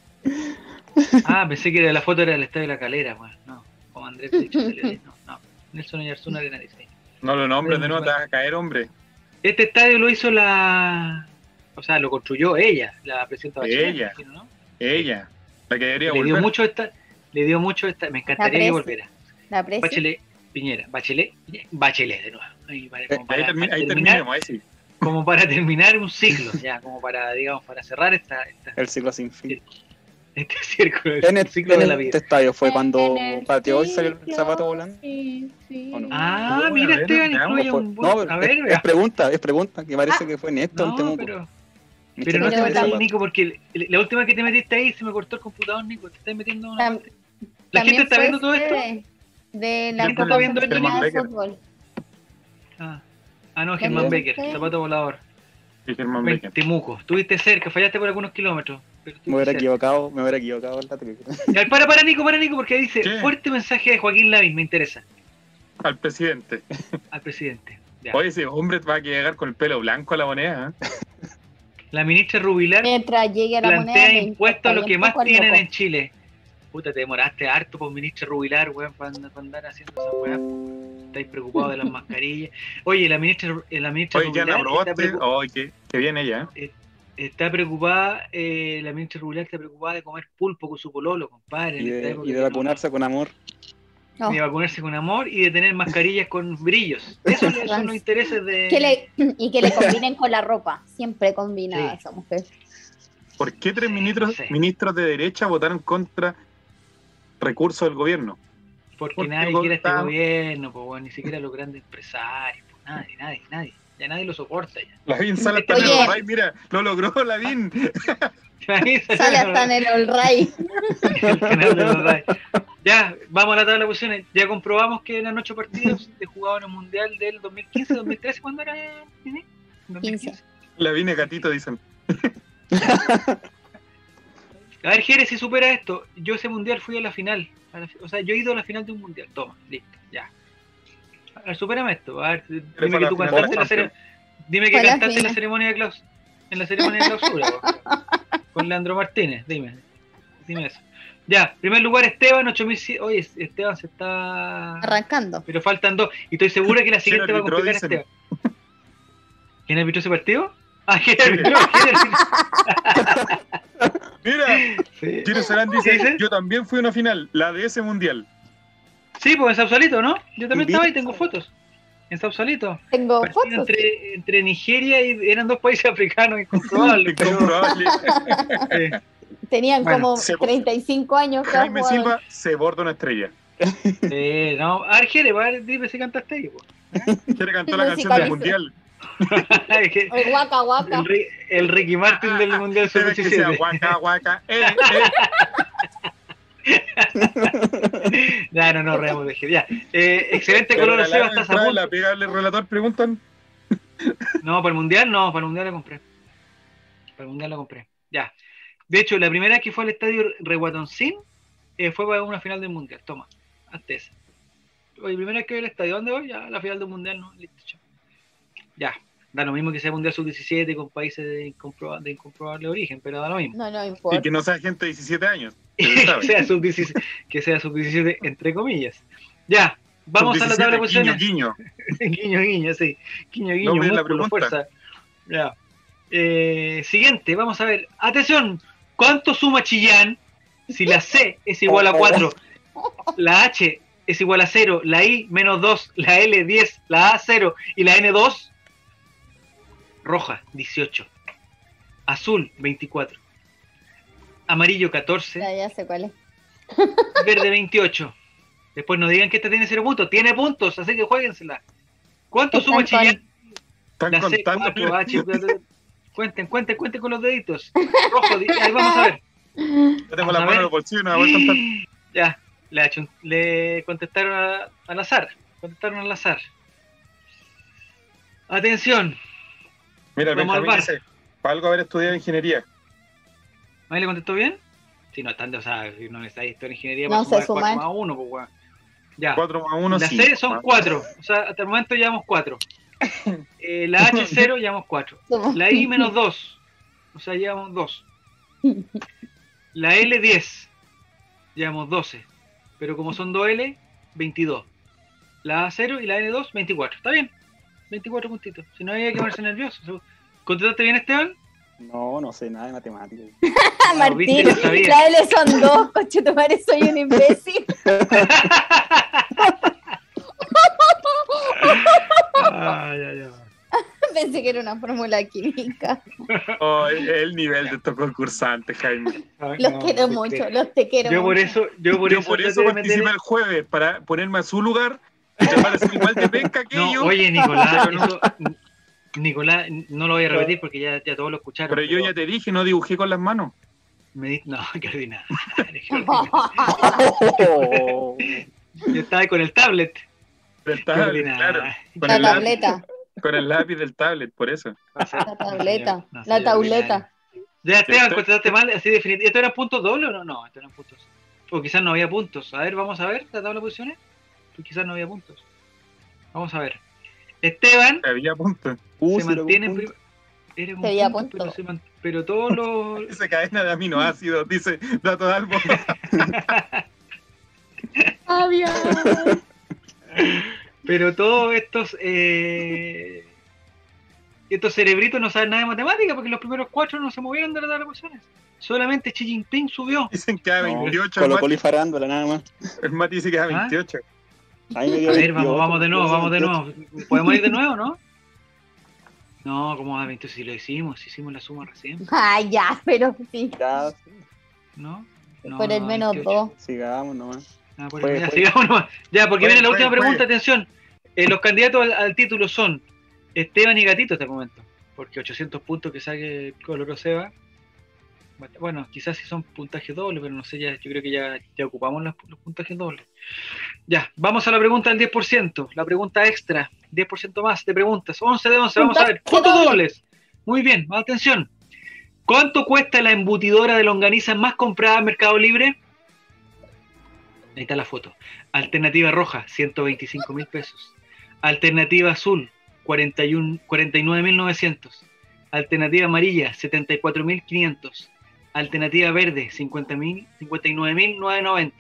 Ah, pensé que era- la foto era del Estadio de la Calera, bueno, no. Como Andrés dicho, no, no. Nelson Oyarzún Arena dice. No lo nombres de nuevo, te vas a caer, hombre. Este estadio lo hizo la... O sea, lo construyó ella, la presidenta Bachelet. Ella. imagino, ¿no? Ella, la que debería Le dio volver. mucho esta... Le dio mucho esta... Me encantaría que volviera. la. Bachelet, Piñera, Bachelet, Bachelet de nuevo. Ahí, para, Eh, como Ahí, para- termi- para ahí terminar, terminemos, ahí sí. como para terminar un ciclo, ya, como para, digamos, para cerrar esta, esta- El ciclo sin fin. este círculo, En el el, ciclo en de la este vida. estadio fue cuando pateó y salió el zapato volando. Ah, mira, Esteban incluye un no, a ver, es, pregunta, es pregunta, que parece que fue Néstor en No, pero, no te metas Nico, porque la última que te metiste ahí se me cortó el computador, Nico. Te estás metiendo una... ¿La gente está viendo todo esto? De la ¿Quién está Copa de Fútbol. Ah, Ah, no, Germán Becker, zapato volador. Y Germán En Becker. Temuco. Estuviste cerca, fallaste por algunos kilómetros. Me hubiera cerca. equivocado, me hubiera equivocado que Ya, para, para, Nico, para, Nico, porque dice ¿Qué? fuerte mensaje de Joaquín Lavín, me interesa, Al presidente. al presidente. Ya. Oye, ese hombre va a llegar con el pelo blanco a la moneda. ¿eh? La ministra Rubilar Mientras llegue la moneda. plantea impuestos a los que más tienen en Chile. Puta, te demoraste harto por ministra Rubilar, weón, para andar, para andar haciendo esa weá. Estáis preocupados de las mascarillas. Oye, la ministra, eh, la ministra Oye, ya Rubilar la está, probaste. Oye, qué bien ella. ¿eh? está preocupada, eh, la ministra Rubilar está preocupada de comer pulpo con su pololo, compadre. y de, época y de que no- vacunarse con amor. No. de vacunarse con amor y de tener mascarillas con brillos. Esos son los intereses de... Que le- y que le combinen con la ropa. Siempre combinada Sí. esa mujer. ¿Por qué tres Sí, ministros, sí. ministros de derecha votaron contra recursos del gobierno? Porque Porque nadie el quiere este gobierno- pues, bueno, ni siquiera los grandes empresarios. nadie, nadie, nadie. Ya nadie lo soporta. Ya. Lavín sale hasta en el Ray, mira, lo logró Lavín. Ahí salió Sale hasta en el el Ray. Ya, vamos a la tabla de posiciones. Ya comprobamos que eran ocho partidos de jugadores mundial del 2015, 2013. ¿Cuándo era? Nini? 2015. Lavín es gatito, dicen. A ver, Jerez, si supera esto, yo ese mundial fui a la final. A la fi- o sea, yo he ido a la final de un mundial. Toma, listo, ya. A ver, supérame esto. A ver, dime que tú final cantaste la cere- Dime que cantaste en la ceremonia de clausura. En la ceremonia de clausura, con Leandro Martínez, dime. Dime eso. Ya, primer lugar Esteban, 8000. Oye, Esteban se está. Arrancando. Pero faltan dos. Y estoy segura que la ¿Quién siguiente va a complicar a? Esteban. ¿Quién arbitró ese partido? Ah, ¿quién arbitró? ¿Quién arbitró? Mira, Sí. Giro Serán ¿Qué dice, dice? yo también fui a una final, la de ese mundial. Sí, pues en Sausalito, ¿no? Yo también Sí. estaba ahí, tengo fotos. En Sausalito. Tengo Partido fotos. entre, entre Nigeria y eran dos países africanos incomprobables. pero, eh, Tenían Bueno, como se- 35 años Jaime. Silva se borda una estrella. eh, no, a ver, Jere, va, dime si cantaste ahí. pues. Quiere cantar Sí, la sí, canción sí, del sí. mundial. El guaca guaca. el, Ri- el Ricky Martin del Mundial Debe que sea Sub-17. guaca, guaca. Eh, eh. Ya, no, no, reamos de Jere. Ya. Eh, excelente color, la, Seba, la, estás a punto. la pegable relator preguntan. No, para el mundial no, para el mundial la compré. Para el mundial la compré. Ya. De hecho, la primera vez que fue al estadio Reguatoncín eh, fue para una final del mundial. Toma, esa. Oye, primera vez que voy al estadio, ¿dónde voy? Ya, la final del mundial, no, listo, chao. Ya. Da lo mismo que sea mundial sub-17 con países de, incomproba- de incomprobable origen, pero da lo mismo. No, no Y importa. que no sea gente de 17 años. sea sub-17, que sea sub-17 entre comillas. Ya, vamos a la tabla de Sub-17, posiciones. Guiño, guiño. guiño, guiño, sí. Guiño, guiño, No, la músculo, pregunta. fuerza. Ya. Eh, siguiente, vamos a ver. Atención, ¿cuánto suma Chillán si la C es igual a 4, la H es igual a 0, la I menos 2, la L 10, la A 0 y la N 2? Roja, 18. Azul, 24. Amarillo, 14 Ya, ya sé cuál es. verde 28. Después no digan que esta tiene cero puntos. Tiene puntos, así que jueguensela. ¿Cuánto suma Chillán? Están La C, contando. 4, H, bla. Cuenten, cuenten, cuenten con los deditos. Rojo, di- ahí vamos a ver. Yo tengo Vamos la mano en los bolsillos, voy a contar. Ya, le, achun- le contestaron a- al azar. Contestaron al azar. Atención, Mira, Vamos al Benjamín bar. dice, para algo haber estudiado ingeniería. ¿ahí le contestó bien? Si no están, o sea, si no necesitáis historia de ingeniería No para sé sumar sumar. 4 más 1, pues weón. Ya. 4 más 1, La sí. C son 4, o sea, hasta el momento llevamos 4. la H 0, llevamos 4. Somos- La I menos 2. O sea, llevamos 2. La L 10. Llevamos 12. Pero como son 2L, 22. La A 0 y la N 2, 24. ¿Está bien? 24 puntitos. Si no hay que ponerse nervioso. ¿Contestaste bien, Esteban? No, no sé nada de matemáticas. Ah, Martín, lo sabía. la L son dos, coche tu madre, soy un imbécil. Ay, ay, ay. Pensé que era una fórmula química. Oh, el, el nivel de estos concursantes, Jaime. Ay, Los no, quiero mucho, los te quiero Yo por mucho. eso, yo por Yo eso, por eso participé meter- el jueves, para ponerme a su lugar igual de penca que No, ellos. oye, Nicolás, eso- Nicolás, no lo voy a repetir porque ya, ya todos lo escucharon. Pero yo ya te dije, no dibujé con las manos. me di- No, qué ordinario. Yo estaba con el tablet. Del Qué tablet, claro. Con La el, lápiz, tableta, con el lápiz del tablet, por eso. La tableta, no la tableta. Ya, Esteban, Sí, contestaste mal, así definitivamente. ¿Esto eran puntos dobles o no? No, esto eran puntos. O quizás no había puntos. A ver, vamos a ver la tabla de posiciones. Pues quizás no había puntos. Vamos a ver. Esteban Había punto. uh, se mantiene prim- era un punto, punto. Pero, se man- pero todos los. Dice cadena de aminoácidos, dice dato. Avión. Pero todos estos. Eh, estos cerebritos no saben nada de matemática porque los primeros cuatro no se movieron de la de posiciones. Solamente Xi Jinping subió. Dicen que a No, 28. Colo el Colo Mati- y farándula, nada más. el Mati dice que a ¿Ah? 28. Ahí me dio A ver, vamos, 28, vamos de nuevo, vamos de 28. nuevo. ¿Podemos ir de nuevo, no? No, como a 28 si lo hicimos, si hicimos la suma recién, Ay, ya, pero sí. Ya, sí, ¿no? No, Por el no, menos 28. dos. sigamos nomás. Ah, por el- ya, fue. sigamos nomás. Ya, porque Fue, viene la última pregunta, atención. Eh, los candidatos al, al título son Esteban y Gatito hasta el momento, porque 800 puntos que saque Coloro Seba. Bueno, quizás si son puntajes dobles, pero no sé, ya, yo creo que ya, ya ocupamos los, los puntajes dobles. Ya, vamos a la pregunta del 10%, la pregunta extra, 10% más de preguntas, 11 de 11, vamos a ver, puntos doble. dobles. Muy bien, atención. ¿Cuánto cuesta la embutidora de longaniza más comprada en Mercado Libre? Ahí está la foto. Alternativa roja, 125 mil pesos. Alternativa azul, 41 49.900. Alternativa amarilla, 74.500. Alternativa verde, 50.000 59.990.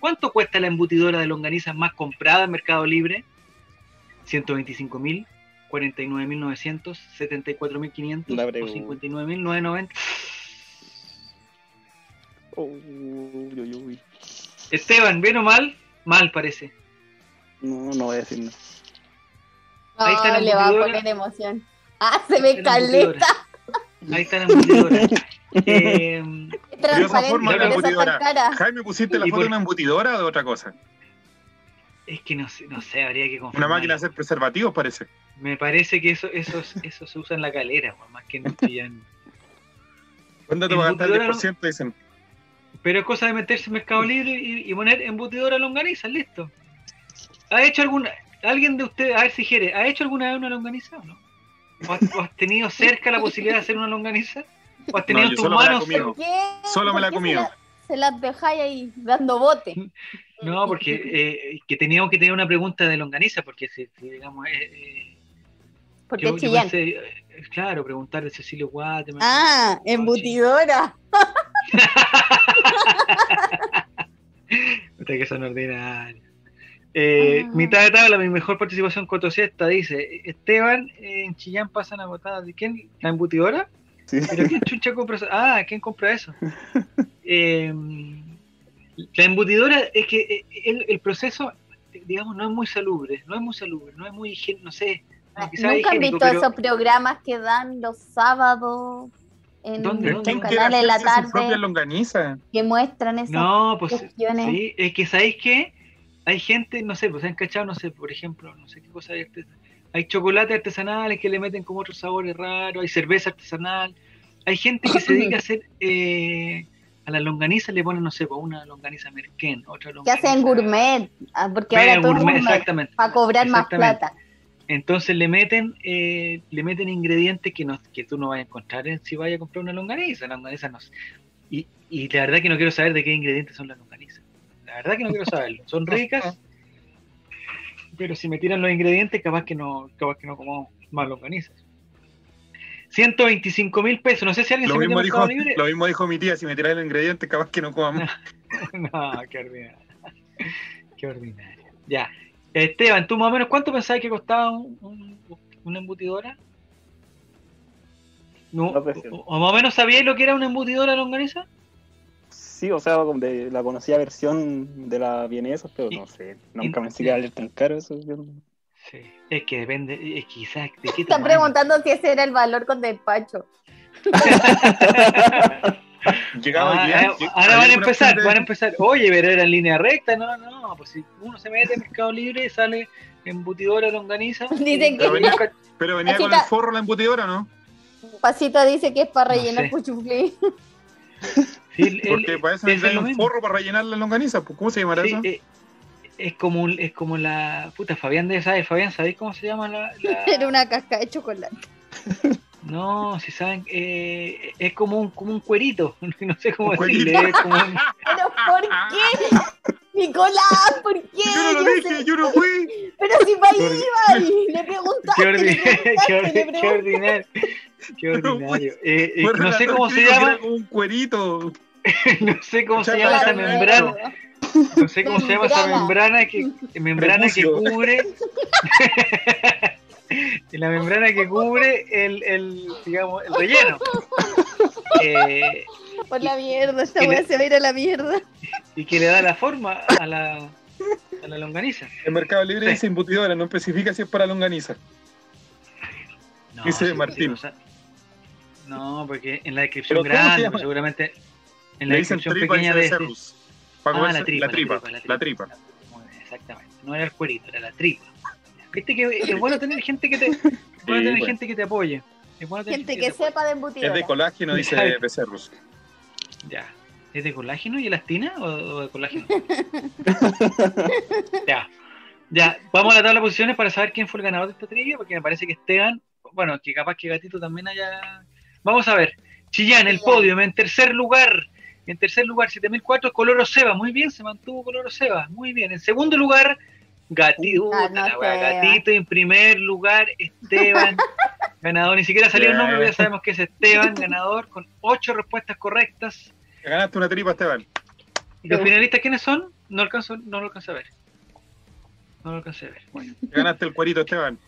¿Cuánto cuesta la embutidora de longaniza más comprada en Mercado Libre? 125.000, 49.900, 74.500 La o pregunta. 59.990. Uy, uy, uy. Esteban, ¿bien o mal? Mal parece. No, no voy a decir nada. Ahí está la No, le va a embutidora. poner emoción. Ah, se La caleta. Ahí está la embutidora. Eh, Curiosa forma de Transparente, embutidora. Jaime, ¿pusiste la ¿Y foto por- de una embutidora o de otra cosa? es que no sé, no sé, habría que Una confirmar. máquina de hacer preservativos, parece. Me parece que eso, eso, eso se usa en la calera, más que en el Chillán. ¿Cuándo te va a gastar el Embutidora 10%? Dicen. Pero es cosa de meterse en Mercado Libre y, y poner embutidora longaniza, listo. ¿Ha hecho alguna, alguien de ustedes, a ver si quiere, ¿ha hecho alguna vez una longaniza o no? ¿O has, o has tenido cerca la posibilidad de hacer una longaniza? ¿O has tenido No, tus solo me la he manos? comido. ¿Por qué? Solo me la he ¿Por qué comido. Se, la- se las dejáis ahí dando bote. No, porque eh, que teníamos que tener una pregunta de longaniza, porque si, si, digamos, eh, eh, Porque yo, es yo pensé, eh, claro, preguntar de Cecilio Guatemala. Ah, embutidora. Puta que son ordinarios. Eh, Ah. Mitad de tabla, mi mejor participación cotosiesta, dice Esteban, en Chillán pasan agotadas. ¿De quién? ¿La embutidora? Sí. ¿Pero quién chucha compra eso? Ah, ¿quién compra eso? Eh, la embutidora es que eh, el, el proceso, digamos, no es muy salubre, no es muy salubre, no es muy higiénico, no sé. quizás ¿Nunca han visto pero- esos programas que dan los sábados en ¿Dónde, los? ¿Quién quiere canales de la hacerse su propia tarde longaniza? que muestran esas No, pues cuestiones? sí, es que sabéis que hay gente, no sé, pues han cachado, no sé, por ejemplo, no sé qué cosa hay artes- Hay chocolate artesanales que le meten como otros sabores raros, hay cerveza artesanal. Hay gente que se dedica a hacer eh, a las longanizas, le ponen, no sé, pues una longaniza merquén, otra que longaniza. hacen gourmet, ah, porque ahora todo gourmet, gourmet, exactamente. para cobrar más plata. Entonces le meten, eh, le meten ingredientes que no, que tú no vas a encontrar en- si vayas a comprar una longaniza. La longaniza no. Y, y la verdad que no quiero saber de qué ingredientes son las longanizas. La verdad que no quiero saberlo. Son ricas, pero si me tiran los ingredientes, capaz que no, capaz que no como más longanizas. 125 mil pesos. No sé si alguien Lo se mismo, dijo, Libre. lo mismo dijo mi tía, si me tiras los ingredientes, capaz que no comamos. No, qué ordinario. Qué ordinario. Ya. Esteban, ¿tú más o menos cuánto pensabas que costaba un, un- una embutidora? No, o, o más o menos sabíais lo que era una embutidora longaniza? Sí, o sea, de la conocida versión de la vienesa, pero Y- no sé. Nunca y- me sigue valer tan caro eso. yo no- Sí, es que depende, es quizás de qué Están preguntando si ese era el valor con despacho. Llegaba Ah, ah, lleg- ahora van a empezar, de- van a empezar. Oye, pero era en línea recta, no, no, pues si uno se mete en Mercado Libre, sale embutidora longaniza. Dicen Pero que venía, pero venía con el forro la embutidora, ¿no? Pasita dice que es para No rellenar sé. cuchuflí. Sí, el- Porque el- para eso necesitan un forro para rellenar la longaniza. pues, ¿Cómo se llamará Sí, eso? eh, es como un- es como la puta Fabián de saber, Fabián, ¿sabéis cómo se llama la, la- Era una casca de chocolate. No, si saben, eh, es como un como un cuerito, no sé cómo decirle, cuerito. es como un- ¿Pero por qué? Nicolás, ¿por qué? Yo no lo Yo dije, sé- yo no fui. Pero si Por- iba y le preguntaste, qué, le ordi- qué, preguntaste, qué ordinario, qué ordinario. Eh, eh, Fue no sé cómo se llama, era como un cuerito. no sé cómo se llama esa membrana, no sé cómo se llama esa Membrana. que membrana que cubre la membrana que cubre el, el digamos el relleno. Eh, Por la mierda, esta weá se va a ir a la mierda. y que le da la forma a la, a la longaniza. En Mercado Libre Sí. dice embutidora, no especifica si es para longaniza. No, Dice Martín. o sea, no, porque en la descripción ¿Pero cómo se grande, seguramente en la Le dicen tripa pequeña de. Para Ah, la tripa, la tripa, la la tripa. Muy bien, exactamente. No era el cuerito, era la tripa. Viste que es bueno tener gente que te, es bueno tener bueno. gente que te apoye. Es bueno tener Gente te que sepa de Es embutidora. de colágeno, dice Ay. Becerros. Ya. ¿Es de colágeno y elastina o, o de colágeno? ya. Ya, vamos a la tabla de posiciones para saber quién fue el ganador de esta trivia, porque me parece que Esteban, bueno, que capaz que Gatito también haya... Vamos a ver. Chillán, el podio, en tercer lugar. En tercer lugar, 7004, Coloro Seba. Muy bien, se mantuvo Coloro Seba. Muy bien. En segundo lugar, Gatito. No. Gatito. En primer lugar, Esteban. ganador. Ni siquiera salió el nombre, pero ya sabemos que es Esteban, ganador, con ocho respuestas correctas. Te ganaste una tripa, Esteban. ¿Y los finalistas quiénes son? No alcanzo, no lo alcancé a ver. No lo alcancé a ver. Bueno. Te ganaste el cuerito, Esteban.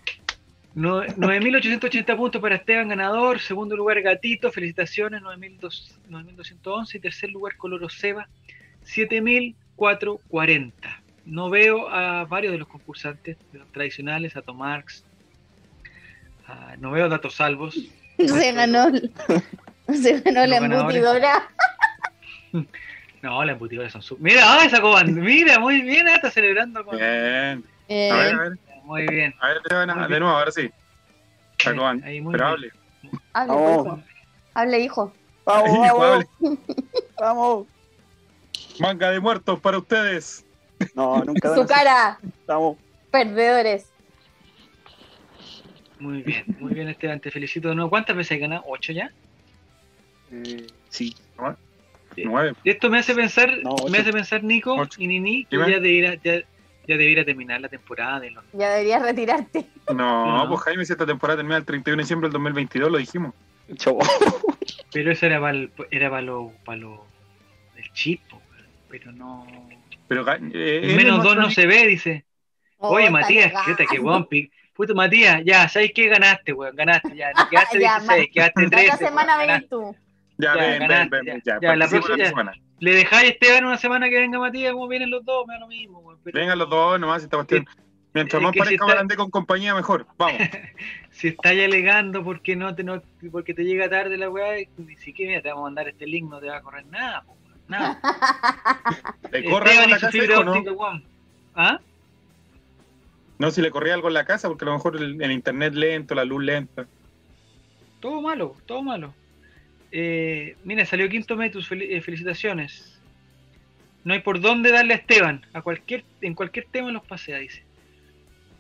No- 9.880 puntos para Esteban, ganador. Segundo lugar, Gatito. Felicitaciones, 9.200 9.211. Y tercer lugar, Coloro Seba, 7.440. No veo a varios de los concursantes tradicionales, a Tomarx. a- no veo datos salvos. Se ganó, se ganó la embutidora. No, las embutidoras son sub. Mira, ah, sacó band- Mira, muy bien, ah, está celebrando con. Bien. Eh, A ver, a ver. Muy bien. A ver, Esteban, Muy de bien. nuevo, ahora sí. Sacó an- Ahí, muy Pero bien. hable. hable, Vamos. hijo. Hable, hijo. Vamos, Hijo, vamos, hable. vamos. Manga de muertos para ustedes. No, nunca Su cara, Vamos. perdedores. Muy bien, muy bien, Esteban, te felicito de nuevo. ¿Cuántas veces has ganado? ¿Ocho ya? Eh, sí. Nueve. Esto me hace pensar, No, me hace pensar, Nico Ocho. y Nini, que ya debiera, ya, ya debiera terminar la temporada de los. Ya deberías retirarte. No, No. pues Jaime, si esta temporada termina el 31 de diciembre del 2022, lo dijimos. Chau. Pero eso era para era para lo, para lo el chip, pero no. Pero eh, El menos dos no se ve, dice. Oh, Oye, Matías, fíjate que weón, Puto Matías, ya, ¿sabes qué? Ganaste, weón, ganaste, ya. Quedaste Ya, 16, quedaste La 13. otra semana venís tú. Ya, Ya, ven, ven, ganaste, ven, ya. ven, Ya, ya. la próxima- ya. semana. Le dejáis a Esteban una semana que venga Matías, como vienen los dos, me da lo mismo, pero- Vengan los dos nomás, esta cuestión. Mientras es más que si parezca está- con compañía, mejor. Vamos. si estáis alegando porque no te no, porque te llega tarde la weá, ni siquiera te vamos a mandar este link, no te va a correr nada, po, nada. ¿Le corre Esteban algo en la casa, no? ¿Ah? No, si le corría algo en la casa, porque a lo mejor el, el internet lento, la luz lenta. Todo malo, todo malo. Eh, mira, salió quinto Metus, fel- eh, felicitaciones. No hay por dónde darle a Esteban, a cualquier, en cualquier tema los pasea, dice.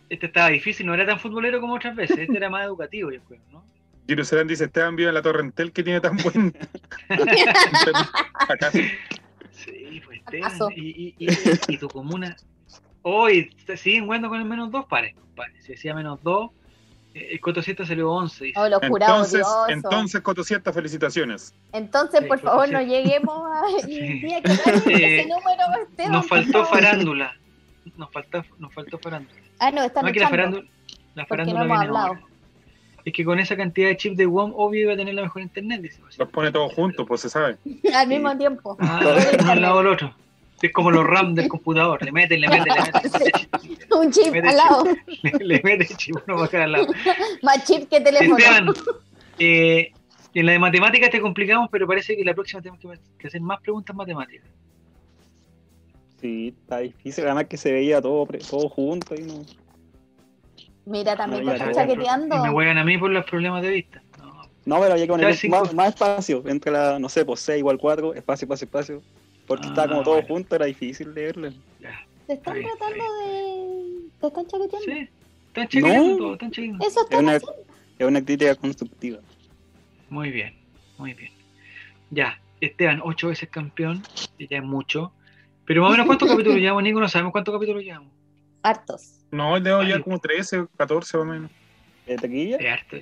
Este estaba difícil, no era tan futbolero como otras veces, este era más educativo, yo creo, ¿no? Giro Serán dice, Esteban vive en la Torre Entel que tiene tan buen... sí. Pues Esteban. Y, y, y, y tu comuna. Hoy siguen jugando con el menos 2 pares, compadre. Si decía menos 2, el Coto 7 salió 11. Dice. Oh, Entonces, odiosos. entonces, Cotosieta, felicitaciones. Entonces, Sí, por favor, no lleguemos a Sí. que Eh, ese número, Esteban. Nos faltó farándula. Nos faltó, nos faltó farándula. Ah, no, están No, es que la farándula, la Porque farándula no hemos viene hablado. ahora. Es que con esa cantidad de chips de WOM, obvio iba a tener la mejor internet, dice. Los pone todos juntos, pues se sabe. Al mismo tiempo. Ah, al lado del otro. Es como los RAM del computador. Le meten, le meten, le meten. Un chip Mete al lado. Le, le meten chip uno para cada lado. Más chip que teléfono. Esteban, eh, en la de matemáticas te complicamos, pero parece que la próxima tenemos que, hacer más preguntas matemáticas. Sí, está difícil. Además que se veía todo, todo junto y no. Mira, también No, están Y me chaqueteando. juegan a mí por los problemas de vista. No, No, pero había que Ya, poner cinco. más, más espacio. Entre la, no sé, pues 6 igual 4, espacio, espacio, espacio. Porque Ah, estaba como todo bueno. junto, era difícil leerlo. ya. Te están tratando de. Te están chaqueteando. Sí, están chequeando No. todo, están. Eso Es una, es una crítica constructiva. Muy bien, muy bien. Ya, Esteban, ocho veces campeón, y ya es mucho. Pero más o menos, ¿cuántos capítulos llevamos, Nico? No sabemos cuántos capítulos llevamos. Hartos. No, debo ya como 13 o 14 más o menos. ¿De taquilla? Es harto.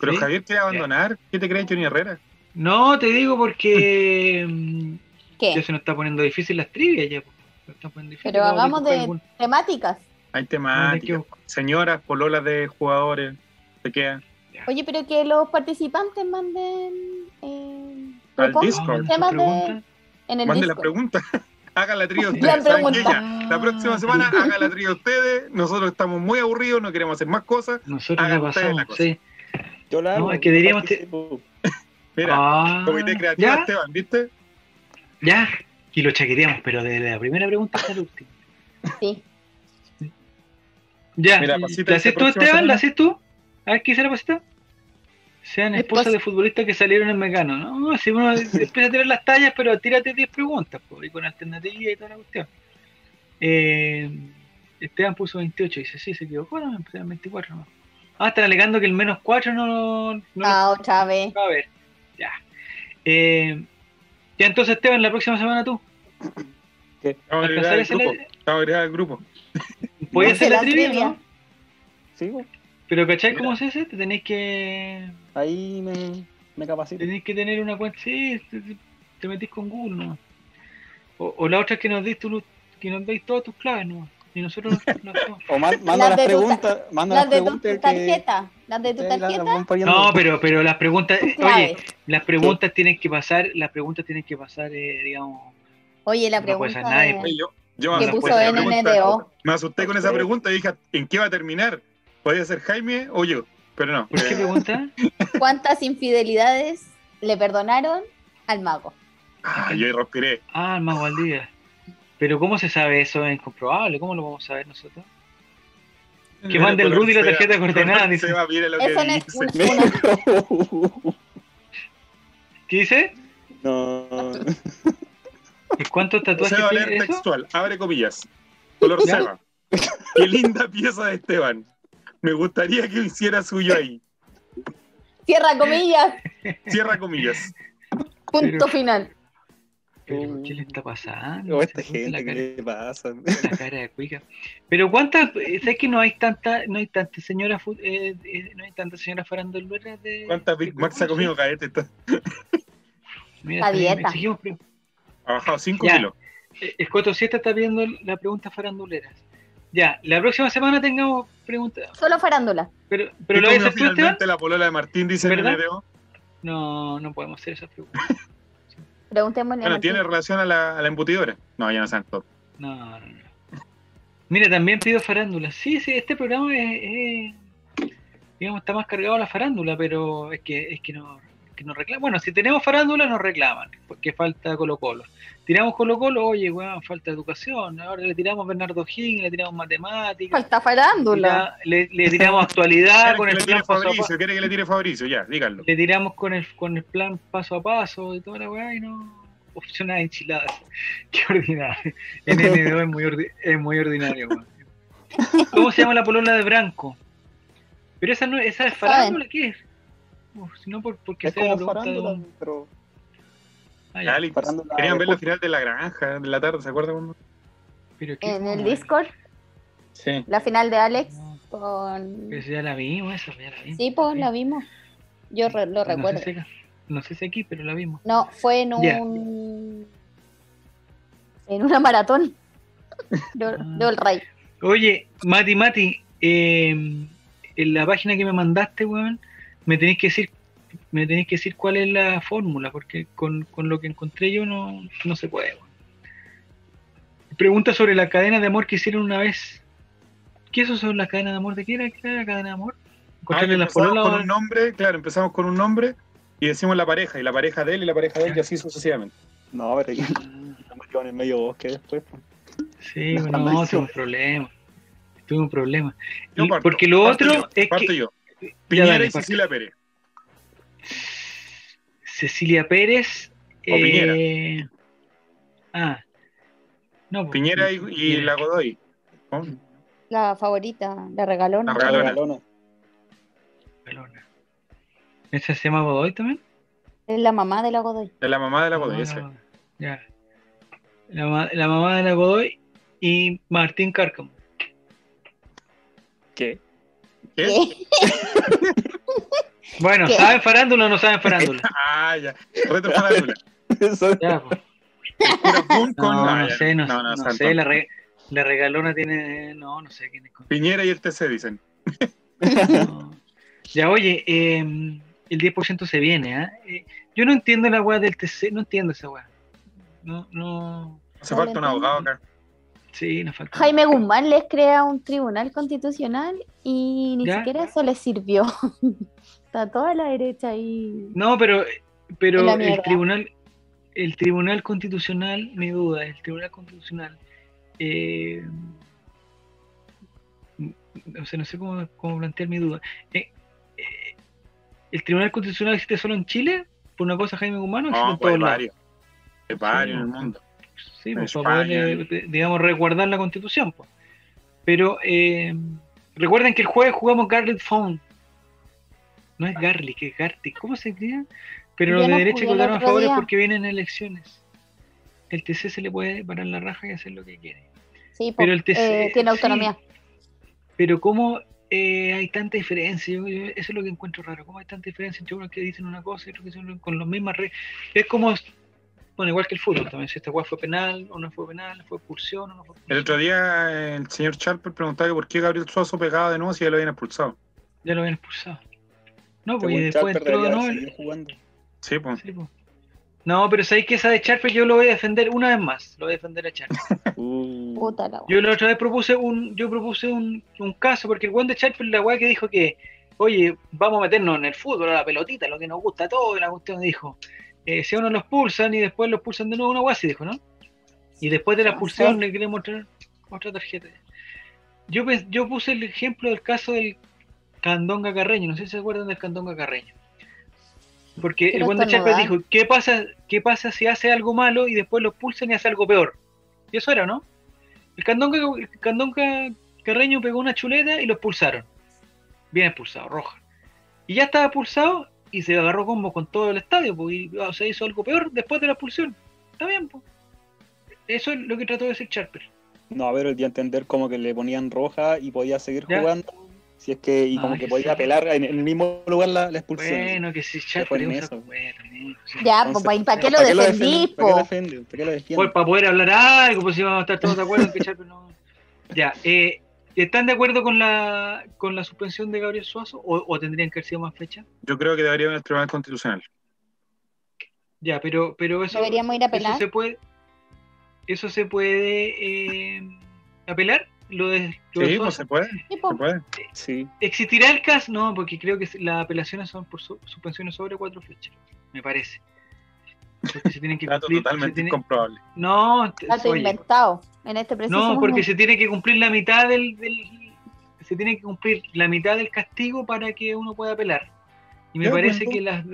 Pero ¿Sí? Javier quiere abandonar. ¿Qué te crees, Johnny Herrera? No, te digo porque mm, ya ¿Qué? se nos está poniendo difícil las trivias. Ya, pues. Se difícil. Pero hagamos de algún- temáticas. Hay temáticas. Señoras, pololas de jugadores. ¿Te queda? Oye, pero que los participantes manden. Eh, Al Discord. Temas de- preguntas. en el Mande la Discord. pregunta. Haga la trío La ustedes. ¿Saben qué? La próxima semana haga la trío ustedes. Nosotros estamos muy aburridos, no queremos hacer más cosas. Nosotros Hagan la ustedes la pasamos, cosa. sí. Yo la No, hago, es que diríamos. Mira, Ah, comité creativo ya, Esteban, ¿viste? Ya. Y lo chaqueteamos, pero desde la primera pregunta hasta la última. Sí. Ya, Mira, Pasita, ¿la haces tú, próxima Esteban? semana- ¿La haces tú? A ver, ¿qué dice la pasita? Sean Es esposas pos- de futbolistas que salieron en Mecano. No, si uno empieza a tirar las tallas, pero tírate 10 preguntas, pues, y con alternativa y toda la cuestión. Eh, Esteban puso 28, dice, sí, se equivocó, no, eran 24 no. Ah, están alegando que el menos 4 no, no lo Ah, otra vez. va a ver. Ya. Eh, ya entonces, Esteban, la próxima semana tú. Vamos a agregar ¿Alcanzar al grupo. le- Vamos a agregar al grupo. No hacer la la trivia, trivia. ¿no? Sí, pues, Pero ¿cachai Mira. cómo se hace? Te tenéis que ahí me, me capacito. Tenéis que tener una cuenta, sí, te, metís con Google, ¿no? O, o la otra es que nos deis tu- que nos deis todas tus claves, ¿no? Y nosotros nos, nos hacemos. O man- manda Las tu preguntas. Manda Las las de tu preguntas que- tarjeta. Las de tu tarjeta. No, pero, pero las preguntas, oye, las preguntas tienen que pasar, las preguntas tienen que pasar, eh, digamos, Oye, la No pregunta. ser nadie, de- Oye, yo, yo Que me puso asusté con esa NNDO. pregunta. Me asusté con esa pregunta y dije, ¿en qué va a terminar? ¿Podría ser Jaime o yo? Pero no. ¿por qué pregunta? ¿Cuántas infidelidades le perdonaron al mago? ah, yo respiré. Ah, el mago al día. Pero ¿cómo se sabe eso? Es incomprobable, ¿cómo lo vamos a saber nosotros? Que mande el Rudy la tarjeta coordenada, dice. Seba, mira lo que Eso no es dice. una- ¿Qué dice? no. ¿Y ¿Cuántos tatuajes Seba tiene leer eso? textual, abre comillas. Color ¿Ya? Seba. Qué linda pieza de Esteban. Me gustaría que hiciera suyo ahí. Cierra comillas. Cierra comillas. Punto Pero- final. ¿Pero qué le está pasando? O esta puso la gente, cara- ¿qué le pasa? La cara de cuica. Pero cuántas, eh, ¿sabes que no hay tanta, no hay tantas señoras, fu- eh, eh, no hay tantas señoras faranduleras de. ¿Cuántas Big Mac se ha comido Caete? Está- Mira, A está bien, dieta. Ha bajado 5 Ya. kilos. Escoto 7 está viendo la pregunta faranduleras. Ya, la próxima semana tengamos preguntas. Solo farándula. Pero, pero ¿Y lo finalmente la polola de Martín, dice el ¿Verdad? NDO. No, no podemos hacer esas preguntas. Preguntémosle Bueno. ¿tiene relación a la, a la embutidora? No, ya no saben todo. No, no, no. Mira, también pido farándula. Sí, sí, este programa es, es- digamos, está más cargado a la farándula, pero es que, es que no, que nos reclaman. Bueno, si tenemos farándula nos reclaman, porque falta Colo Colo. Tiramos Colo Colo, oye, weón, falta educación. Ahora le tiramos Bernardo Higgins, le tiramos matemáticas, Falta farándula. tira- le, le tiramos actualidad ¿Quiere con el le plan paso a paso. Fabricio? ¿Quiere que le tire Fabricio? Ya, díganlo. Le tiramos con el, con el plan paso a paso y toda la weá y no. Opciones enchiladas. Qué ordinario. NNDO es muy, ordi- es muy ordinario, weón. ¿Cómo se llama la polola de Branco? Pero esa no esa es farándula, ¿qué es? Uf, si no, por, porque Es sea la como pregunta de farándula, un- pero. Ah, ya. Alex, Farándula querían ver la final de la granja de la tarde, ¿se acuerdan? cuando? Pero qué En el. Discord, Sí. la final de Alex No, con. pero si ya la vimos, esa ya la vimos. Sí, pues la vimos. Yo re- lo No sé recuerdo. si acá- No sé si aquí, pero la vimos. No, fue en un. En una maratón. De, Ah. de All Right. Oye, Mati, Mati, eh, en la página que me mandaste, weón, me tenéis que decir, me tenéis que decir cuál es la fórmula, porque con, con lo que encontré yo no, no se puede. Pregunta sobre la cadena de amor que hicieron una vez. ¿Qué eso son las cadenas de amor? ¿De qué era, qué era la cadena de amor? Ah, empezamos con un nombre, claro, empezamos con un nombre y decimos la pareja, y la pareja de él y la pareja de él, y así sucesivamente. No, pero quedo en el medio bosque después. pues. Sí, no, maldiciones. tuve un problema. Tuve un problema. Yo Y- parto, porque lo parto otro yo, es parto que. yo. Piñera dale, y. Cecilia Pérez. Cecilia Pérez. O Piñera. eh, Ah. No, pues, Piñera y, y Piñera. la Godoy. La favorita, la regalona. La regalona. ¿Esa se llama Godoy también? Es la mamá de la Godoy. De la mamá de la Godoy, Ah, ese. Ya. La, la mamá de la Godoy y Martín Cárcamo. ¿Qué? ¿Qué? Bueno, ¿Qué? ¿saben farándula o no saben farándula? Ah, ya. Retro farándula. Ya, pues. No, no sé, no, no, no saltó. sé, la, re- la regalona tiene, no, no sé quién es. Piñera y el TC dicen. No. Ya, oye, eh, el 10% se viene, ¿ah? Eh, yo no entiendo la weá del TC, no entiendo esa weá. No, no, Hace falta un abogado acá. Sí, nos falta. Jaime Guzmán les crea un tribunal constitucional y ni ¿Ya? siquiera eso les sirvió. Está toda la derecha ahí. No, pero, pero el tribunal, el tribunal constitucional, mi duda, el tribunal constitucional, eh, o sea, no sé cómo, cómo plantear mi duda. Eh, eh, ¿El tribunal constitucional existe solo en Chile? Por una cosa, Jaime Guzmán, o existe No, en hay todos varios. Hay varios en el mundo. Sí, pues, para poder, eh, digamos, resguardar la constitución. Pues. Pero eh, recuerden que el jueves jugamos Garlic Phone. No es Garlic, es Gartic. ¿Cómo se escribe? Pero los de derecha votaron a favor porque vienen elecciones. El TC se le puede parar la raja y hacer lo que quiere. Sí, Pero el TC eh, tiene sí. autonomía. Pero cómo eh, hay tanta diferencia, Yo- yo- eso es lo que encuentro raro, cómo hay tanta diferencia entre unos que dicen una cosa y otros que dicen con las mismas reglas. Es como, bueno, igual que el fútbol también, si esta weá fue penal o no fue penal, fue expulsión o no fue expulsión. El otro día eh, el señor Charper preguntaba que por qué Gabriel Suazo pegaba de nuevo si ya lo habían expulsado. Ya lo habían expulsado. No, pues y después entró de nuevo. el- jugando. Sí, pues. Sí, pues. No, pero sabéis que esa de Charper yo lo voy a defender una vez más. Lo voy a defender a Charper. Uh, Puta la Yo la otra vez propuse un, yo propuse un, un caso, porque el buen de Charper, la weá que dijo que, oye, vamos a meternos en el fútbol, a la pelotita, lo que nos gusta a todos, la cuestión dijo. Eh, si a uno los pulsan y después los pulsan de nuevo, una weá así dijo, ¿no? Y después de la No expulsión le queremos mostrar otra tarjeta. Yo, yo puse el ejemplo del caso del Candonga Carreño, no sé si se acuerdan del Candonga Carreño. Porque el buen de dijo, ¿qué pasa, ¿qué pasa si hace algo malo y después lo pulsan y hace algo peor? Y eso era, ¿no? El Candonga, el Candonga Carreño pegó una chuleta y lo expulsaron. Bien expulsado, roja. Y ya estaba expulsado y se agarró combo con todo el estadio, pues, y o sea, hizo algo peor después de la expulsión. Está bien, pues. Eso es lo que trató de decir Charper. No, a ver, el día entender como que le ponían roja y podía seguir Ya. jugando. Si es que, y Ah, como que que podía sí. apelar en, el mismo lugar la, la expulsión. Bueno, que si Charper eso. sea. Ya, Entonces, pues, ¿para qué lo ¿para qué defendí, defienden? ¿Para Pues para poder hablar algo, pues si vamos a estar todos de acuerdo en que Charper no. Ya, eh, ¿están de acuerdo con la con la suspensión de Gabriel Suazo o, o tendrían que haber sido más fechas? Yo creo que debería haber el Tribunal Constitucional. Ya, pero, pero eso, Deberíamos ir a eso apelar. se puede, eso se puede eh, apelar. Lo de, lo Sí, Suazo. pues se puede, Sí, se puede. Sí. ¿Existirá el caso? No, porque creo que las apelaciones son por su- suspensiones sobre cuatro fechas, me parece. Porque se tienen que Dato cumplir. se totalmente incomprobable. no, Dato oye, inventado en este preciso no, porque momento. se tiene que cumplir la mitad del, del- se tiene que cumplir la mitad del castigo para que uno pueda apelar. Y me Ya, parece pues, que las,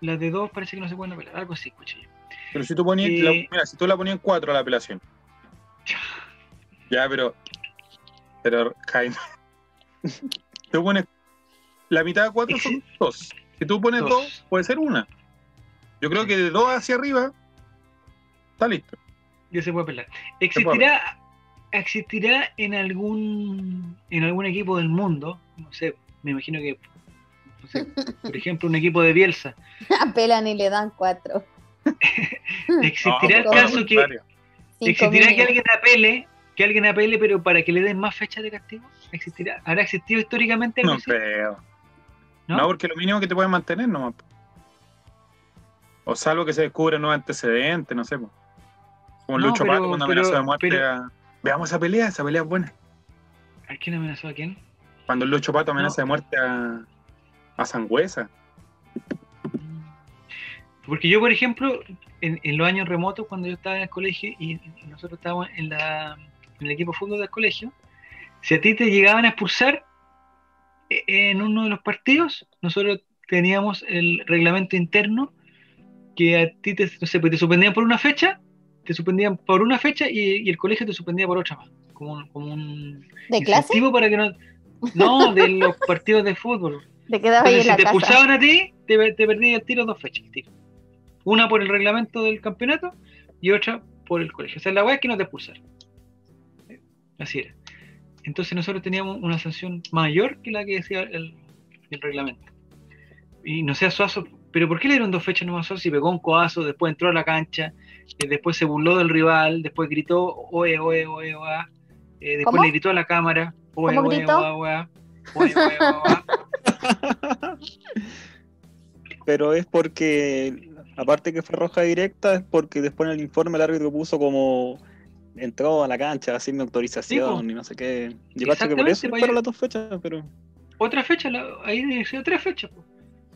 las de dos parece que no se pueden apelar. Algo así, escuché yo. Pero si tú ponías, Eh, la- mira, si tú la ponías en cuatro a la apelación. Ya, pero, pero Jaime, tú pones la mitad de cuatro son dos. Si tú pones Dos. dos, puede ser una. Yo creo que de dos hacia arriba está listo. Ya se puede apelar. ¿Existirá, existirá en algún en algún equipo del mundo? No sé, me imagino que no sé, por ejemplo, un equipo de Bielsa. Apelan y le dan cuatro. ¿Existirá el No, caso que existirá que alguien apele, que alguien apele, pero para que le den más fechas de castigo? ¿Existirá? ¿Habrá existido históricamente No creo. ¿No? ¿No? porque lo mínimo que te pueden mantener nomás. O salvo que se descubran nuevos antecedentes, no sé. po. Como No, Lucho pero- Pato cuando amenazó de muerte pero- a... Veamos esa pelea, esa pelea es buena. ¿A quién amenazó a quién? Cuando Lucho Pato amenaza No. de muerte a, a Sangüesa. Porque yo, por ejemplo, en, en los años remotos, cuando yo estaba en el colegio y, y nosotros estábamos en, la, en el equipo de fútbol del colegio, si a ti te llegaban a expulsar eh, en uno de los partidos, nosotros teníamos el reglamento interno que a ti te, no sé, pues te suspendían por una fecha, te suspendían por una fecha y, y el colegio te suspendía por otra más, como un, como un ¿De clase? para que no... No, de los partidos de fútbol. Te quedabas ahí Entonces, en si te casa. expulsaban a ti, te, te perdías el tiro dos fechas. el tiro. Una por el reglamento del campeonato y otra por el colegio. O sea, la weá es que no te expulsaron. Así era. Entonces nosotros teníamos una sanción mayor que la que decía el, el reglamento. Y no sé a Suazo, pero ¿por qué le dieron dos fechas nomás a Suazo si pegó un coazo, después entró a la cancha, eh, después se burló del rival, después gritó oe, oe, oe, oa, eh, después ¿Cómo? le gritó a la cámara, oe, ¿Cómo oe, oa, oa, oe, oe, oa. Pero es porque, aparte que fue roja directa, es porque después en el informe el árbitro puso como entró a la cancha sin mi autorización Sí, y no sé qué. Yo cacho que por eso pa' fueron las dos fechas, pero. otra fecha, la- ahí debe ser tres fechas. po.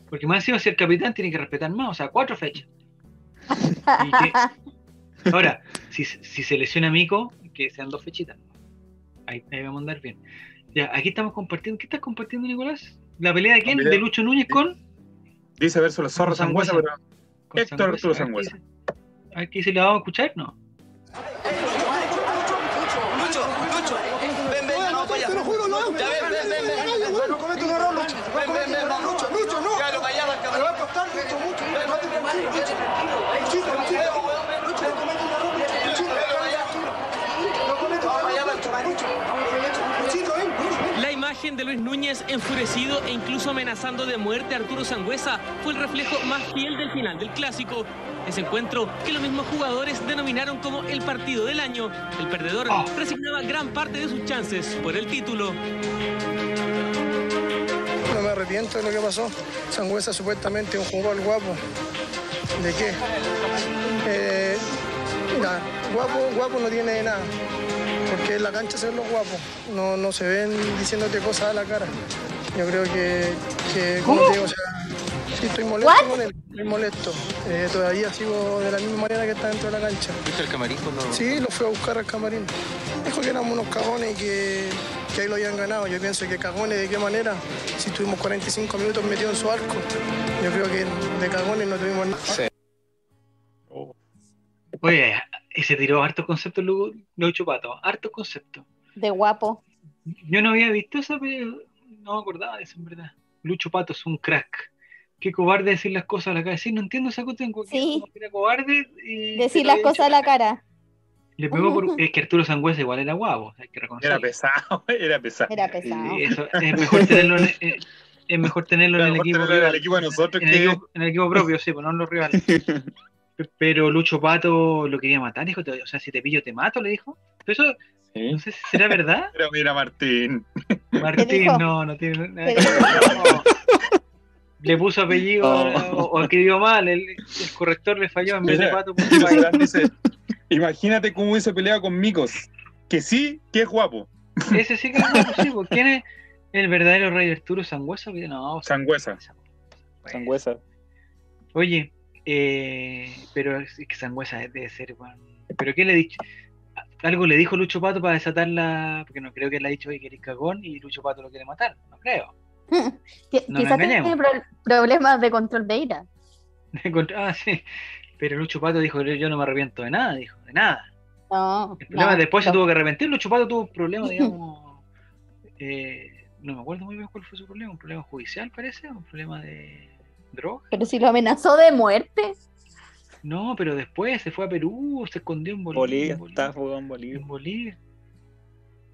Porque más encima si el capitán tiene que respetar más, o sea, cuatro fechas. Que- ahora, si, si se lesiona Mico, que sean dos fechitas. Ahí, ahí vamos a andar bien. Ya, aquí estamos compartiendo. ¿Qué estás compartiendo, Nicolás? ¿La pelea de quién? Pelea- ¿De Lucho Núñez con? Dice verso los zorros Sangüesa, pero Héctor Arturo Sangüesa. dice. A ver qué dice, ¿la vamos a escuchar? No. Lucho, Lucho, ven, ven, no, para allá. Te lo juro, no. Ya ven, ven, ven, ven. No comete un error, Lucho. No Ven, ven, comete un ven, error, Lucho, Lucho, no. Cállalo, callado, al Me va a cabrón. costar mucho, mucho. Estate tranquilo, Lucho. Luchito, Luchito. Lucho, no comete un error, Lucho. Luchito, no comete un error, Lucho. Lucho, Luchito, ven, Lucho, ven. La de Luis Núñez enfurecido e incluso amenazando de muerte a Arturo Sangüesa fue el reflejo más fiel del final del clásico. Ese encuentro que los mismos jugadores denominaron como el partido del año. El perdedor resignaba gran parte de sus chances por el título. No me arrepiento de lo que pasó. Sangüesa supuestamente un jugador guapo. ¿De qué? Eh, guapo, guapo no tiene nada. Porque en la cancha se ven los guapos. No, no se ven diciéndote cosas a la cara. Yo creo que, que como te digo, o sea, sí estoy molesto What? con él, estoy molesto. Eh, todavía sigo de la misma manera que está dentro de la cancha. ¿Viste el camarín cuando Sí, lo fui a buscar al camarín. Dijo que éramos unos cagones y que, que ahí lo habían ganado. Yo pienso que cagones, ¿de qué manera? Si estuvimos 45 minutos metidos en su arco. Yo creo que de cagones no tuvimos nada. Oye, y se tiró hartos conceptos Lu- Lucho Pato. Hartos conceptos. De guapo. Yo no había visto esa pelea, no me acordaba de eso en verdad. Lucho Pato es un crack. Qué cobarde decir las cosas a la cara. Sí, no entiendo esa cuestión. Sí. era cobarde y Decir las cosas a la cara. Le pegó por. Es que Arturo Sangüesa igual era guapo, hay que reconocerlo. Era pesado, era pesado. Era pesado. Eso, es mejor tenerlo en, eh, es mejor tenerlo en el Era mejor equipo tenerlo en el rival. equipo de nosotros En el que- equipo, en el equipo propio, sí, pues no en los rivales. Pe- Pero Lucho Pato lo quería matar, dijo, o sea, si te pillo te mato, le dijo. Pero eso, no sé si será verdad. Pero mira, Martín. Martín, no, no tiene nada ¿Qué que ver. Le puso apellido Oh. o, o escribió mal, el, el corrector le falló en vez de Pato. dice, imagínate cómo hubiese peleado con Micos. Que sí, que es guapo. Ese sí que es guapo, sí, pues, ¿quién es el verdadero rey Arturo Sangüesa? No, Sangüesa. Sangüesa. Oye, eh, pero es que Sangüesa debe ser, weón. ¿Pero qué le he dicho? Algo le dijo Lucho Pato para desatar la. Porque no creo que le haya dicho, oye, que eres cagón y Lucho Pato lo quiere matar. No creo. No nos Quizás tiene problemas de control de ira. ah, sí. Pero Lucho Pato dijo, yo no me arrepiento de nada, dijo, de nada. No. El problema no, después se no. tuvo que arrepentir. Lucho Pato tuvo un problema, digamos. eh, no me acuerdo muy bien cuál fue su problema. Un problema judicial, parece. Un problema de droga. Pero si lo amenazó de muerte. No, pero después se fue a Perú, se escondió en Bolivia. Bolivia, en está jugando en Bolivia. En Bolivia.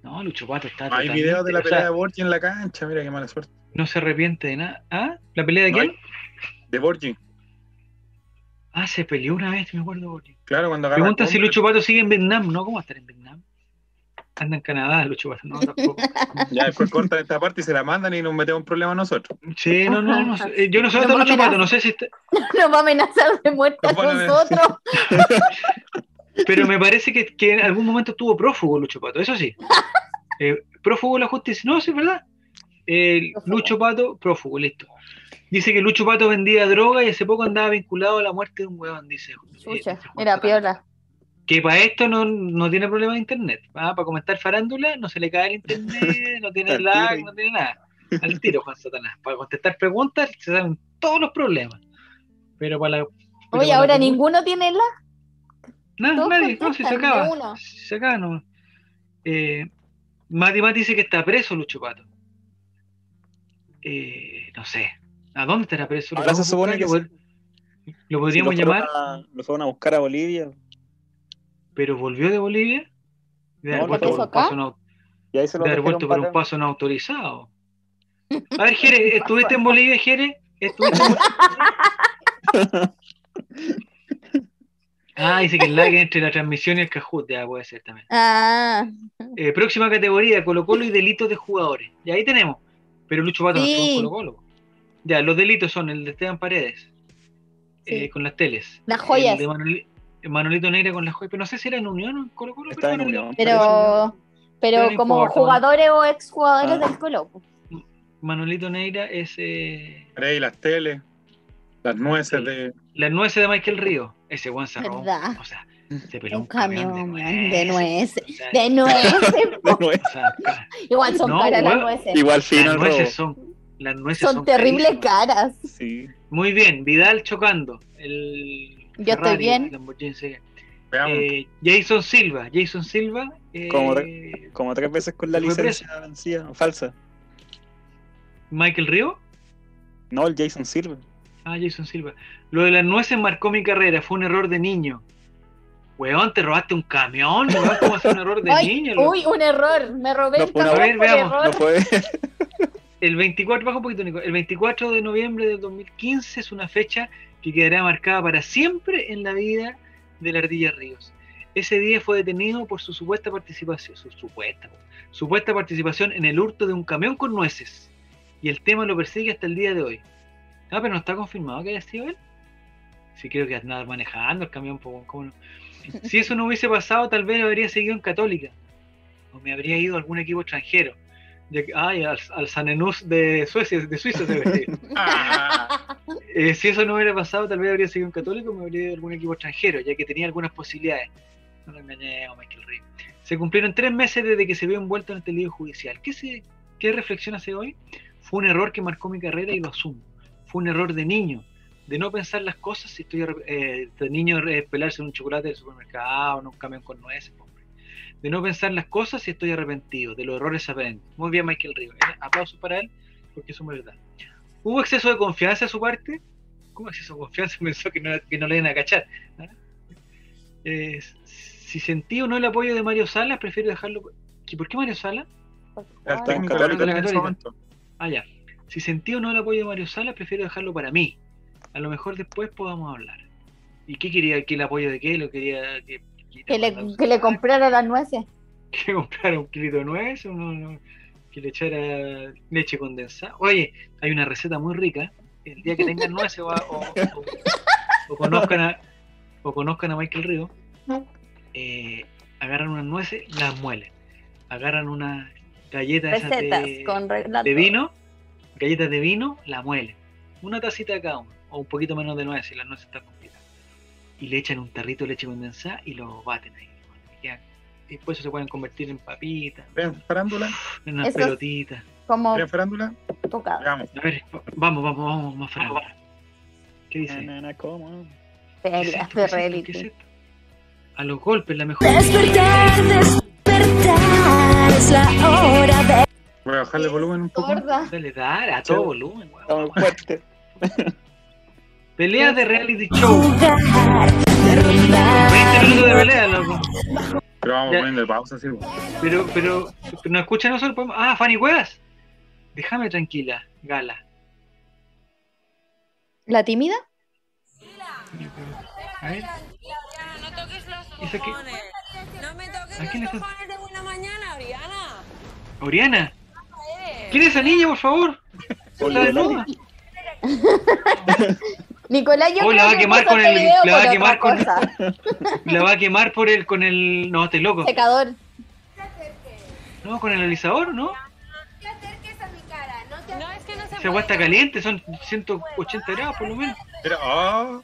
No, Lucho Pato está. Hay videos de la o sea, pelea de Borgi en la cancha, mira qué mala suerte. No se arrepiente de nada. ¿Ah? ¿La pelea de No quién? hay- De Borgi. Ah, se peleó una vez, me acuerdo. Bolivia. Claro, cuando Pregunta si Lucho Pato sigue en Vietnam. No, ¿cómo va a estar en Vietnam? Anda en Canadá, Lucho Pato. No, tampoco. Ya después cortan esta parte y se la mandan y nos metemos en problemas nosotros. Sí, no, no, no. sé. Eh, Yo no sé dónde No está Lucho Pato. No sé si está. Nos va a amenazar de muerte a Nos a nosotros. Pero me parece que, que en algún momento estuvo prófugo Lucho Pato, eso sí. Eh, prófugo de la justicia, no, sí, es verdad. Eh. Lucho Pato, prófugo, listo. Dice que Lucho Pato vendía droga y hace poco andaba vinculado a la muerte de un huevón, dice. eh, Chucha, Juan era piola. Que para esto no, no tiene problema de internet. Ah, para comentar farándula no se le cae el internet, no tiene lag, no tiene nada. Al tiro, Juan Satanás. Para contestar preguntas se saben todos los problemas. Pero para la. pero Oye, ahora ninguno tiene la. No, nadie, no, si se acaba. uno. Se acaba, no. Eh, Mati Mati dice que está preso Lucho Pato. Eh, no sé. ¿A dónde estará preso? ¿Lo Ahora se supone que ¿Lo, podríamos Si lo llamar, a- lo fueron a buscar a Bolivia pero volvió de Bolivia. De haber No, vuelto por ¿lo un paso no de haber vuelto por un paso no autorizado. A ver, Jere, ¿estuviste en Bolivia, Jere? ¿Estuviste en Bolivia? Ah, dice que el lag entre la transmisión y el Cajut, ya puede ser también. Ah, Eh, próxima categoría, Colo Colo y delitos de jugadores. Y ahí tenemos. Pero Lucho Pato no Sí. en Colo Colo. Ya, los delitos son el de Esteban Paredes, Sí. eh, con las teles. Las joyas. El de Manoli- Manolito Negra con las joyas. Pero no sé si era en Unión o en Colo Colo. Estaba en Unión. pero, pero no como importa, jugadores o exjugadores Ah. del Colo. Manolito Neira es eh, Rey, las teles, las nueces Sí. de. las nueces de Michael Río. Ese Juan. ¿Verdad? O sea, se peló Un un camión, camión de de nueces. nueces. O sea, De nueces. No es- o sea, ca- Igual son No, caras las nueces. Igual fino las nueces son. Las nueces Son terribles caras. Sí. Muy bien, Vidal chocando. El Yo estoy Ferrari, bien. el Lamborghini. Eh, Jason Silva, Jason Silva. eh, Como Como tres veces con la licencia vencida, falsa. Michael Río. No, el Jason Silva. Ah, Jason Silva. Lo de las nueces marcó mi carrera, fue un error de niño. Weón, te robaste un camión, weón, ¿cómo hace un error de Ay, niño? uy, un error. Me robé No el camión A ver, veamos. No fue. El 24, baja un poquito, Nico. El 24 de noviembre del 2015 es una fecha que quedará marcada para siempre en la vida de la Ardilla Ríos. Ese día fue detenido por su supuesta participación, su supuesta, supuesta participación en el hurto de un camión con nueces. Y el tema lo persigue hasta el día de hoy. Ah, pero no está confirmado que haya sido él. Sí, creo que andaba manejando el camión. pues, ¿cómo no? Si eso no hubiese pasado, tal vez habría seguido en Católica. O me habría ido a algún equipo extranjero. Ya que- ay, al, al Sanenús de Suecia, de Suiza se ido. Ah, Eh, si eso no hubiera pasado, tal vez habría seguido un católico me habría ido a algún equipo extranjero, ya que tenía algunas posibilidades. No lo engañemos, Michael Ríos. Se cumplieron tres meses desde que se vio envuelto en este lío judicial. ¿Qué, se, ¿Qué reflexión hace hoy? Fue un error que marcó mi carrera y lo asumo. Fue un error de niño, de no pensar las cosas si estoy eh, de niño eh, pelarse en un chocolate del supermercado, en un camión con nueces. De no pensar las cosas si estoy arrepentido, de los errores se aprende. Muy bien, Michael Ríos. Eh, Aplausos para él, porque eso es verdad. ¿Hubo exceso de confianza a su parte? ¿Cómo exceso de confianza? Pensó que no, que no le iban a cachar. ¿ah? Eh, si sentí o no el apoyo de Mario Salas, prefiero dejarlo. ¿Y por qué Mario Salas? técnico de Católica. en ese momento. Ah, ya. Si sentí o no el apoyo de Mario Salas, prefiero dejarlo para mí. A lo mejor después podamos hablar. ¿Y qué quería? ¿Que el apoyo de qué? ¿Lo quería que, Que le, que le comprara las nueces. que comprara un kilito de no? que le echara leche condensada? Oye, hay una receta muy rica. El día que tengan nueces o, o- o- o conozcan a, o conozcan a Michael Río, eh, agarran unas nueces, las muelen. Agarran unas galletas esas de, con de vino, galletas de vino, la muelen. Una tacita de cada uno, o un poquito menos de nueces si las nueces están. Y le echan un tarrito de leche condensada y lo baten ahí. Y después se pueden convertir en papitas, ¿Ven farándula? en unas Eso- pelotitas. Como ¿Ven farándula? tocado. Veamos. A ver, va- vamos, vamos, vamos, más farándula. ¿Qué dice? Na, na, ¿cómo? ¿Qué es ¿Qué es esto? ¿Qué es reality. esto? A los golpes, la mejor. Despertar, despertar, es la hora de Voy a bajarle el volumen un poco. Gorda. Dale, dar a todo volumen, weón. Estamos fuertes. Peleas de reality show. jugar, de 20 rondar. minutos de pelea, loco. Pero vamos Ya. poniendo pausa, sí. Pero, pero, pero no escuchan nosotros. podemos- Ah, Fanny Cuevas. Déjame tranquila, Gala. ¿La tímida? A ver, No toques los cojones. No me toques ¿A quién le los cojones de buena mañana, Oriana. Oriana. ¿Quién es esa niña, por favor? ¿Está desnuda? Nicolás, yo Oh, la creo va a que quemar puso con el- la va a quemar con- cosa. La va a quemar por el, con el. No, estoy loco. Secador. No, con el alisador, ¿no? a Esa agua está caliente, son 180 grados por lo menos. Era, ah,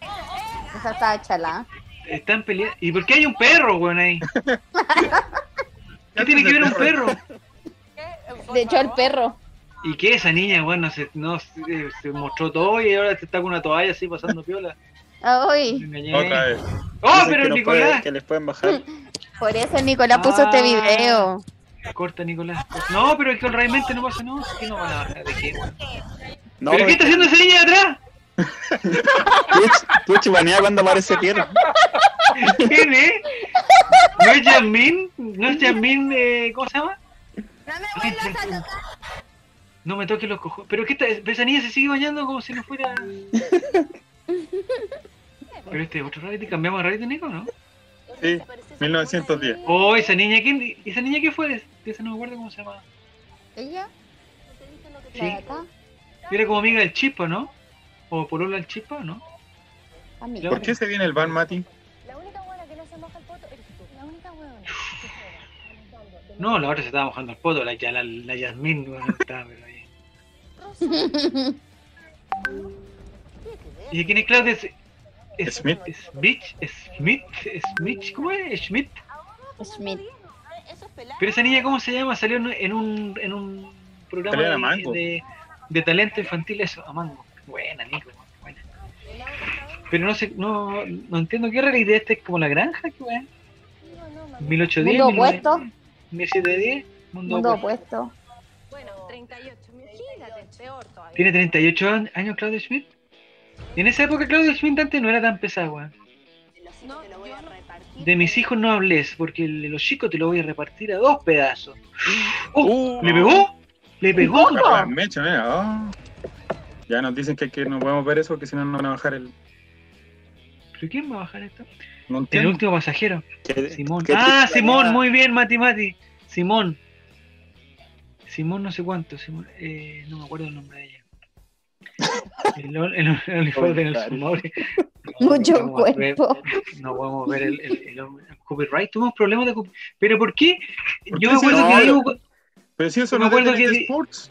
Esa estaba chalada. Están peleando. ¿Y por qué hay un perro, weón, ahí? ¿Qué tiene que ver un perro? De hecho, el perro. ¿Y qué esa niña, weón? No se, no, se, se mostró todo y ahora está con una toalla así pasando piola. Ay, otra vez. ¡Oh, Dicen pero que, puede- Nicolás! que les pueden bajar. por eso el Nicolás puso Ah. este video. Corta, Nicolás. No, pero es que realmente no pasa nada. ¿Qué no van a bajar? ¿De qué? No, ¿Pero qué está haciendo esa niña de atrás? Twitch, banea cuando aparece Pierre. ¿Quién es? ¿No es Yasmin? ¿No es Yasmin? Eh, ¿Cómo se llama? No me vuelvas a tocar. No me toques los cojones. ¿Pero qué está? Esa niña se sigue bañando como si no fuera. Pero este es otro reality. ¿Cambiamos de reality, Nico, no? Sí, 1910. Oh, esa niña, ¿quién? ¿Esa niña qué fue? Esa no me acuerdo cómo se llama. ¿Ella? Sí. ¿La de acá? Era como amiga del Chispa, ¿no? O polola del Chispa, ¿no? Amiga. ¿Por qué se viene el ban, Mati? La única buena que no se moja el poto eres tú. La única buena. No, la otra se estaba mojando el poto, la, la, la Yasmin, weón, estaba, pero ahí. ¿Y quién es Claudia? Es- es- Smith. Smith, Smith, Smith, ¿cómo es? Schmidt. Schmidt. Pero esa niña, ¿cómo se llama? Salió en un, en un programa de, de, de talento infantil, eso, Amango. Buena, Nico, buena. Pero no sé, no, no entiendo qué realidad esta es como la granja, ¿qué weón? 1810, Mundo opuesto. 1710, mundo, Mundo opuesto. opuesto. Bueno, 38. Peor todavía. Tiene 38 an- años Claudio Schmidt. Y en esa época Claudio Schmidt antes no era tan pesado, weón. No, no. De mis hijos no hables, porque el de los chicos te lo voy a repartir a dos pedazos. ¡Oh! Uh, ¿Le pegó? ¿Le pegó? Ah, Mecha, mira, ah. Ya nos dicen que, que no podemos ver eso porque si no nos van a bajar el. ¿Pero quién va a bajar esto? No El último pasajero. Simón. Ah, Simón, muy bien, Mati Mati. Simón. Simón no sé cuánto. Simón, eh, no me acuerdo el nombre de ella. El, el, el, el uniforme Sumore. Mucho No podemos ver- cuerpo. No podemos ver el, el, el, el copyright. Tuvimos problemas de copyright. ¿Pero por qué? ¿Por Yo qué me acuerdo que digo. Pero si eso me no es acuerdo de que Sports.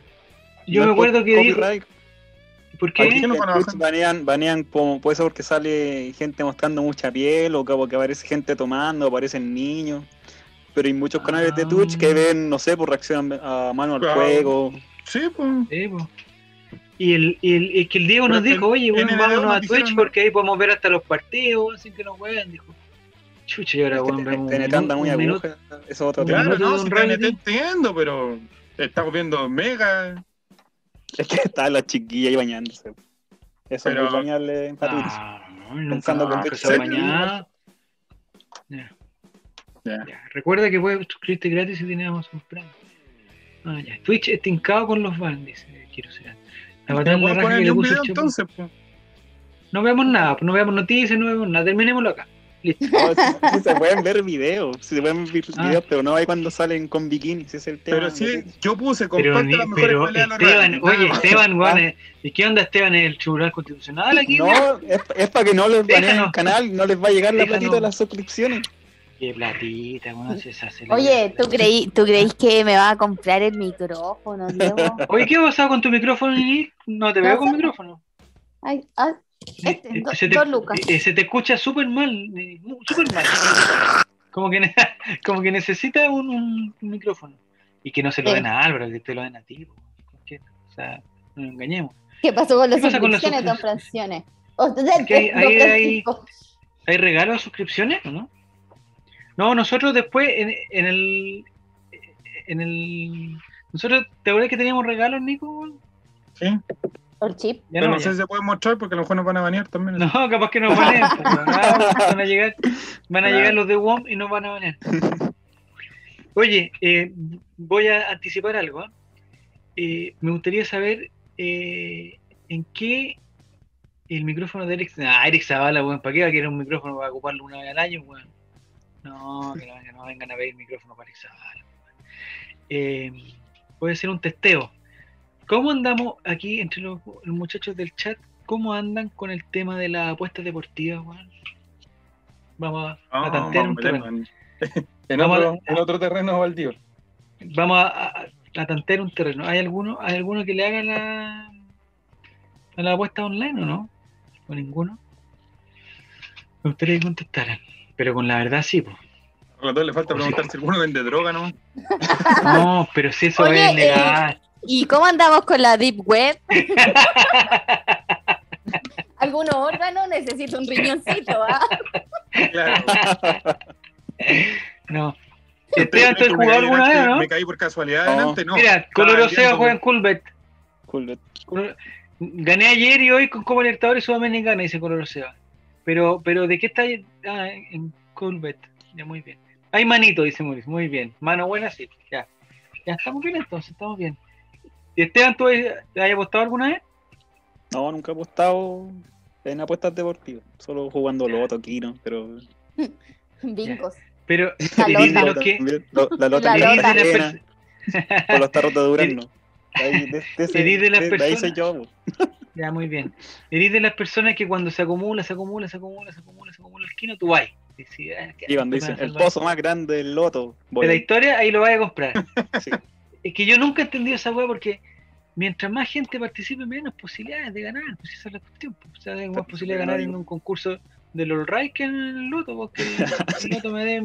Yo me por acuerdo que digo. copyright. ¿Por ¿Por qué? no banean, banean como puede ser porque sale gente mostrando mucha piel o que aparece gente tomando, aparecen niños. Pero hay muchos canales de Twitch que Ah. ven, no sé, por reacción a mano al Claro. juego. Sí, pues. Sí, po. Y el, y el, es que el Diego Pero nos dijo, oye, bueno, vámonos nos a Twitch porque ahí podemos ver hasta los partidos, así que no juegan, dijo. Chucha, y ahora, weón, vemos TNT anda muy aguja, eso es otro tema. Claro, no, si. TNT entiendo, pero estamos viendo Mega. Es que está la chiquilla ahí bañándose. Eso Pero- es muy bañarle en Twitch. Ah, Pensando que se. Ya, Ya. ya. Recuerda que puedes suscribirte gratis si tienes Amazon Prime. Ah, ya. Twitch es tincado con los bans, dice Quiero ser. La No batalla de la le puso video entonces, pues. No veamos nada, no veamos noticias, no veamos nada. Terminémoslo acá. Listo. No, se pueden ver videos, sí se pueden ver Ah. videos, pero no hay cuando salen con bikinis, ese es el tema. Pero sí, de- yo puse Pero, comparte ni- las mejores pero peleas Esteban, oye. Esteban, Ah. eh, ¿y qué onda Esteban en el Tribunal Constitucional aquí? No, es, es para que no les baneen el canal, no les va a llegar la platita de las suscripciones. Qué platita, se Oye, ¿tú, creí, ¿tú creís que me va a comprar el micrófono, Diego? Oye, ¿qué ha pasado con tu micrófono, Nini? No te veo con micrófono. Ay, ah, este, Eh, do- se, te, lucas. eh, se te escucha súper mal, eh, súper mal. Como que, como que necesita un, un micrófono. Y que no se lo Sí. den a Álvaro, que te lo den a ti. O sea, no nos engañemos. ¿Qué pasó con las ¿Qué pasa con las suscripciones, don suscripciones? Franciones? O sea, Es que hay-. ¿Hay regalos o suscripciones o no? No, nosotros después en, en el. En el. Nosotros, ¿te acuerdas que teníamos regalos, Nico? Sí, Por chip. Ya pero no, no sé ya. si se puede mostrar porque a lo mejor nos van a banear también. No, capaz que nos van a van a llegar, van a Claro. llegar los de WOM y nos van a banear. Oye, eh, voy a anticipar algo. ¿ah? Eh, me gustaría saber eh, en qué el micrófono de Eric. Ah, Eric Zavala, weón, ¿para qué va a querer un micrófono para ocuparlo una vez al año, weón? No, que no, que no vengan a pedir micrófono para weón. Eh, puede ser un testeo. ¿Cómo andamos aquí entre los, los muchachos del chat cómo andan con el tema de las apuestas deportivas, weón. Vamos a, a tantear un vamos terreno. en, en otro, a- en otro terreno baldío. Vamos a, a- tantear un terreno. ¿Hay alguno, hay alguno que le haga la, la apuesta online o no? ¿O ninguno? Me gustaría que contestaran. Pero con la verdad sí, pues. A los dos le falta preguntar si alguno vende droga, ¿no? No, pero si eso Oye, es legal. ¿Y cómo andamos con la Deep Web? ¿Algunos órganos? Necesito un riñoncito, ¿ah? Claro. No. Esteban, ¿tú has Me jugado caí alguna vez, no? Me caí por casualidad No. adelante, no. Mira, viendo- juega en. Cool. Color- Gané ayer y hoy con Copa Libertadores Sudamericana, dice Coloroseo. Pero, pero ¿de qué está ahí? Ah, en Coolbet. Ya, muy bien. Hay manito, dice Mauricio. Muy bien. Mano buena, sí. Ya. Ya estamos bien entonces, estamos bien. ¿Y Esteban, tú has apostado alguna vez? No, nunca he apostado en apuestas deportivas. Solo jugando loto, Kino, pero. Bingos. Pero, La ¿eres de lota. los que, lo- La lota La lota. de los tarros Durazno. De ahí, de, de ese- Eres de las de- de ahí personas- soy yo. Ya, muy bien. Eres de las personas que cuando se acumula, se acumula, se acumula, se acumula, se acumula el quino, tú vas. Y si, ah, dicen el pozo más grande del loto. voy de la historia, ahí lo vas a comprar. Sí. Es que yo nunca he entendido esa weá porque mientras más gente participe, menos posibilidades de ganar. Pues esa es la cuestión. Pues. O sea, hay más posibilidades de ganar en un concurso de los Ray que en el loto, porque el, el loto me dé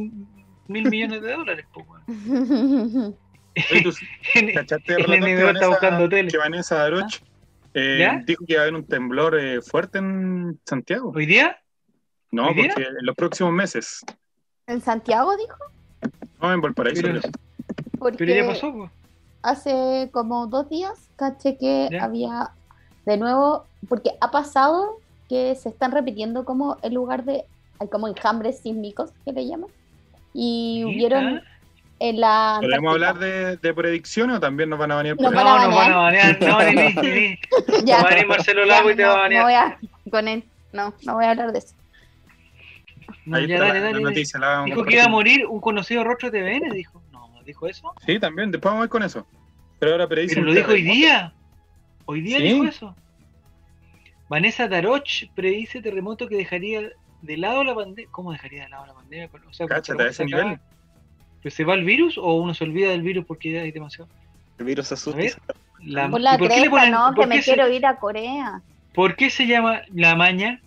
mil millones de dólares. Pues, weón. Oye, ¿tú ¿Cachaste El relator que enemigo está buscando tele. Que Vanessa Daroch eh, dijo que iba a haber un temblor eh, fuerte en Santiago. ¿Hoy día? No, ¿Hoy día? porque en los próximos meses. ¿En Santiago dijo? No, en Valparaíso. Pero-. Porque Pero ya pasó, pues. hace como dos días caché que Ya. había de nuevo, porque ha pasado que se están repitiendo como el lugar de, hay como enjambres sísmicos que le llaman, y hubieron en la... ¿Podemos hablar de, de predicciones o también nos van a venir Nos por van No, nos van a banear. No, ni, ni, ni. Ya. Va a venir Marcelo Ya, Lago y te no, va a no banear. voy a, con él, no, no voy a hablar de eso. No, Ahí ya, está dale, la, dale, la noticia. la Dijo que iba a morir un conocido rostro de TVN, dijo. No, dijo eso. Sí, también. Después vamos a ir con eso. Pero ahora predice Pero lo dijo hoy día. Hoy día Sí. dijo eso. Vanessa Daroch predice terremoto que dejaría de lado la pandemia. ¿Cómo dejaría de lado la pandemia? O sea, Cáchate, ¿cómo a ese se acaba? nivel. ¿Pero se va el virus o uno se olvida del virus porque hay demasiado? El virus asusta. ver. La- Por la ¿y por qué le cresta, ponen- no, por que me se- quiero ir a Corea. ¿Por qué se llama la maña?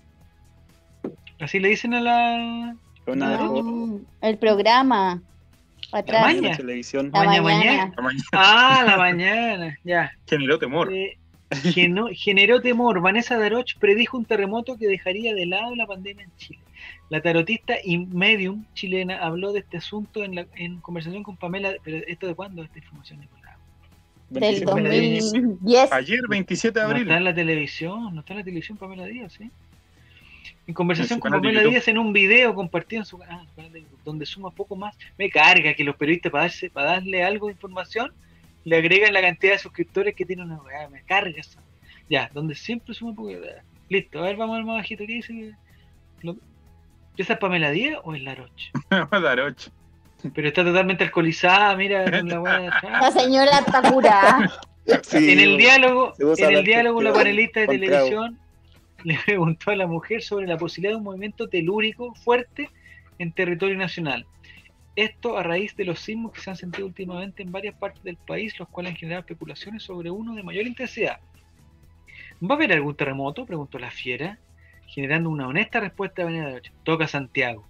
Así le dicen a la. Una No, el programa. Atrás. maña. la televisión. La Maña, mañana. Ah, la mañana. Ya. generó temor. Eh, geno- generó temor. Vanessa Daroch predijo un terremoto que dejaría de lado la pandemia en Chile. La tarotista y medium chilena habló de este asunto en, la, en conversación con Pamela. ¿Pero esto de cuándo? Esta información, Nicolás. Del 27 de abril. 2010. Ayer, 27 de No abril. está en la televisión, no está en la televisión Pamela Díaz, ¿sí? En conversación con Pamela. Díaz en un video compartido en su, ah, su canal de YouTube, donde suma poco más. Me carga que los periodistas para, darse, para darle algo de información le agregan la cantidad de suscriptores que tiene una weá. Me carga eso. Ya, donde siempre suma poco. Listo, a ver, vamos a ver más bajito. ¿Qué dice? Lo- ¿Esa es Pamela Díaz o es Laroche? Daroch. Pero está totalmente alcoholizada, mira, con la de La señora está curada. Sí, En el diálogo, en el la diálogo la panelista de televisión le preguntó a la mujer sobre la posibilidad de un movimiento telúrico fuerte en territorio nacional. Esto a raíz de los sismos que se han sentido últimamente en varias partes del país, los cuales han generado especulaciones sobre uno de mayor intensidad. ¿Va a haber algún terremoto? preguntó la fiera, generando una honesta respuesta de Avenida de Ocho. Toca Santiago.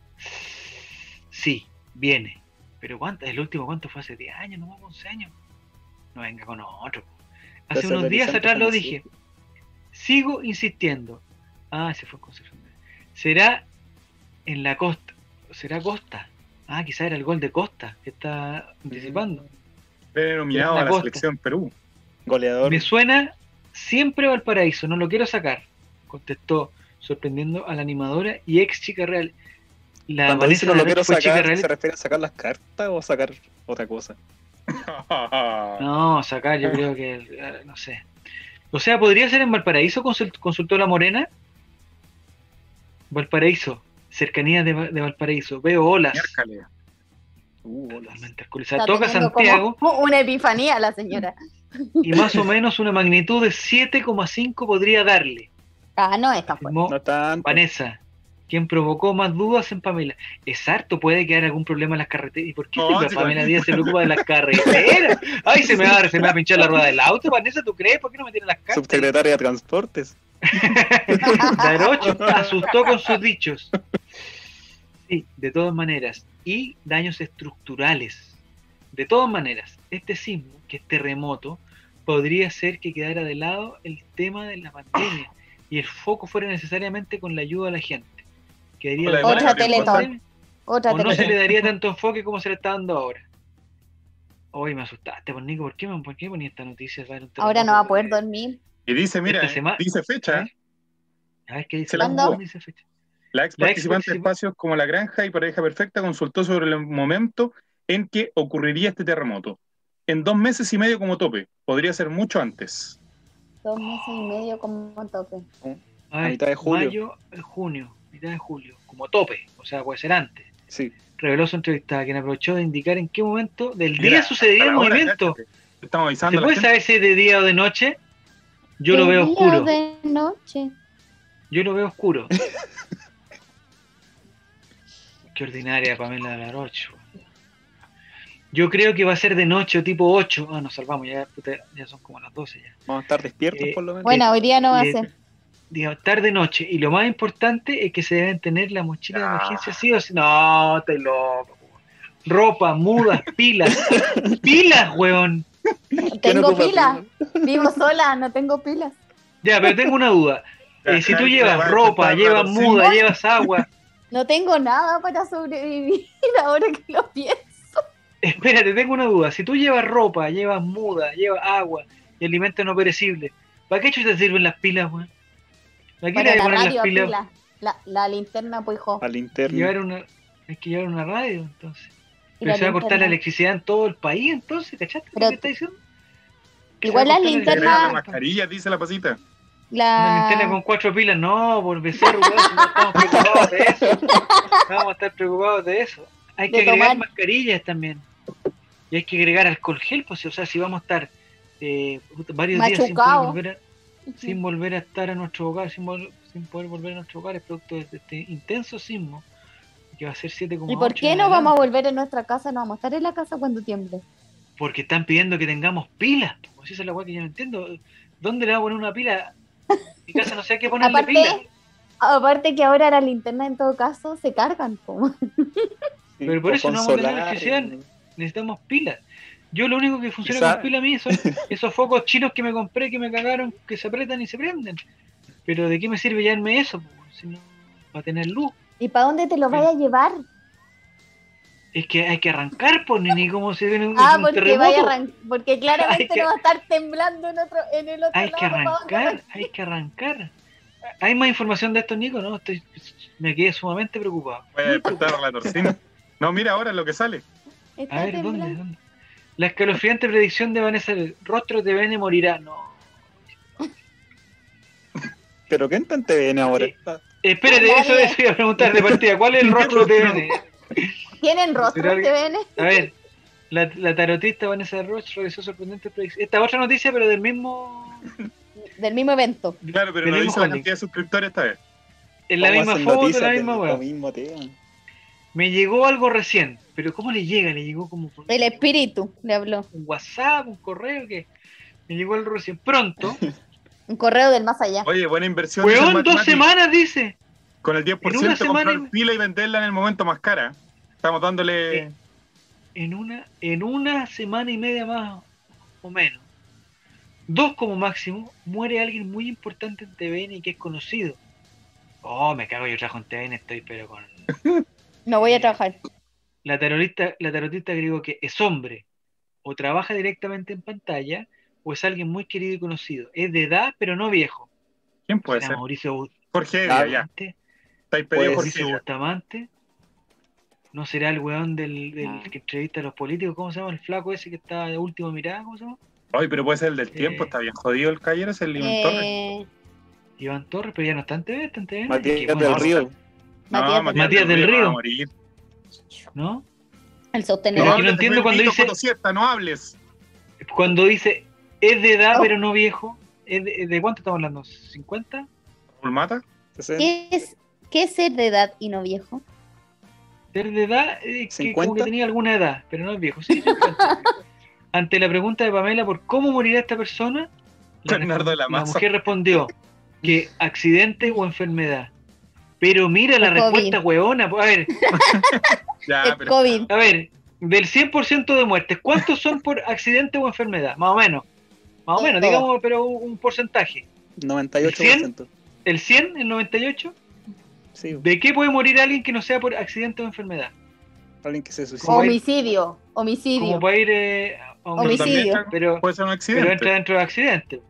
Sí, viene. Pero ¿cuánto? El último, ¿cuánto fue? Hace 10 años, no 11 años. No venga con otro. Hace Entonces, unos días atrás lo dije. Sigo insistiendo. Ah, se fue en Concepción. Será en la costa. ¿Será Costa? Ah, quizá era el gol de Costa que está anticipando. Nominado La a la costa. selección Perú. Goleador. Me suena siempre Valparaíso, no lo quiero sacar. Contestó, sorprendiendo a la animadora y ex chica real. La Cuando dice no lo quiero fue chica sacar, real. ¿se refiere a sacar las cartas o sacar otra cosa? No, sacar, yo creo que, eh, no sé. O sea, ¿podría ser en Valparaíso? Consult- Consultó la Morena. Valparaíso, cercanías de, de Valparaíso. Veo olas. Uh. Totalmente alcoholizada. Está Toca Santiago como una epifanía la señora. y más o menos una magnitud de 7,5 podría darle. Ah, no es tan fuerte. No tanto. Vanessa, quien provocó más dudas en Pamela. Es harto, puede quedar algún problema en las carreteras. ¿Y por qué No, siempre sí, Pamela. Díaz se preocupa de las carreteras? Ay, se me va, se me va a pinchar la rueda del auto, Vanessa, ¿tú crees? ¿Por qué no me tienen las cartas? Subsecretaria de Transportes. Darocho asustó con sus dichos. Sí, de todas maneras. Y daños estructurales. De todas maneras, este sismo, que es terremoto, podría ser que quedara de lado el tema de la pandemia y el foco fuera necesariamente con la ayuda a la gente. Hola, de lado Otra Teletón. Otra O no se le daría tanto enfoque como se le está dando ahora. Hoy me asustaste, pues Nico, ¿por qué, me- por qué ponía esta noticia? Ahora no va a poder dormir. Y dice, mira, dice fecha. ¿Eh? A ver qué dice. ¿Cuándo? dice fecha. La ex La ex participante de espacios como La Granja y Pareja Perfecta consultó sobre el momento en que ocurriría este terremoto. En dos meses y medio como tope. Podría ser mucho antes. Dos meses y medio como tope. A A ver, mitad de julio. Mayo, eh, junio, mitad de julio, como tope, o sea, puede ser antes. Sí. Reveló su entrevistada, quien aprovechó de indicar en qué momento del día Mira, sucedería a el hora, movimiento. Estamos ¿Se avisando a la puede saber si es de día o de noche? Yo lo veo día oscuro. o de noche. Yo lo veo oscuro. Qué ordinaria Pamela de la Roche. Yo creo que va a ser de noche o tipo 8. Ah, nos salvamos, ya, puta, ya son como las 12 ya. Vamos a estar despiertos Eh, por lo menos. Bueno, hoy día no va a ser. Digo, tarde noche. Y lo más importante es que se deben tener la mochila de Ah. emergencia sí o sí. No, estoy loco. Ropa, mudas, pilas. pilas, weón. Tengo pilas. Vivo sola, no tengo pilas. Ya, pero tengo una duda. Eh, si tú llevas ropa, llevas muda, llevas agua. No tengo nada para sobrevivir ahora que lo pienso. Espérate, tengo una duda. Si tú llevas ropa, llevas muda, llevas agua y alimentos no perecibles, ¿para qué te sirven las pilas, weón? ¿Para qué le hay que la poner radio, las pilas? pila. La, la linterna, pues, hijo. Linterna. Llevar una, hay que llevar una radio, entonces. Pero la se va a cortar la electricidad en todo el país, entonces, ¿cachaste Pero- lo que está diciendo? Igual las la linternas- la mascarilla, dice la pasita. Una linterna La... con cuatro pilas, no, por becerro, weón, no estamos preocupados de eso. No Vamos a estar preocupados de eso. Hay que De agregar tomar- mascarillas también. Y hay que agregar alcohol gel, pues, o sea, si vamos a estar eh, varios días sin poder, volver a, sin volver a estar a nuestro hogar, sin, vol- sin poder volver a nuestro hogar, es producto de este intenso sismo, que va a ser 7,8. ¿Y por qué no vamos a volver a nuestra casa? No vamos a estar en la casa cuando tiemble. Porque están pidiendo que tengamos pilas. Pues esa es la weá que yo no entiendo. ¿Dónde le va a poner una pila? Mi casa no sé a qué ponerle Aparte- pila. Aparte que ahora las linternas en todo caso se cargan. Sí, Pero por o eso no vamos a tener electricidad. Necesitamos pilas. Yo lo único que funciona con pila a mí son esos focos chinos que me compré, que me cagaron, que se apretan y se prenden. Pero ¿de qué me sirve llevarme eso? Si no, para tener luz. ¿Y para dónde te lo vaya a llevar? Es que hay que arrancar, pues, ni, ni cómo se ve un, Ah, un porque terremoto. vaya arran- porque claramente que- no va a estar temblando en otro en el otro Hay que lado. ¿pa' dónde arrancar, hay que arrancar. ¿Hay más información de esto, Nico? No, estoy, me quedé sumamente preocupado. Voy a despertar la torcina. No, mira ahora lo que sale. Está A ver, ¿dónde? temblando. ¿dónde? La escalofriante predicción de Vanessa, el rostro de Bene morirá. No. Pero ¿qué en TVN ahora? Sí. Espérate, eso, eso iba a preguntar de partida. ¿Cuál es el rostro de Bene? ¿Tienen rostro ¿Será este alguien? ven? A ver, la, la tarotista Vanessa Roche realizó sorprendente predicción. Esta otra noticia, pero del mismo. Del mismo evento. Claro, pero no dice la cantidad de suscriptores esta vez. En la misma foto, la de misma mismo tema. Me llegó algo recién, pero ¿cómo le llega? Le llegó como por El espíritu le habló. un WhatsApp, un correo, que me llegó algo recién. Pronto, Un correo del más allá. Oye, buena inversión. weón, dos semanas dice. Con el 10% En una semana comprar pila y venderla en el momento más cara. Estamos dándole. En una, en una semana y media más o menos, dos como máximo, muere alguien muy importante en TVN y que es conocido. Oh, me cago, yo trabajo en TVN, estoy pero con... No voy a trabajar. La tarotista, la tarotista agregó que es hombre, o trabaja directamente en pantalla, o es alguien muy querido y conocido. Es de edad, pero no viejo. ¿Quién puede ¿Será ser? Mauricio Jorge ya. Bustamante? Está ahí pedido Jorge Mauricio. Bustamante? ¿No será el weón del, del Ah. que entrevista a los políticos? ¿Cómo se llama? El flaco ese que está de última mirada, ¿cómo se llama? Ay, pero puede ser el del tiempo, Eh. está bien jodido el caballero, es el Iván Torres. Eh, Iván Torres, pero ya no está en TV, está en TV. Matías del Río. Matías del- Matías del Río. morir. ¿no? el sostenedor. no de entiendo cuando dice- Fotosiesta, no hables. Cuando dice es de edad Oh. pero no viejo, ¿es de, de cuánto estamos hablando? ¿50? Pulmata. 60. ¿Qué es, ¿Qué es ser de edad y no viejo? Ser de edad, eh, que como 50. que tenía alguna edad, pero no es viejo. Sí, 50. Ante la pregunta de Pamela por cómo morirá esta persona, la, Bernardo de la mujer respondió que accidente o enfermedad. Pero mira la El COVID. respuesta hueona. A ver, Ya, el pero COVID. a ver, del 100% de muertes, ¿cuántos son por accidente o enfermedad? Más o menos. Más o menos, Todo. digamos, pero un porcentaje. 98%. ¿El 100? ¿El 98? Sí, ¿De qué puede morir alguien que no sea por accidente o enfermedad? alguien que se suicida. Homicidio. Homicidio. Como para ir eh, a un- pero Homicidio. Pero, puede ser un pero accidente. entra dentro de accidente.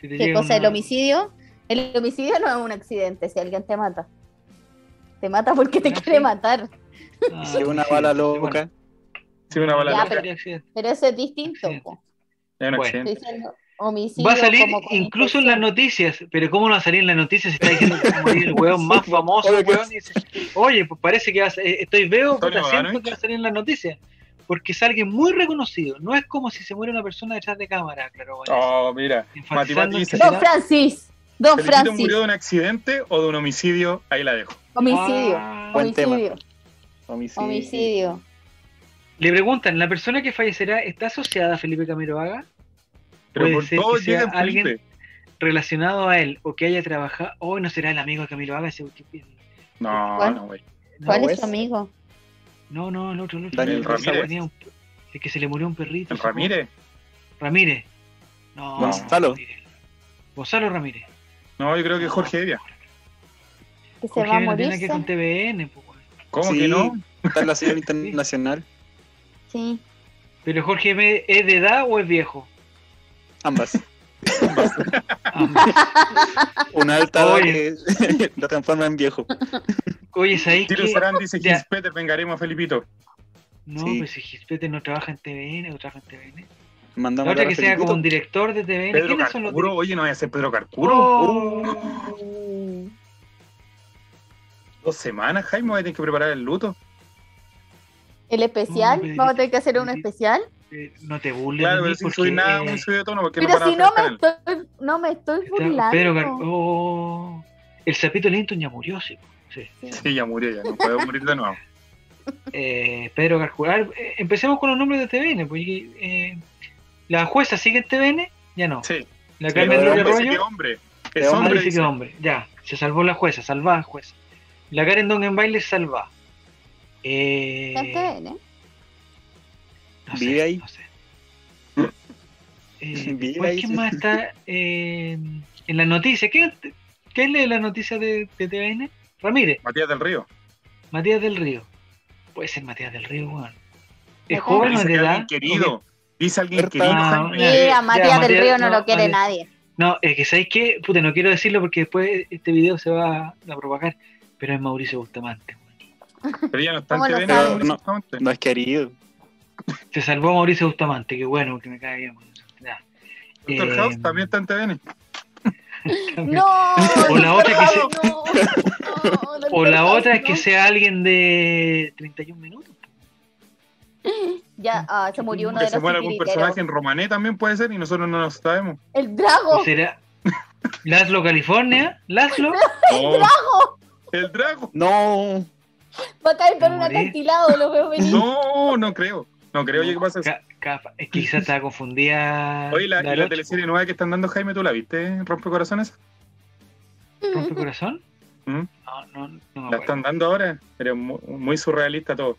Si te ¿Qué cosa? ¿El homicidio? El homicidio no es un accidente si alguien te mata. Te mata porque te Ah, quiere matar. Ah, Si una sí, bala loca. Sí, una bala Ya, loca. pero- eso es distinto. Es un accidente. Homicidio. Va a salir como incluso en las noticias, pero ¿cómo no va a salir en las noticias si está diciendo que va a morir el weón más famoso, Oye, ¿qué weón? Y dice, Oye, pues parece que va a eh, estoy veo, siento que va a salir en las noticias. Porque es alguien muy reconocido. No es como si se muere una persona detrás de cámara, claro. bueno. Oh, mira. Mati dice, Don Francis. Don ¿Felipito Francis. murió de un accidente o de un homicidio? Ahí la dejo. Homicidio. Ah, Buen tema. Homicidio. Homicidio. Le preguntan, ¿la persona que fallecerá está asociada a Felipe Camiroaga? Pero Puede por ser todo que sea alguien Felipe. relacionado a él o que haya trabajado. Hoy no será el amigo de Camiroaga ese. No, ¿Cuál? no, güey. ¿Cuál es tu amigo? No, no, el otro, el otro. Daniel el, Ramírez. un- el que se le murió un perrito. ¿El Ramírez? Ramírez. No, Gonzalo. Ramírez. Gonzalo Ramírez. No, yo creo que Jorge Evia. Que se Jorge va a no tiene morir. que con TVN, weón. ¿Cómo Sí. que no? Está en la señal internacional. Sí. Pero Jorge M, ¿es de edad o es viejo? Ambas. Ambas. Una alta edad que lo transforma en viejo. Oye, ¿sabéis Tiro qué? Sarán dice Ya. Gis Peter, vengaremos a Felipito. No, Sí. pues si Gispete no trabaja en TVN o trabaja en TVN. Mandamos otra a que sea como un director de TVN. Pedro ¿Quiénes son los Carcuro, direct- oye, no voy a ser Pedro Carcuro. Oh. Uh, Dos semanas, Jaime, voy a tener que preparar el luto. El especial. Vamos a tener que hacer un especial. Eh, No te burles Claro, pero sin porque, subir nada muy subido de tono, porque Pero no si no me estoy, no me estoy burlando. Pedro Car- oh. El sapito Linton ya murió, sí. sí. Sí, ya murió, ya no puedo morir de nuevo. Eh, Pedro Carcular. eh, empecemos con los nombres de TVN. Porque, eh, la jueza sigue en TVN, ya no. Sí. La Sí, Carmen que Arroyo, hombre. Es Es hombre. dice que hombre. Ya, se salvó la jueza, salvada jueza. La Karen Dongenbaile salva. Eh, Está en TVN. no sé, ¿Vive ahí? no sé. Eh, Vive ahí, ¿Quién más está eh, en las noticias? ¿Quién, ¿Quién lee las noticias de, de TVN? Ramírez, Matías del Río. Matías del Río. Puede ser Matías del Río, weón. ¿Es Matías joven de edad? querido. Dice alguien Berta. querido, Ah, Jaime. ya. Mira, Matías del Río no, no, lo quiere nadie. No, es que ¿sabéis qué? Puta, no quiero decirlo porque después este video se va a propagar, pero es Mauricio Bustamante. Pero ya no está en No. Bustamante. No es querido. Se salvó Mauricio Bustamante, qué bueno, que me cae bien. Ya. Doctor Eh, House también está en TVN. No. O la otra que se- no, no, O la otra es que no. sea alguien de 31 minutos. Ya, ah, se murió uno Que de se los muera algún personaje en Romané también puede ser y nosotros no lo sabemos. El Drago. ¿O será Laszlo California? ¿Laszlo? Oh, el Drago. No. Va a caer a un acantilado, lo veo venir. No, no creo. No creo oye, que pasa Es que quizás estaba confundida. Oye, la, y la Laroche. teleserie nueva que están dando Jaime, ¿tú la viste? ¿Rompe corazones? ¿Rompe corazón? ¿Mm? No, no, no me La acuerdo. están dando ahora, pero muy, muy surrealista todo.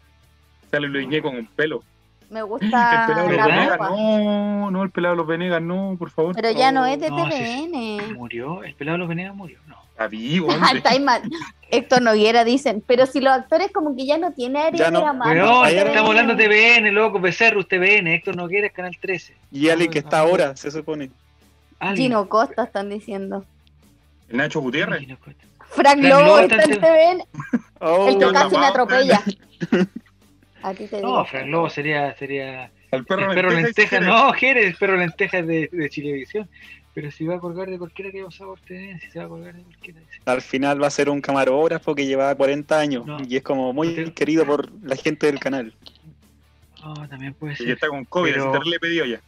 Sale Luis Ñe con un pelo. Me El gusta pelado de los ¿verdad? la Venegas, ropa. no, no, el pelado de los Venegas, no, por favor. Pero ya no es de No. TVN. ¿Murió? ¿El pelado de los Venegas murió? No. Está vivo, Ah. Héctor Noguera dicen, pero si los actores como que ya no tiene área Ya no. dramática. Weón, ahí estamos TVN. hablando de TVN, loco, Becerrus TVN, Héctor Noguera es Canal 13. Y alguien que está ahora, se supone. Gino Costa están diciendo. El Nacho Gutiérrez. Frank Frank Lobo Lobo está en TVN. Oh, El que casi me atropella. A ti te digo. No, Frank Lobo sería, sería El perro, el perro lenteja y lenteja, no, Jerez, el perro lenteja de, de Chilevisión. Pero si va a colgar de cualquiera que pasa por TVN, si se va a colgar de cualquiera. Al final va a ser un camarógrafo que lleva 40 años No. y es como muy Usted- querido por la gente del canal. No, también puede Y ser. está con COVID, Pero- te le pedido ya.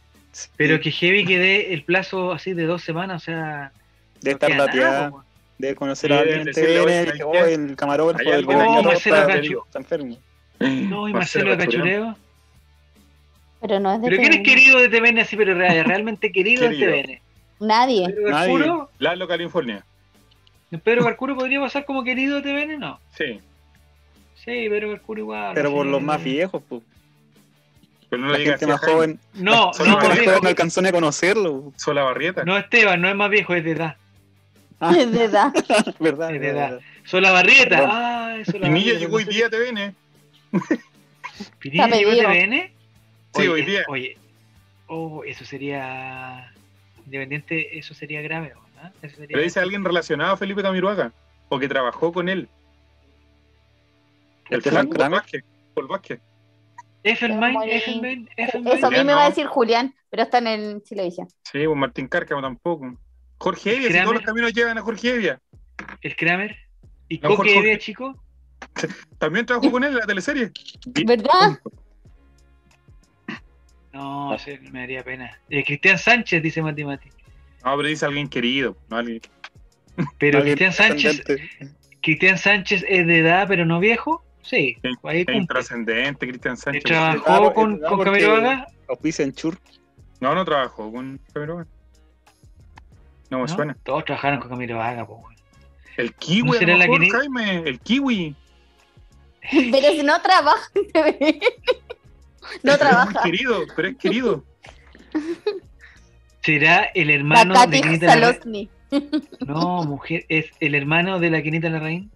Pero que heavy que dé el plazo así de dos semanas, o sea, No estar po, Debe conocer Sí, a alguien en TVN. oye, que, ¿sabes "Oh, el camarógrafo del Oh, Cachu- está enfermo. No, y Marcelo Cachureo. Pero no es de ¿Pero quién es querido de TVN así, pero real- realmente querido de Querido. TVN? Nadie. ¿Pedro Nadie. Lalo California. ¿Pedro Carcuro podría pasar como querido de TVN? No. Sí. Sí, Pedro Carcuro igual. Pero por sí. los más viejos, pues. Pero no La le digas gente más joven. No, no, más viejo. joven no alcanzó ni a conocerlo. Sola Barrieta. No, Esteban, no es más viejo, es de edad. Ah, Es de edad. verdad, Es de edad. Sola Barrieta. Ah, Sola Barrieta, llegó hoy no sé día a TVN. ¿Pinilla Está llegó a pedido. TVN? Sí, Oye, hoy día. Oye, oh, eso sería. Independiente, eso sería grave, ¿no? Eso sería Pero dice alguien relacionado a Felipe Camiroaga. O que trabajó con él. El Paul Kramer. Vázquez. Paul Vázquez. Eso a mí me va a decir Julián, pero está en el Chilevisión. Sí, pues Martín Cárcamo tampoco. Jorge Evia, si todos los caminos llevan a Jorge Evia. El Kramer. ¿Y No, Coque Evia, chico? También trabajó con él en la teleserie. ¿Verdad? No, ese me daría pena. Eh, Cristian Sánchez, dice Mati Mati. No, pero dice alguien querido. No, alguien... Pero Alguien Cristian Sánchez. Cristian Sánchez es de edad, pero no viejo. Sí, Sí, ahí Es intrascendente, Cristian Sánchez. Trabajó Claro, con, con porque- Camiroaga. Auspician Chur. No, no trabajó con Camiroaga. No me ¿no? suena. Todos trabajaron con Camiroaga, po. weón. El kiwi, ¿No será la mejor, que Jaime. El kiwi. Pero si no trabaja en TV. No Pero es trabaja. muy querido, pero es querido. ¿Será el La hermano de Kenita Larraín? No, mujer, es el hermano de la Kenita Larraín.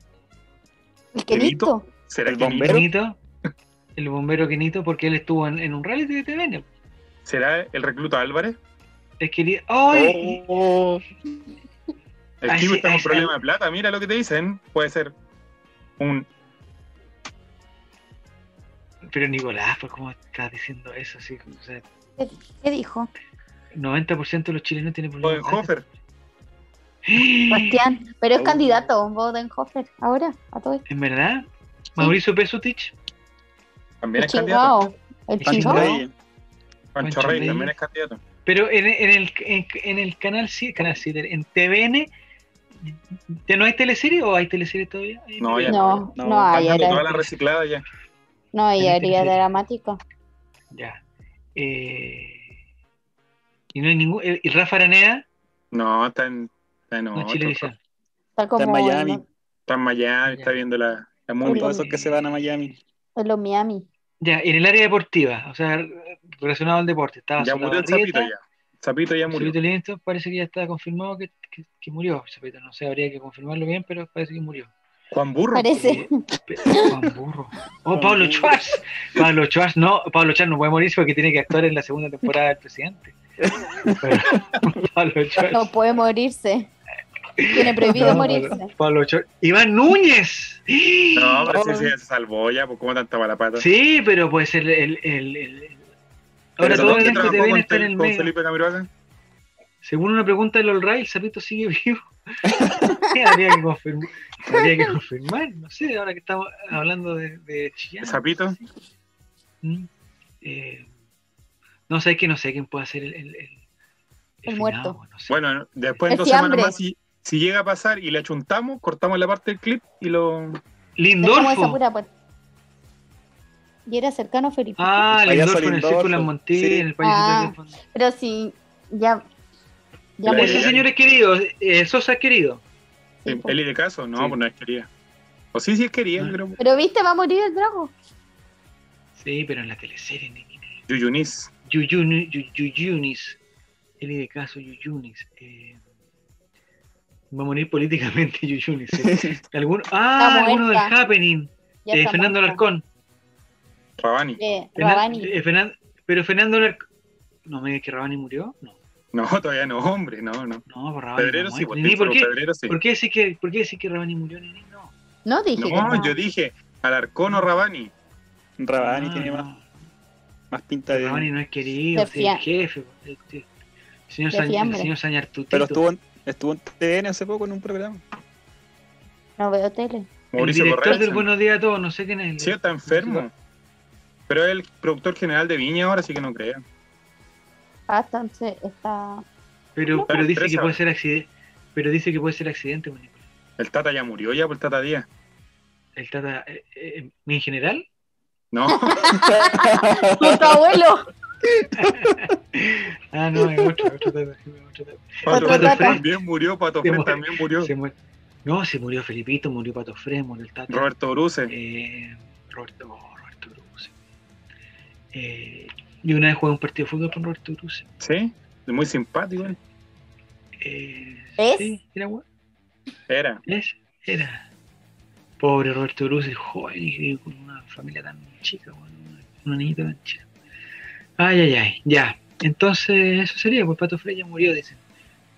El Kenito. ¿Será El bombero. Kenito. El bombero Kenito, porque él estuvo en, en un reality de TVN. ¿Será el recluta Álvarez? Es querido. ¡Ay! Oh, El sí, está con sí. problema de plata. Mira lo que te dicen. Puede ser un. Pero Nicolás, pues, ¿cómo estás diciendo eso? Así, o sea, ¿Qué dijo? 90% de los chilenos tienen problemas. de Bodenhofer. Bastián. Pero es Oh. candidato, Bodenhofer. Ahora, a todo esto. ¿En verdad? Mauricio Pesutich. También El es candidato. chingao. El El Pancho Rey también es candidato. Pero en, en el, en, en el canal, sí- canal 7, en TVN, ¿ya no hay teleserie o hay teleserie todavía? No, ya No, No, no hay. Bajando Era, toda la reciclada ya. No área teleserie. dramática. Ya. Eh, y no hay ningún. eh, ¿Y Rafa Araneda? No, está en. Está en, No, Chilevisión. Está como Está en Miami. está en Miami, está viendo la, la todos esos que se van a Miami. en los Miami. Ya, en el área deportiva, o sea, relacionado al deporte. Estaba Ya murió el sapito Solabarrieta, ya. Sapito ya murió. Zapito parece que ya está confirmado que, que, que murió. Zapito, no sé, habría que confirmarlo bien, pero parece que murió. Juan Burro. Parece. Pe- Juan Burro. Oh, Pablo Schwartz. Pablo Schwartz, no, Pablo Schwartz no puede morirse porque tiene que actuar en la segunda temporada del presidente. Pero, Pablo Schwartz. No puede morirse. Tiene prohibido No, morirse. Pablo Schwartz. Iván Núñez. No, pero sí, sí, se salvó ya, pues cómo tanta mala pata. Sí, pero puede ser el. el, el- el- Ahora todo el ¿quién elenco trabajó de con, está en el medio. Felipe Camiroaga? Según una pregunta del All Right, el Zapito sigue vivo. habría, que confirmar, habría que confirmar, no sé, ahora que estamos hablando de, de Chillán. ¿Sapito? Mm. Eh, no sé, que no sé quién puede ser el, el, el, El muerto. no sé. Bueno, después en dos semanas más, si, si llega a pasar y le achuntamos, cortamos la parte del clip y lo. Parte. Y era cercano a Felipe. Ah, El payaso Lindorfo en el círculo en Montín, sí. el payaso Ah. fondo. Pero si ya. Ya. Ese señor es querido, eh, Sosa es querido. Sí, eh, po. Eli de caso, no, Sí. pues no es querida. O sí, sí es querida, Ah. pero. Pero viste, va a morir el drago. Sí, pero en la teleserie, ni- ni- Yuyunis. Yuyuni- Yu- Yuyunis, Eli de caso Yuyunis. Eh, va a morir políticamente Yuyunis. sí. ¿Algún, ah, alguno del. Happening. Eh, Fernando. Alarcón. Rabani. Eh, Fernan- Rabani. eh, Fernan- pero Fernando Alarcón. No me digas que Rabani murió. No, No, todavía no, hombre, no, no. no, por Rabani. Febrero no sí, pues, Nini, ¿por, qué, febrero sí. ¿por, qué decir que, ¿Por qué decir que Rabani murió, Nini? No. No dije que No, no. yo dije Alarcón o Rabani. Rabani Ah, tiene más, más pinta de. Rabani no es querido, De sí, el jefe. El, el- el señor, de Sa- el señor Sañartutito. Pero estuvo en, estuvo en TN hace poco en un programa. No veo tele. el Mauricio director Correa. del Buenos Días a Todos, no sé quién es. el- Sí, está enfermo. Pero es el productor general de Viña ahora, así que no crea. Entonces está. Pero, pero dice que puede ser accidente. pero dice que puede ser accidente, pues. El Tata ya murió ya por el Tata Díaz. El Tata, eh, eh, en general, No, tu abuelo. ah, no, es otro, otro Tata, sí, otro Tata. Pato Tata. también murió, Pato mu- también murió. Se. No, se murió Felipito, murió Pato Fred, murió el Tata. Roberto Bruce. Eh, Roberto, Roberto Bruce. Eh, y una vez jugué un partido de fútbol con Roberto Bruce. Sí, muy simpático. él. Eh, ¿Es? Sí, era bueno. Era. ¿Es? Era. Pobre Roberto Bruce, joven y con una familia tan chica, bueno, una, una niñita tan chica. Ay, ay, ay, ya. Entonces, eso sería, pues Pato Freya murió, dicen.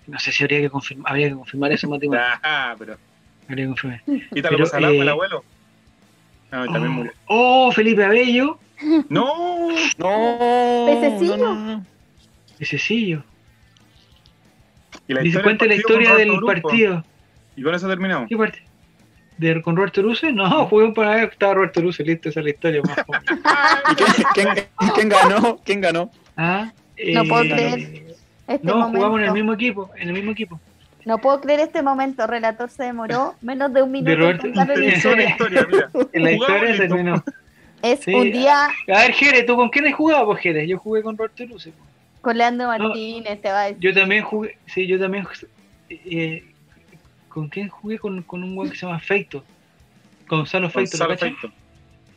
No sé si habría que confirmar, habría que confirmar eso matemáticamente. Ah, pero. Habría que confirmar. ¿Y tal Pero, eh, el abuelo? No, también Oh, murió. oh, Felipe Abello, No, No. Pececillo. no, no, y la cuenta la del historia partido del partido. Y con eso terminamos. ¿Qué partido? ¿De, ¿Con Roberto Luce? No, jugué un para estaba Roberto Luce, listo, esa es la historia más joven. ¿Y quién, quién- quién ganó? ¿Quién ganó? Ah, No puedo eh, creer. Este No, momento. jugamos en el mismo equipo, en el mismo equipo. No puedo creer este momento. Relator se demoró menos de un minuto en Roberto- contar la historia. historia, mira. En la historia terminó. Es Sí. un día A ver, Jere, ¿tú con quién has jugado, pues, Jere? Yo jugué con Roberto Luce. con Leandro Martínez, te va a decir. Yo también jugué, sí, yo también. eh, ¿Con quién jugué? Con, con un weón que se llama Feito. Con Gonzalo Feito, ¿lo Gonzalo? Feito.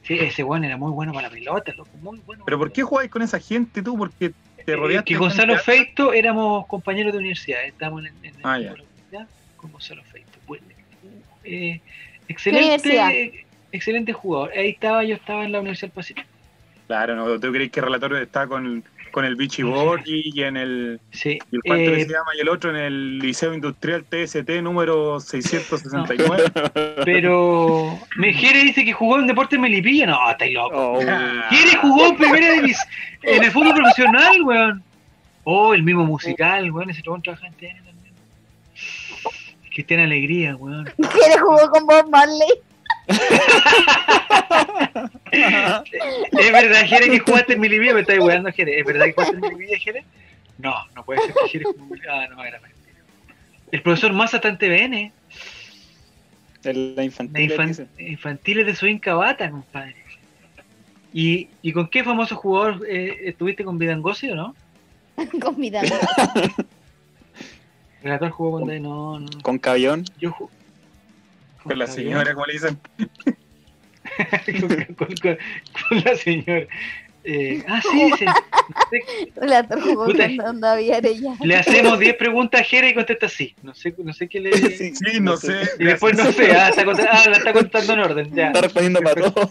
Sí, ese weón era muy bueno para la pelota, loco, muy bueno. Pero ¿por qué jugáis con esa gente tú? Porque te Eh, rodeaste que Gonzalo Feito éramos compañeros de universidad, estábamos en, en el Ah, la universidad con Gonzalo Feito. Bueno, eh, excelente, excelente jugador. Ahí estaba, yo estaba en la Universidad del Pacífico. Claro, no, tú crees que el relator está con, con el Vichy Borgi y en el. Sí. ¿Y el cuánto eh, se llama? Y el otro en el Liceo Industrial TST número 669. pero Mejere dice que jugó en Deportes Melipilla. No, estáis loco. Oh. Jere jugó en primera división en el fútbol profesional, weón. Oh, el mismo musical, weón. Ese chabón trabaja en TN también. Cristiana Alegría, weón. ¿Quién jugó con Bob Marley? ¿Es verdad, Jere, que jugaste en Milivilla? Me estáis weando, Jere. ¿Es verdad que jugaste en Milivilla, Jere? No, no puede ser que Jere. Ah, no, era mentira. El profesor Massa está en TVN. La La infantil. infan- dice. infantiles de su Incabata, compadre. ¿Y, ¿Y con qué famoso jugador eh, estuviste con Vidangosi o no? con dama. Relator jugó con... No, no. Con Cabión. Yo ju- con la señora, como le dicen. con, con- con- con la señora. Eh, ah, sí, Arellano. Le hacemos 10 preguntas a Jere y contesta sí. No sé, no sé qué le. Sí, Sí, no sé. Y después no sé, ah, está ah, la está contando en orden. Ya, Está respondiendo para todo.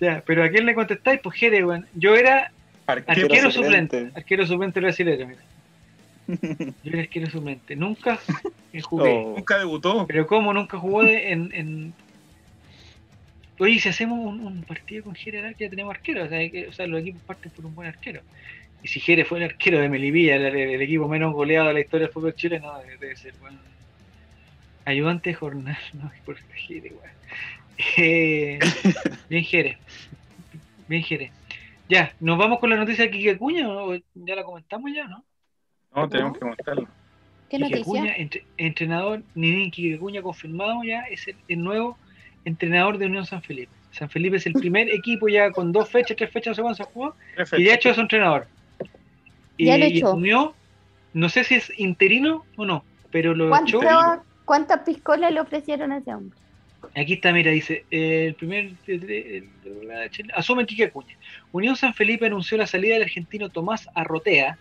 ya. Pero ¿a quién le contestáis? Pues Jere, weón. Yo era Arquero. arquero suplente. suplente. Arquero suplente brasileño, mira. Yo era arquero suplente. Nunca me jugué. Oh. Nunca debutó. Pero ¿cómo nunca jugó de- en, en... Oye, si hacemos un, un partido con Jere ya tenemos arquero. O sea, que- o sea, los equipos parten por un buen arquero. Y si Jere fue el arquero de Melivilla, el, el- el equipo menos goleado de la historia del fútbol chileno, debe, debe ser bueno. Ayudante de jornal, no, por Jere, weón. Eh, bien Jere. Bien Jere. Ya, ¿nos vamos con la noticia de Kike Acuña o ya la comentamos ya, no? No, tenemos que montarlo. ¿Qué Quique noticia? Acuña, entre- entrenador, Nini Quique Acuña confirmado ya, es el, el nuevo entrenador de Unión San Felipe. San Felipe es el primer equipo ya con dos fechas, tres fechas, no sé cuándo se jugó, ya ha hecho a su entrenador. Y, Ya lo y echó. asumió, no sé si es interino o no, pero lo echó. ¿Cuánto- ¿Cuántas piscolas le ofrecieron a ese hombre? Aquí está, mira, dice, eh, el primer asume Quique Acuña. Unión San Felipe anunció la salida del argentino Tomás Arrotea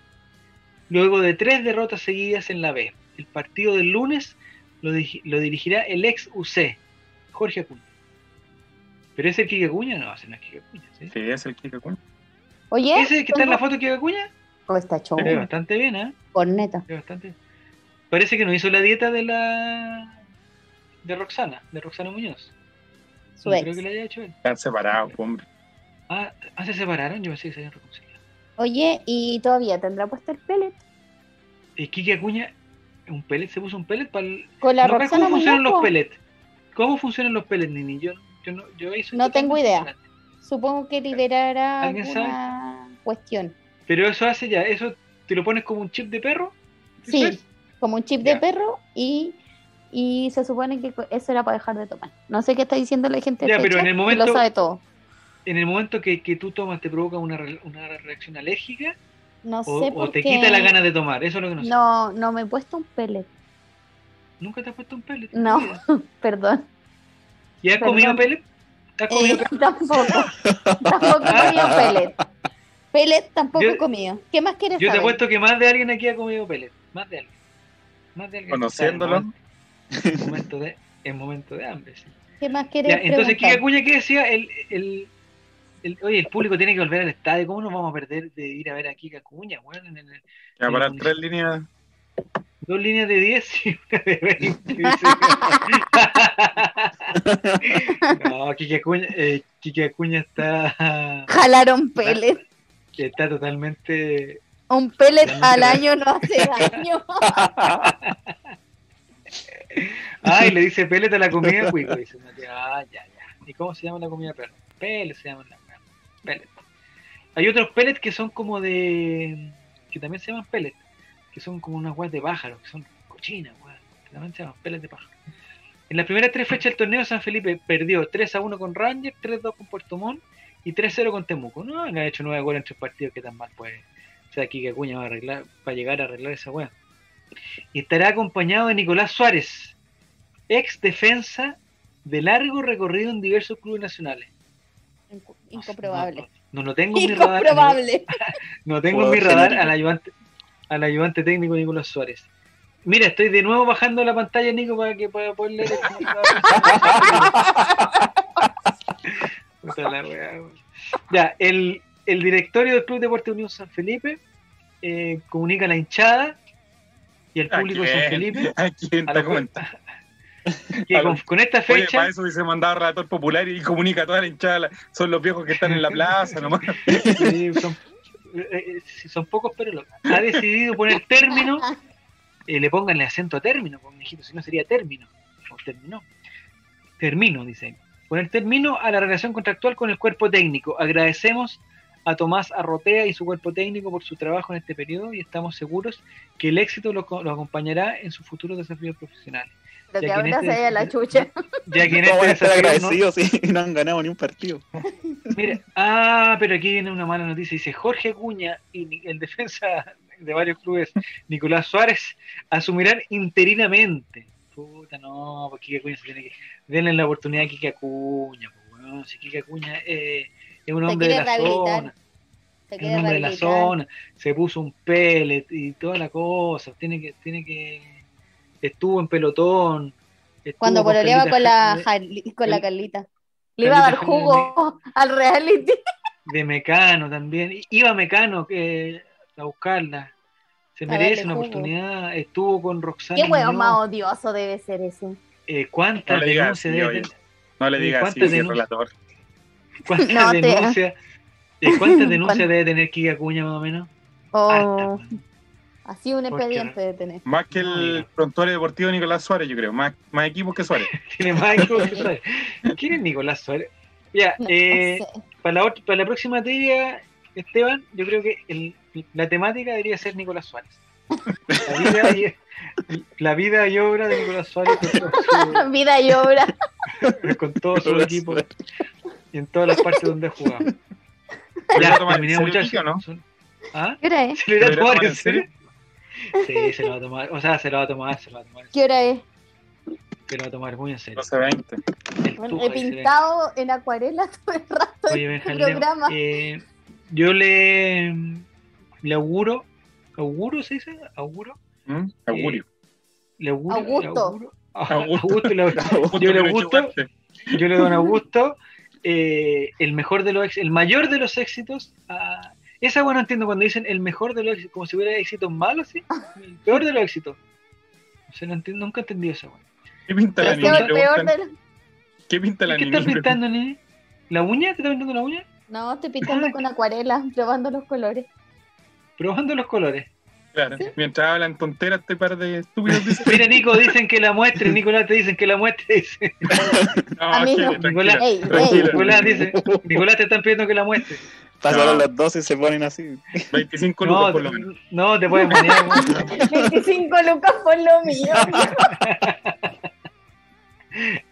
luego de tres derrotas seguidas en la B. El partido del lunes lo, lo dirigirá el ex UC, Jorge Acuña. ¿Pero es el Quique Acuña? No, ese no es Quique Acuña. ¿sí? Sí, es el Kike Acuña. Oye, ¿Ese que está en la foto de Quique Acuña? Oh, está ve bastante bien, ¿eh? Corneta. Se ve bastante Parece que no hizo la dieta de la... de Roxana, de Roxana Muñoz. Su No ex. creo que la haya hecho él. Están separados, hombre. Ah, ah, se separaron, yo pensé que se habían reconciliado. Oye, ¿y todavía tendrá puesto el pellet? Eh, Kike Acuña, un pellet, se puso un pellet para el... Con la No, Roxana ¿Cómo funcionan los pellets? ¿Cómo funcionan los pellets, Nini? Yo, yo no, yo soy No tengo idea. Supongo que liberará ¿Alguien alguna cuestión. Pero eso hace ya, eso te lo pones como un chip de perro. ¿eso Sí, es? como un chip Ya. de perro y, y se supone que eso era para dejar de tomar. No sé qué está diciendo la gente. Ya, pero en el momento- lo sabe todo. En el momento que, que tú tomas, ¿te provoca una, una reacción alérgica No o, sé o te quita la ganas de tomar? Eso es lo que no, sé. No, no me he puesto un pellet. ¿Nunca te has puesto un pellet? en No. Perdón. ¿Y has Perdón. comido pellet? ¿Has comido Eh, pellet? tampoco. tampoco he comido pellet. Pellet tampoco Yo- he comido. ¿Qué más quieres Yo te saber? apuesto que más de alguien aquí ha comido pellet. Más de alguien. Más de alguien. Conociéndolo. En momento de, en momento de hambre, sí. ¿Qué más quieres Ya, entonces? Kika Cuña, ¿qué decía? El, el, el- oye, el público tiene que volver al estadio. ¿Cómo nos vamos a perder de ir a ver a Kika Cuña? Bueno, en el- Ya para tres líneas. Dos líneas de 10 y una de 20. dice. no, Kika Cuña, eh, Cuña está, Jalaron pellet. está totalmente Un pellet al año no hace daño. Ay, le dice pellet a la comida cuico. Dice, ah, ya, ya. ¿Y cómo se llama la comida perro? Pellet se llama la pellet. Hay otros pellets que son como de. que también se llaman pellet. Que son como unas guas de pájaro, que son cochinas, también se llaman pellets de pájaro. En las primeras tres fechas del torneo, San Felipe perdió 3 a 1 con Rangers, 3 a 2 con Puerto Montt y 3 a 0 con Temuco. No han hecho 9 goles en tres partidos, que tan mal puede. O sea, aquí que Acuña va a arreglar, para llegar a arreglar esa weá. Y estará acompañado de Nicolás Suárez, ex defensa de largo recorrido en diversos clubes nacionales. Inco- Incomprobable. No, no lo tengo en mi radar. Incomprobable. No tengo en mi radar al ayudante, al ayudante técnico Nicolás Suárez. Mira, estoy de nuevo bajando la pantalla, Nico, para que para poder leer. el- ya, el, el directorio del Club Deporte Unión San Felipe eh, comunica a la hinchada y al ¿A público de San? Felipe ¿A quién está comentando? que con, con esta Oye, fecha para eso hubiese mandado relator popular y comunica a toda la hinchada. Son los viejos que están en la plaza nomás. Sí, son, eh, eh, sí, son pocos, pero. Ha decidido poner término. eh, le pónganle acento a término, pues, mijito, si no sería término. O terminó. Termino, dice. Poner término a la relación contractual con el cuerpo técnico. Agradecemos a Tomás Arrotea y su cuerpo técnico por su trabajo en este periodo y estamos seguros que el éxito lo, lo acompañará en sus futuros desafíos profesionales. Lo que ahora este- se vaya la chucha. Ya que en ¿Cómo van a este estar desafío no- agradecidos si no han ganado ni un partido? Mira, ah, pero aquí viene una mala noticia. Dice Jorge Cuña y el defensa de varios clubes, Nicolás Suárez, asumirán interinamente. Puta, no, pues Kike Acuña se tiene que. Denle la oportunidad a Kike Acuña, pues, weón. Si Kike Acuña eh, es un hombre de la rehabilitar. zona, Se es un hombre de la zona, se puso un pellet y toda la cosa. Tiene que. Tiene que estuvo en pelotón. estuvo Cuando con pololeaba Carlita con la, Jali- con la Carlita. Le iba a dar jugo al reality. de Mecano también. Iba Mecano que, a buscarla. Se merece una jugo. oportunidad. Estuvo con Roxana. Qué Muñoz. más odioso debe ser ese. Eh, ¿Cuántas denuncias debe oye. tener? No le digas así, ¿cuántas si es denun- relator. ¿Cuántas No, te- denuncias? eh, ¿Cuántas denuncias debe tener Kika Cuña más o menos? Oh, pues. Así un expediente de tener. Más que el prontuario deportivo Nicolás Suárez, yo creo. Más, más equipos que Suárez. Tiene más equipos que Suárez. ¿Quién es Nicolás Suárez? Ya, No, eh, no sé. para, la, para la próxima trivia, Esteban, yo creo que el- la temática debería ser Nicolás Suárez. La vida y, la vida y obra de Nicolás Suárez con todo su, Vida y obra. con todo su Nicolás equipo Suárez. y en todas las partes donde ha jugado. ¿Se lo va Ya, terminé, muchachos. No? ¿Ah? ¿Qué es? ¿Se lo irá a ¿Se lo irá tomar en serio? Sí, se lo va a tomar. O sea, se lo va a tomar, se lo va a tomar. ¿Qué hora es? Se lo va a tomar muy en serio. 12-20. El Bueno, Tuja he pintado en acuarela todo el rato Oye, este Benjaleo, programa. eh, yo le, le auguro, ¿auguro se dice? ¿Auguro? ¿Mm? Augurio. Le auguro, Augusto. le auguro. Ah, Augusto. Augusto le Yo le que lo gusto, equivocaste. yo le doy a Augusto eh, el mejor de los el mayor de los éxitos. a- esa bueno entiendo cuando dicen el mejor de los éxitos, como si hubiera éxitos malos, ¿sí? El peor de los éxitos. O sea, no entiendo, nunca entendí eso. Bueno. ¿Qué pinta la niña? los- ¿Qué pinta la ¿Qué niña? estás pintando, nene? ¿La uña? ¿Te estás pintando la uña? No, estoy pintando con acuarela, probando los colores. Probando los colores. Claro. Mientras hablan tonteras, este par de estúpidos dicen. Mira, Nico, dicen que la muestre. Nicolás te dicen que la muestre. Dice. No, Amigo. Chile, tranquila, Nicolás-. Nicolás dice, Nicolás te están pidiendo que la muestre. Pasaron No. los dos y se ponen así. 25 lucas No, por lo menos. no, te puedes banear. weón. 25 lucas por lo mío.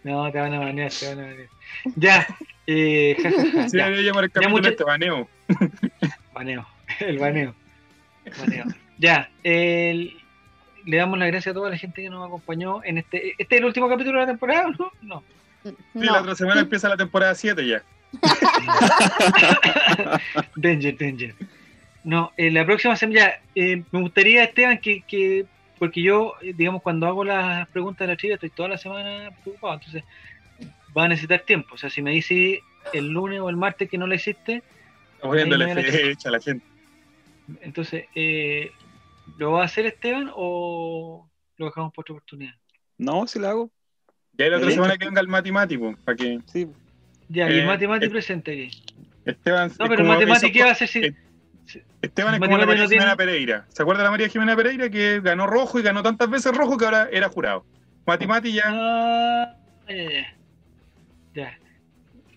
No, te van a banear, te van a banear. Ya, eh, ja, ja, ja, Sí, ya. llamar el capítulo mucho- este baneo. Baneo, el baneo. El baneo. Ya, el- le damos las gracias a toda la gente que nos acompañó en este. ¿Este es el último capítulo de la temporada, no? No. Sí, la otra semana empieza la temporada 7 ya. Danger, danger. No, en la próxima semana, eh, me gustaría, Esteban, que, que porque yo, eh, digamos, cuando hago las preguntas de la trivia, estoy toda la semana preocupado, entonces va a necesitar tiempo. O sea, si me dice el lunes o el martes que no la hiciste, Ahí me la- fecha a la gente. entonces, eh, ¿lo va a hacer Esteban o lo dejamos por otra oportunidad? No, si lo hago. Ya la otra semana que venga el matemático, para que Sí. Ya, y el Eh, Matemati eh, presente aquí. Esteban. No, pero Matemati, ¿qué va a hacer si.? eh, Esteban es como la Matemati María no tiene- Jimena Pereira. ¿Se acuerda de la María Jimena Pereira que ganó rojo y ganó tantas veces rojo que ahora era jurado? Matemati ya. Ah, ya, ya. Ya.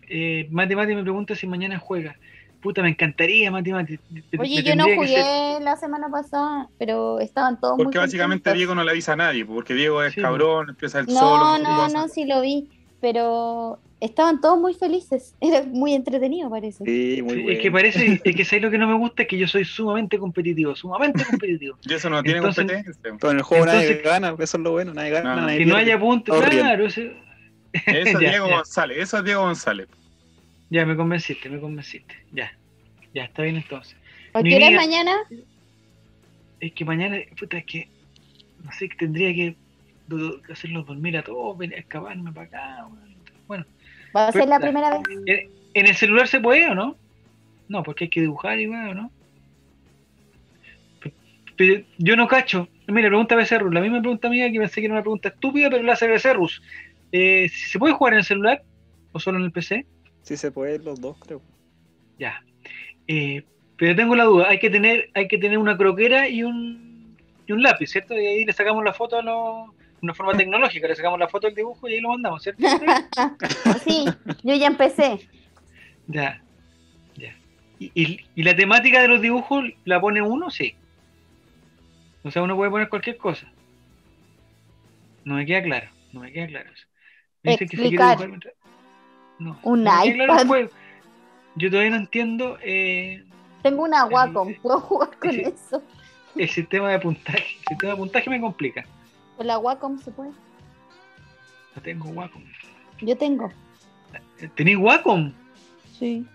Eh, Mati Mati me pregunta si mañana juega. Puta, me encantaría, Mati Mati. Me- Oye, me yo no ser- jugué la semana pasada, pero estaban todos muy Porque básicamente contentos. Diego no le avisa a nadie, porque Diego es Sí, cabrón, empieza el No, solo. no, cosas. no, sí lo vi, pero estaban todos muy felices. Era muy entretenido, parece. Sí, muy Sí, bueno. es que parece, es que ¿sabes lo que no me gusta? Es que yo soy sumamente competitivo, sumamente competitivo. Y eso no tiene Entonces- competencia. Pero en el juego nadie Entonces- gana, eso es lo bueno, nadie gana, No, nadie que no haya puntos, claro. ese- Eso es Diego ya. González, eso es Diego González. Ya, me convenciste, me convenciste. Ya, ya, está bien entonces. ¿A Mi qué hora mañana? Es que mañana, puta, es que, no sé, que tendría que hacerlos dormir a todos, venir a escaparme para acá. Bueno, ¿Va a ser la primera vez? ¿en, el celular se puede o no? No, porque hay que dibujar y weón, ¿no? Pero yo no cacho. Mira, pregunta Becerrus, la misma pregunta mía que pensé que era una pregunta estúpida, pero la hace Becerrus. Eh, ¿Se puede jugar en el celular o solo en el PC? Sí se puede los dos, creo. Ya. Eh, pero tengo la duda, hay que tener, hay que tener una croquera y un, y un lápiz, ¿cierto? Y ahí le sacamos la foto a los, una forma tecnológica, le sacamos la foto del dibujo y ahí lo mandamos, ¿cierto? Sí, yo ya empecé. ya, ya. ¿Y, y, y la temática de los dibujos la pone uno? Sí. O sea, uno puede poner cualquier cosa. No me queda claro, no me queda claro eso. Me dicen que si quiere dibujar mientras- No, Un no claro iPad. Yo todavía no entiendo eh, Tengo una Wacom, puedo jugar con eso. el sistema de puntaje. El sistema de puntaje me complica. Con la Wacom se puede. No tengo Wacom. Yo tengo. ¿Tenés Wacom? Sí.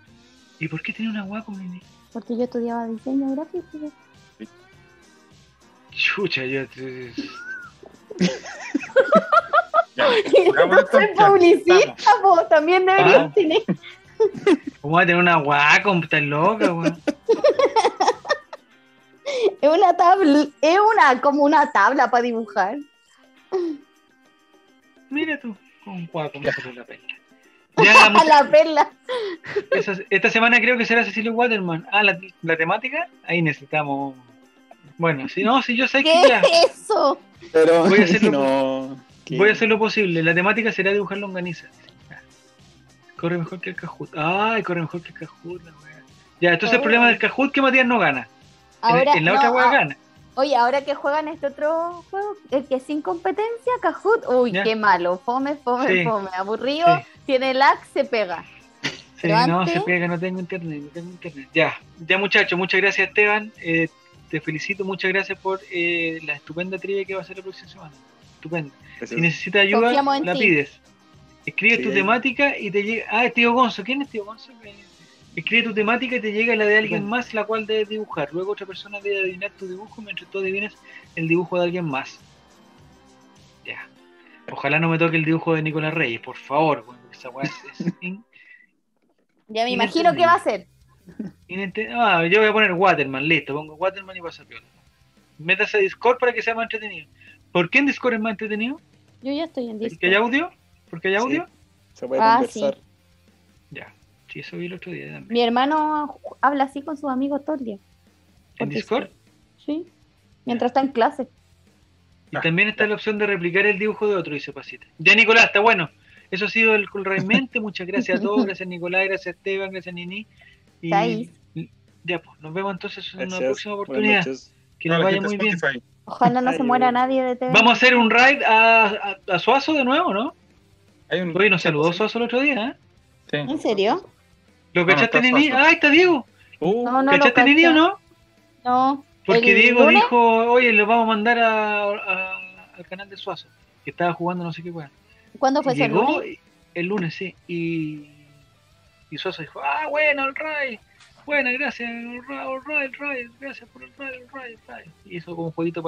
¿Y por qué tenés una Wacom? Nini? Porque yo estudiaba diseño gráfico. Chucha, yo. Ya, no soy publicista, vos también deberías Ah. tener. ¿Cómo va a tener una Wacom? Estás loca, weón. Es una tabla, es una como una tabla para dibujar. Mira tú, con Wacom salió la perla. Ya, A la perla. esa- esta semana creo que será Cecilio Waterman. Ah, la, la temática, ahí necesitamos. Bueno, si no, si yo sé que ¿Qué ya. es eso? Pero Voy a hacerlo- no. que- Voy a hacer lo posible. La temática será dibujar longaniza. Corre mejor que el Cajut. Ay, corre mejor que el Cajut, la. Ya, entonces el Oh. problema del Cajut que Matías no gana. En- Ahora, en, la no, otra wea ah, gana. Oye, ahora que juegan este otro juego, el que es sin competencia, Kahoot, uy, Ya. qué malo, fome, fome, Sí. fome, aburrido, Sí. tiene lag, se pega. Sí, Pero no, antes- se pega, no tengo internet, no tengo internet. Ya, ya muchachos, muchas gracias Esteban. Eh, te felicito, muchas gracias por eh, la estupenda trivia que va a ser la próxima semana. Estupenda. Si necesitas ayuda, la ti. pides. Escribe Sí. tu temática y te llega. Ah, es tío Gonzo. ¿Quién es tío Gonzo? Escribe tu temática y te llega la de alguien Bueno. más, la cual debes dibujar. Luego otra persona debe adivinar tu dibujo mientras tú adivines el dibujo de alguien más. Ya. Ojalá no me toque el dibujo de Nicolás Reyes, por favor. bueno, esa weá es, es in- Ya me imagino no que va a ser. inente- Ah, yo voy a poner Waterman, listo. Pongo Waterman y pasa piola. Métase a Discord para que sea más entretenido. ¿Por qué en Discord es más entretenido? Yo ya estoy en ¿Porque Discord. hay audio? ¿Porque hay Sí. audio? Se puede Ah, conversar. Ya. Sí, eso vi el otro día también. Mi hermano habla así con sus amigos todo el día. ¿En Discord? Sí. Mientras está en clase. Y también está la opción de replicar el dibujo de otro, dice Pasita. Ya, Nicolás, está bueno. Eso ha sido el Cool Mente. Muchas gracias a todos. Gracias, Nicolás. Gracias, Esteban. Gracias, Nini. Y Thais. Ya, pues, nos vemos entonces en una próxima oportunidad. Que No, nos vaya muy bien. Ojalá no se muera nadie de TV. Vamos a hacer un raid a, a, a Suazo de nuevo, ¿no? Hay un Oye, nos saludó Suazo el otro día, ¿eh? Sí. ¿En serio? ¿Lo No, cachaste, no Nini? Ah, ahí está Diego. Uh, No, no lo ¿Cachaste. Nini o no? No. Porque ¿El Diego lunes? dijo, oye, lo vamos a mandar a, a- al canal de Suazo, que estaba jugando no sé qué weá. ¿Cuándo fue Y ese Llegó lunes? el lunes, sí. Y, y Suazo dijo, ah, bueno, el Ray. Buena, gracias, el Ray, el Ray, el Ray, gracias por el Ray, el Ray, el Ray. Y hizo como un jueguito para